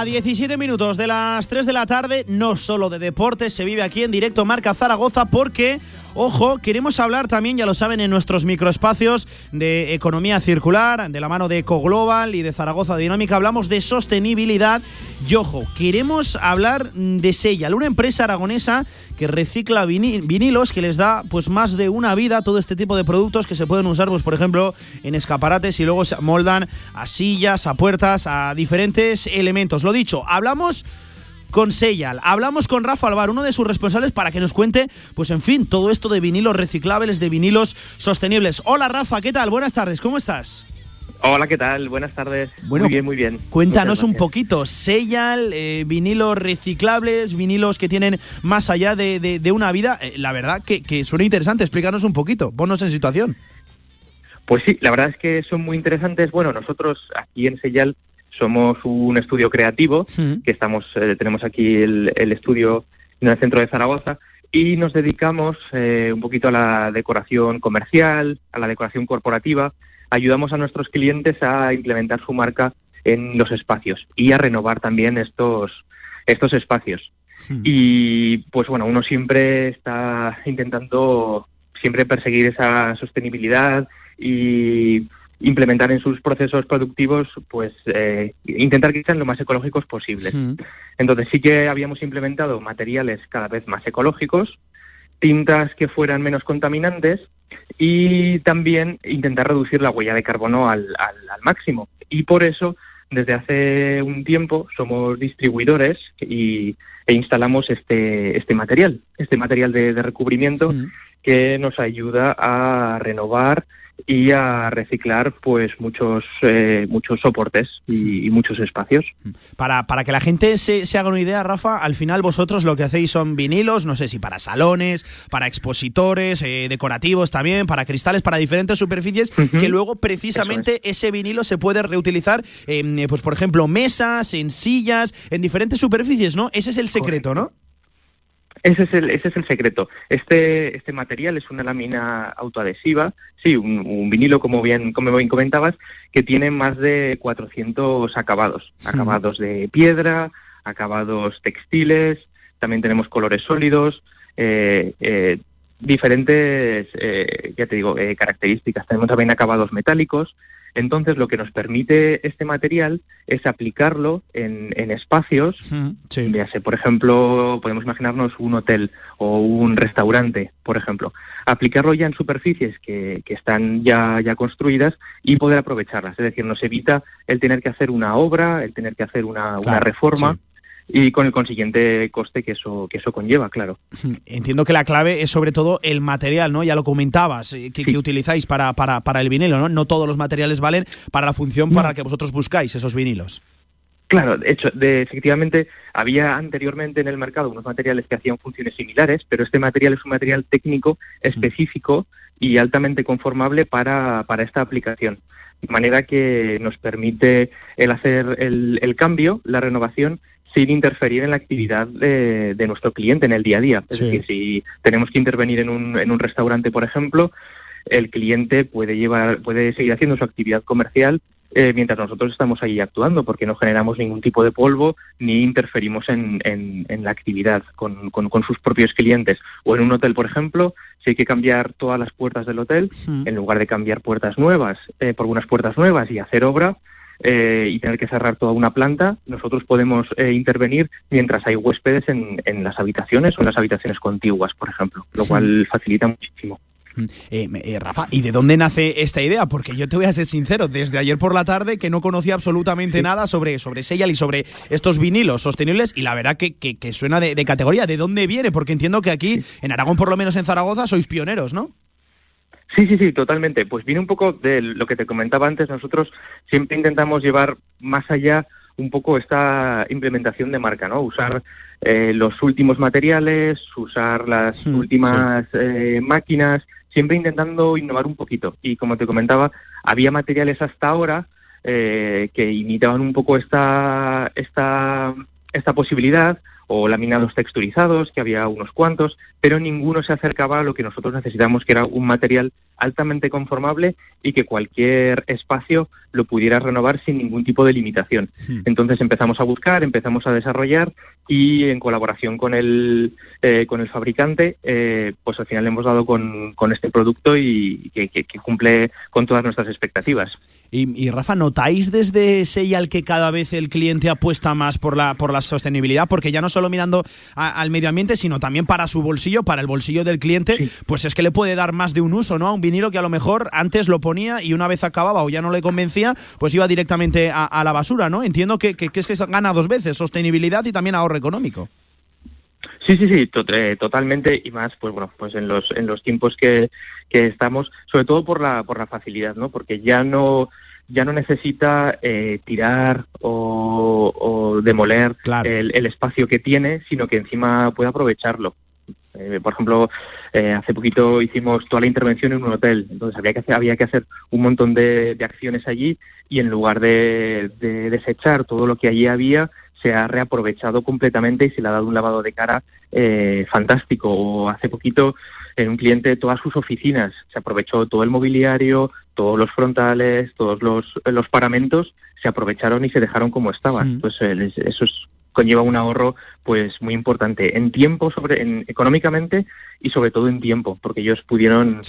A 17 minutos de las 3 de la tarde, no solo de deportes, se vive aquí en directo Marca Zaragoza porque, ojo, queremos hablar también, ya lo saben, en nuestros microespacios de economía circular, de la mano de EcoGlobal y de Zaragoza Dinámica, hablamos de sostenibilidad y, ojo, queremos hablar de Sellal, una empresa aragonesa que recicla vinilos, que les da pues más de una vida todo este tipo de productos que se pueden usar, pues por ejemplo, en escaparates y luego se moldan a sillas, a puertas, a diferentes elementos. Lo dicho, hablamos con Seyal, hablamos con Rafa Alvar, uno de sus responsables, para que nos cuente, pues en fin, todo esto de vinilos reciclables, de vinilos sostenibles. Hola Rafa, ¿qué tal? Buenas tardes, ¿cómo estás? Hola, ¿qué tal? Buenas tardes. Bueno, muy bien, muy bien. Cuéntanos un poquito, Seyal, eh, vinilos reciclables, vinilos que tienen más allá de, una vida. Eh, la verdad que, que suena interesante, explícanos un poquito, ponnos en situación. Pues sí, la verdad es que son muy interesantes. Bueno, nosotros aquí en Seyal somos un estudio creativo, que estamos, eh, tenemos aquí el, estudio en el centro de Zaragoza, y nos dedicamos eh, un poquito a la decoración comercial, a la decoración corporativa. Ayudamos a nuestros clientes a implementar su marca en los espacios y a renovar también estos, estos espacios. Y pues bueno, uno siempre está intentando siempre perseguir esa sostenibilidad y implementar en sus procesos productivos, pues eh, intentar que sean lo más ecológicos posibles. Entonces sí que habíamos implementado materiales cada vez más ecológicos, tintas que fueran menos contaminantes y también intentar reducir la huella de carbono al, máximo. Y por eso, desde hace un tiempo, somos distribuidores y, e instalamos este, este material, este material de, recubrimiento que nos ayuda a renovar y a reciclar pues muchos eh, muchos soportes y, muchos espacios. Para, para que la gente se, haga una idea, Rafa, al final vosotros lo que hacéis son vinilos, no sé si para salones, para expositores, eh, decorativos también, para cristales, para diferentes superficies, que luego precisamente ese vinilo se puede reutilizar en, eh, pues por ejemplo, mesas, en sillas, en diferentes superficies, ¿no? Ese es el secreto, ¿no? Ese es el, ese es el secreto. Este, este material es una lámina autoadhesiva, sí, un, vinilo, como bien, como bien comentabas, que tiene más de 400 acabados. Acabados de piedra, acabados textiles, también tenemos colores sólidos, eh, eh, diferentes, eh, ya te digo, características. Tenemos también acabados metálicos, entonces, lo que nos permite este material es aplicarlo en, espacios, ya sé, por ejemplo, podemos imaginarnos un hotel o un restaurante, por ejemplo, aplicarlo ya en superficies que, están ya, ya construidas y poder aprovecharlas. Es decir, nos evita el tener que hacer una obra, el tener que hacer una, reforma y con el consiguiente coste que eso que eso conlleva, claro. Entiendo que la clave es sobre todo el material, ¿no? Ya lo comentabas, eh, que, utilizáis para, para, para, el vinilo, ¿no? No todos los materiales valen para la función para la que vosotros buscáis esos vinilos. Claro, de hecho, de, efectivamente había anteriormente en el mercado unos materiales que hacían funciones similares, pero este material es un material técnico específico y altamente conformable para, para esta aplicación. de manera que nos permite el hacer el, cambio, la renovación, sin interferir en la actividad de, nuestro cliente en el día a día. Es decir, si tenemos que intervenir en un, en un restaurante, por ejemplo, el cliente puede llevar, puede seguir haciendo su actividad comercial eh, mientras nosotros estamos ahí actuando, porque no generamos ningún tipo de polvo ni interferimos en, en, la actividad con, con, sus propios clientes. O en un hotel, por ejemplo, si hay que cambiar todas las puertas del hotel, en lugar de cambiar puertas nuevas eh, por unas puertas nuevas y hacer obra, eh, y tener que cerrar toda una planta, nosotros podemos intervenir mientras hay huéspedes en, en, las habitaciones o en las habitaciones contiguas, por ejemplo, lo cual facilita muchísimo. Eh, eh, Rafa, ¿y de dónde nace esta idea? Porque yo te voy a ser sincero, desde ayer por la tarde que no conocía absolutamente nada sobre, sobre Seyal y sobre estos vinilos sostenibles y la verdad que, que, suena de, categoría. ¿De dónde viene? Porque entiendo que aquí, en Aragón, por lo menos en Zaragoza, sois pioneros, ¿no? Sí, sí, sí, totalmente. Pues viene un poco de lo que te comentaba antes. Nosotros siempre intentamos llevar más allá un poco esta implementación de marca, ¿no? Usar eh, los últimos materiales, usar las mm, últimas máquinas, siempre intentando innovar un poquito. Y como te comentaba, había materiales hasta ahora eh, que imitaban un poco esta, esta, esta posibilidad, o laminados texturizados, que había unos cuantos, pero ninguno se acercaba a lo que nosotros necesitamos, que era un material altamente conformable y que cualquier espacio lo pudiera renovar sin ningún tipo de limitación. Hmm. Entonces empezamos a buscar, empezamos a desarrollar y en colaboración con el, eh, con el fabricante, eh, pues al final hemos dado con, con este producto y que, cumple con todas nuestras expectativas. Y, Rafa, ¿notáis desde Seyal que cada vez el cliente apuesta más por la, por la sostenibilidad? Porque ya no solo mirando al medio ambiente, sino también para su bolsillo, para el bolsillo del cliente, pues es que le puede dar más de un uso, ¿no? A un vinilo que a lo mejor antes lo ponía y una vez acababa o ya no le convencía, pues iba directamente a, la basura, ¿no? Entiendo que, que, que es que gana dos veces, sostenibilidad y también ahorro económico. Sí, sí, sí, eh, totalmente y más, pues bueno, pues en los en los tiempos que, que estamos, sobre todo por la por la facilidad, ¿no? Porque ya no ya no necesita eh, tirar o, demoler el, espacio que tiene, sino que encima puede aprovecharlo. Eh, por ejemplo, hace poquito hicimos toda la intervención en un hotel, entonces había que hacer, había que hacer un montón de, acciones allí y en lugar de, de desechar todo lo que allí había, se ha reaprovechado completamente y se le ha dado un lavado de cara eh, fantástico. O hace poquito en un cliente todas sus oficinas se aprovechó todo el mobiliario, todos los frontales, todos los, los paramentos se aprovecharon y se dejaron como estaban. Pues eso es conlleva un ahorro pues muy importante en tiempo sobre en, económicamente y sobre todo en tiempo porque ellos pudieron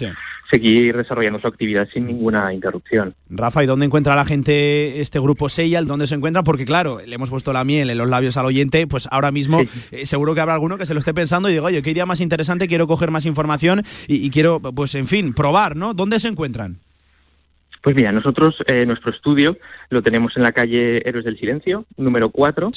seguir desarrollando su actividad sin ninguna interrupción. Rafa, ¿y dónde encuentra la gente este grupo Seyal? ¿Dónde se encuentra? Porque claro, le hemos puesto la miel en los labios al oyente, pues ahora mismo eh, seguro que habrá alguno que se lo esté pensando y digo, oye, qué idea más interesante, quiero coger más información y, y quiero, pues en fin, probar, ¿no? ¿Dónde se encuentran? Pues mira, nosotros eh, nuestro estudio lo tenemos en la calle Héroes del Silencio, número 4,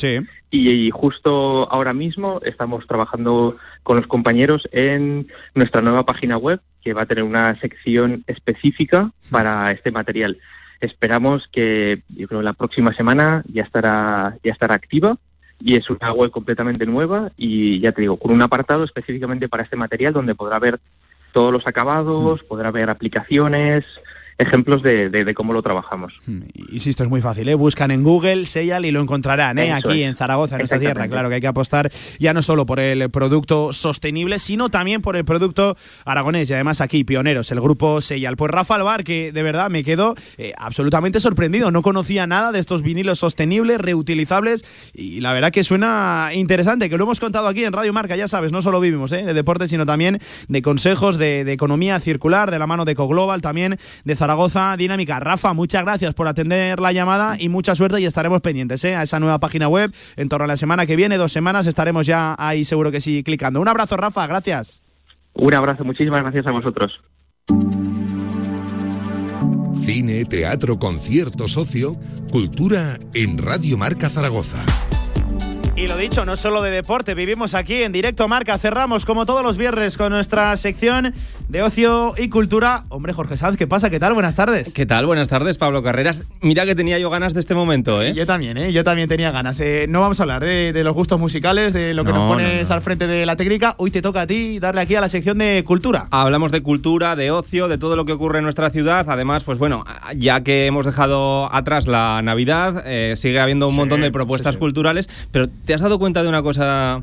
y, justo ahora mismo estamos trabajando con los compañeros en nuestra nueva página web, que va a tener una sección específica para este material. Esperamos que, yo creo, la próxima semana ya estará, ya estará activa y es una web completamente nueva y ya te digo, con un apartado específicamente para este material donde podrá ver todos los acabados, podrá ver aplicaciones, ejemplos de, de, cómo lo trabajamos. Hmm, insisto, es muy fácil, ¿eh? buscan en Google, Seyal y lo encontrarán, ¿eh? aquí en Zaragoza, en nuestra tierra. Claro que hay que apostar ya no solo por el producto sostenible, sino también por el producto aragonés y además aquí, pioneros, el grupo Seyal. Pues Rafa Alvar, que de verdad me quedo eh, absolutamente sorprendido, no conocía nada de estos vinilos sostenibles, reutilizables y la verdad que suena interesante, que lo hemos contado aquí en Radio Marca, ya sabes, no solo vivimos ¿eh? de deporte, sino también de consejos de, de economía circular, de la mano de Coglobal, también de Zaragoza Dinámica. Rafa, muchas gracias por atender la llamada y mucha suerte y estaremos pendientes ¿eh? a esa nueva página web. En torno a la semana que viene, dos semanas, estaremos ya ahí seguro que sí clicando. Un abrazo, Rafa, gracias. Un abrazo, muchísimas gracias a vosotros. Cine, teatro, concierto, socio, cultura en Radio Marca Zaragoza. Y lo dicho, no solo de deporte, vivimos aquí en directo Marca. Cerramos como todos los viernes con nuestra sección de ocio y cultura. Hombre, Jorge Sanz, ¿qué pasa? ¿Qué tal? Buenas tardes. ¿Qué tal? Buenas tardes, Pablo Carreras. Mira que tenía yo ganas de este momento, ¿eh? Yo también, ¿eh? Yo también tenía ganas. Eh, no vamos a hablar de, de, los gustos musicales, de lo que No, nos pones no, no. al frente de la técnica. Hoy te toca a ti darle aquí a la sección de cultura. Hablamos de cultura, de ocio, de todo lo que ocurre en nuestra ciudad. Además, pues bueno, ya que hemos dejado atrás la Navidad, eh, sigue habiendo un montón de propuestas culturales. Pero ¿te has dado cuenta de una cosa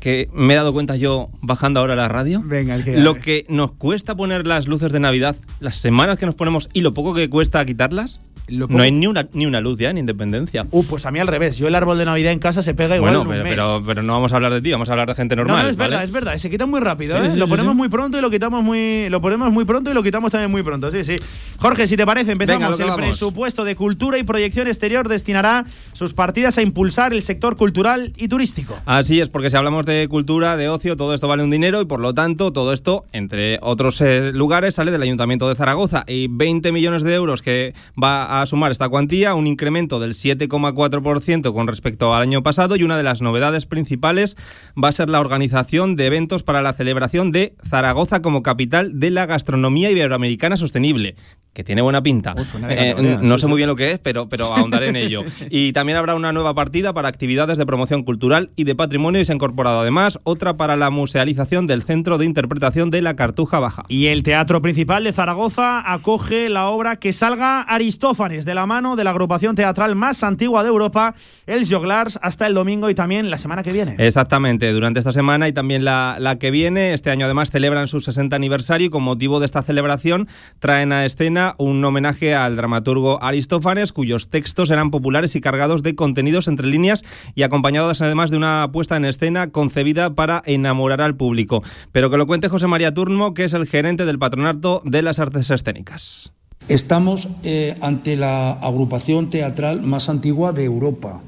que me he dado cuenta yo bajando ahora la radio? Venga, el que Lo que nos cuesta poner las luces de Navidad, las semanas que nos ponemos y lo poco que cuesta quitarlas. No hay ni una, ni una luz ya en Independencia. Uh, pues a mí al revés. Yo el árbol de Navidad en casa se pega igual Bueno, en un pero, mes. pero, pero no vamos a hablar de ti, vamos a hablar de gente normal. no, no, es ¿vale? verdad, es verdad. Se quita muy rápido, Sí, ¿eh? sí, lo ponemos sí. muy pronto y lo quitamos muy. Lo ponemos muy pronto y lo quitamos también muy pronto. Sí, sí. Jorge, si te parece, empezamos. Venga, el presupuesto de cultura y proyección exterior destinará sus partidas a impulsar el sector cultural y turístico. Así es, porque si hablamos de cultura, de ocio, todo esto vale un dinero y por lo tanto todo esto, entre otros eh, lugares, sale del Ayuntamiento de Zaragoza. Y 20 millones de euros que va a sumar esta cuantía, un incremento del 7,4% con respecto al año pasado y una de las novedades principales va a ser la organización de eventos para la celebración de Zaragoza como capital de la gastronomía iberoamericana sostenible. Que tiene buena pinta. Eh, categoría, no sé muy bien lo que es, pero, pero ahondaré en ello. Y también habrá una nueva partida para actividades de promoción cultural y de patrimonio y se ha incorporado además otra para la musealización del Centro de Interpretación de la Cartuja Baja. Y el Teatro Principal de Zaragoza acoge la obra Que salga Aristófanes, de la mano de la agrupación teatral más antigua de Europa, el Joglars, hasta el domingo y también la semana que viene. Exactamente, durante esta semana y también la, la que viene, este año además celebran su 60 aniversario y con motivo de esta celebración traen a escena un homenaje al dramaturgo Aristófanes, cuyos textos eran populares y cargados de contenidos entre líneas y acompañados además de una puesta en escena concebida para enamorar al público. Pero que lo cuente José María Turmo, que es el gerente del Patronato de las Artes Escénicas. Estamos eh, ante la agrupación teatral más antigua de Europa.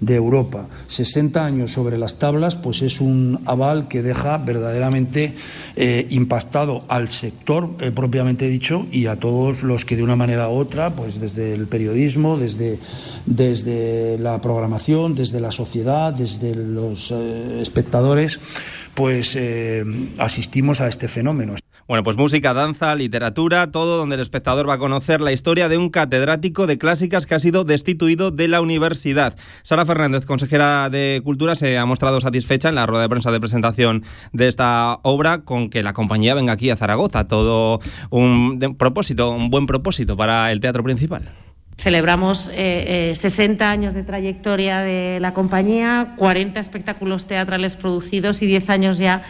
De Europa. 60 años sobre las tablas, pues es un aval que deja verdaderamente eh, impactado al sector eh, propiamente dicho y a todos los que de una manera u otra, pues desde el periodismo, desde, desde la programación, desde la sociedad, desde los eh, espectadores, pues asistimos a este fenómeno. Bueno, pues música, danza, literatura, todo donde el espectador va a conocer la historia de un catedrático de clásicas que ha sido destituido de la universidad. Sara Fernández, consejera de Cultura, se ha mostrado satisfecha en la rueda de prensa de presentación de esta obra con que la compañía venga aquí a Zaragoza. Todo un propósito, un buen propósito para el teatro principal. Celebramos eh, eh, 60 años de trayectoria de la compañía, 40 espectáculos teatrales producidos y 10 años ya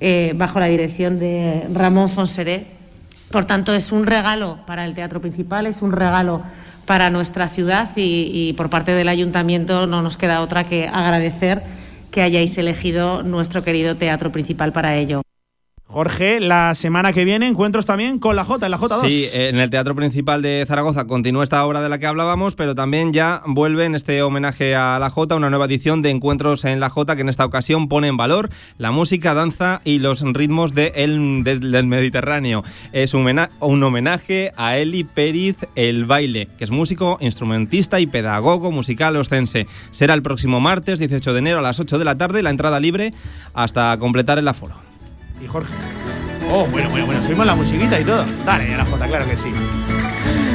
eh, bajo la dirección de Ramón Fonseré. Por tanto, es un regalo para el teatro principal, es un regalo para nuestra ciudad y, y por parte del ayuntamiento no nos queda otra que agradecer que hayáis elegido nuestro querido teatro principal para ello. Jorge, la semana que viene encuentros también con la J, en la J2. Sí, en el Teatro Principal de Zaragoza continúa esta obra de la que hablábamos, pero también ya vuelve en este homenaje a la Jota una nueva edición de Encuentros en la Jota que en esta ocasión pone en valor la música, danza y los ritmos de el- del, Mediterráneo. Es un homenaje a Eli Pérez El Baile, que es músico, instrumentista y pedagogo musical ostense. Será el próximo martes 18 de enero a las 8 de la tarde, la entrada libre hasta completar el aforo. Y Jorge. Oh, bueno, bueno, bueno. Subimos la musiquita y todo. Dale, a la J, claro que sí.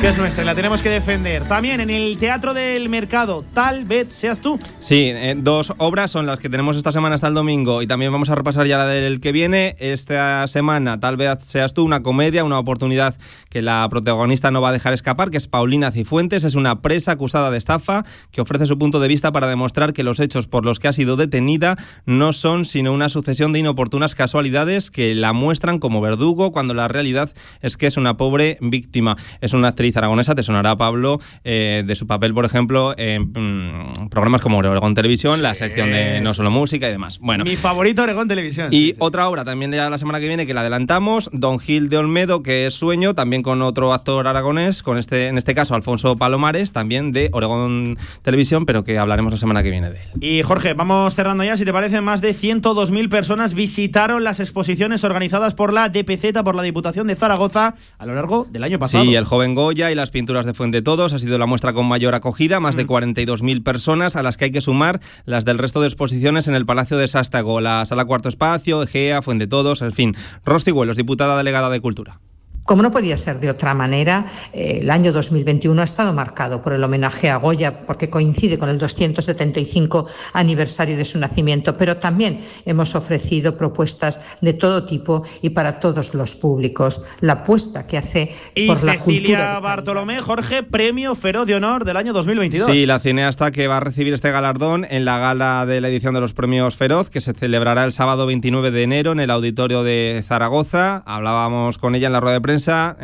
Que es nuestra y la tenemos que defender. También en el Teatro del Mercado, tal vez seas tú. Sí, eh, dos obras son las que tenemos esta semana hasta el domingo y también vamos a repasar ya la del que viene. Esta semana tal vez seas tú una comedia, una oportunidad que la protagonista no va a dejar escapar, que es Paulina Cifuentes, es una presa acusada de estafa que ofrece su punto de vista para demostrar que los hechos por los que ha sido detenida no son sino una sucesión de inoportunas casualidades que la muestran como verdugo cuando la realidad es que es una pobre víctima. Es una actriz aragonesa, te sonará Pablo, eh, de su papel, por ejemplo, en mm, programas como Oregón Televisión, la sección de No Solo Música y demás. Bueno, Mi favorito Oregón Televisión. y otra obra también ya la semana que viene que la adelantamos, Don Gil de Olmedo, que es Sueño, también con otro actor aragonés, con este, en este caso Alfonso Palomares, también de Oregón Televisión, pero que hablaremos la semana que viene de él. Y Jorge, vamos cerrando ya. Si te parece, más de 102.000 personas visitaron las exposiciones organizadas por la DPZ, por la Diputación de Zaragoza, a lo largo del año pasado. Sí, el joven Goya y las pinturas de Fuente Todos ha sido la muestra con mayor acogida, más de 42.000 personas, a las que hay que sumar las del resto de exposiciones en el Palacio de Sástago, la Sala Cuarto Espacio, Egea, Fuente Todos, en fin. Rosti Huelos, diputada delegada de Cultura. Como no podía ser de otra manera, eh, el año 2021 ha estado marcado por el homenaje a Goya porque coincide con el 275 aniversario de su nacimiento, pero también hemos ofrecido propuestas de todo tipo y para todos los públicos. La apuesta que hace y por la Cecilia cultura. Bartolomé, Jorge, premio Feroz de Honor del año 2022. Sí, la cineasta que va a recibir este galardón en la gala de la edición de los premios Feroz, que se celebrará el sábado 29 de enero en el auditorio de Zaragoza. Hablábamos con ella en la rueda de prensa,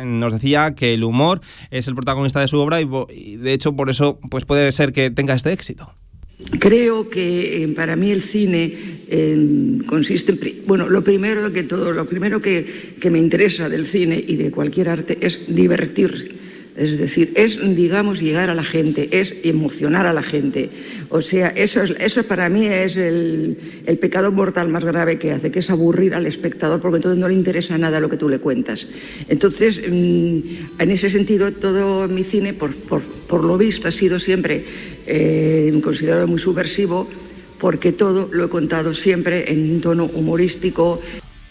nos decía que el humor es el protagonista de su obra y, y, de hecho por eso pues puede ser que tenga este éxito. Creo que eh, para mí el cine eh, consiste bueno, lo primero que todo, lo primero que, que me interesa del cine y de cualquier arte es divertir. Es decir, es, digamos, llegar a la gente, es emocionar a la gente. O sea, eso, es, eso para mí es el, pecado mortal más grave que hace, que es aburrir al espectador, porque entonces no le interesa nada lo que tú le cuentas. Entonces, mm, en ese sentido, todo mi cine, por, por, lo visto, ha sido siempre eh, considerado muy subversivo, porque todo lo he contado siempre en un tono humorístico.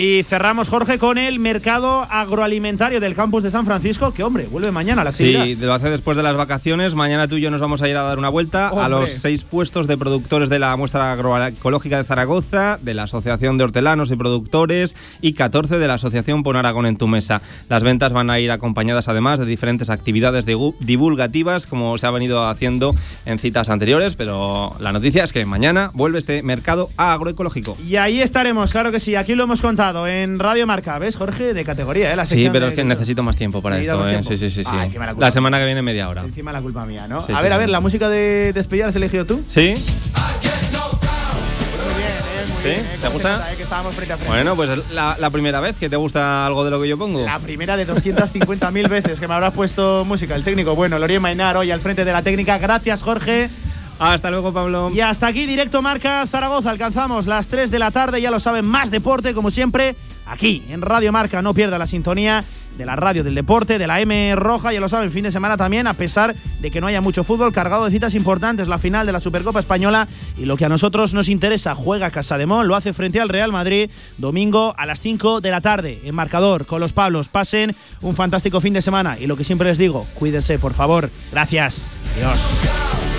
Y cerramos, Jorge, con el mercado agroalimentario del campus de San Francisco, que, hombre, vuelve mañana a la actividad. Sí, lo hace después de las vacaciones. Mañana tú y yo nos vamos a ir a dar una vuelta a los seis puestos de productores de la muestra agroecológica de Zaragoza, de la Asociación de Hortelanos y Productores y 14 de la Asociación Pon Aragón en tu mesa. Las ventas van a ir acompañadas además de diferentes actividades divulgativas como se ha venido haciendo en citas anteriores, pero la noticia es que mañana vuelve este mercado agroecológico. Y ahí estaremos, claro que sí. Aquí lo hemos contado en Radio Marca. ¿Ves, Jorge? De categoría, ¿eh? La Sí, pero es que necesito más tiempo para esto. ¿eh? Sí, sí, sí. Ah, la semana que viene media hora. Encima la culpa mía, ¿no? Sí, a sí, ver, a ver, la música de despedida la has elegido tú. ¿Sí? Eh, ¿Sí? eh, ¿Te gusta? nota, eh, que estábamos frente a frente. Bueno, pues es la, la primera vez que te gusta algo de lo que yo pongo. La primera de 250.000 veces que me habrás puesto música. El técnico, bueno, Lorien Mainar hoy al frente de la técnica. Gracias, Jorge. Hasta luego, Pablo. Y hasta aquí, directo Marca Zaragoza. Alcanzamos las 3 de la tarde, ya lo saben, más deporte, como siempre, aquí en Radio Marca. No pierda la sintonía de la radio del deporte, de la M Roja, ya lo saben, fin de semana también, a pesar de que no haya mucho fútbol, cargado de citas importantes, la final de la Supercopa Española y lo que a nosotros nos interesa, juega Casa de Mon, lo hace frente al Real Madrid, domingo a las 5 de la tarde, en marcador, con los Pablos. Pasen un fantástico fin de semana y lo que siempre les digo, cuídense, por favor. Gracias. Adiós.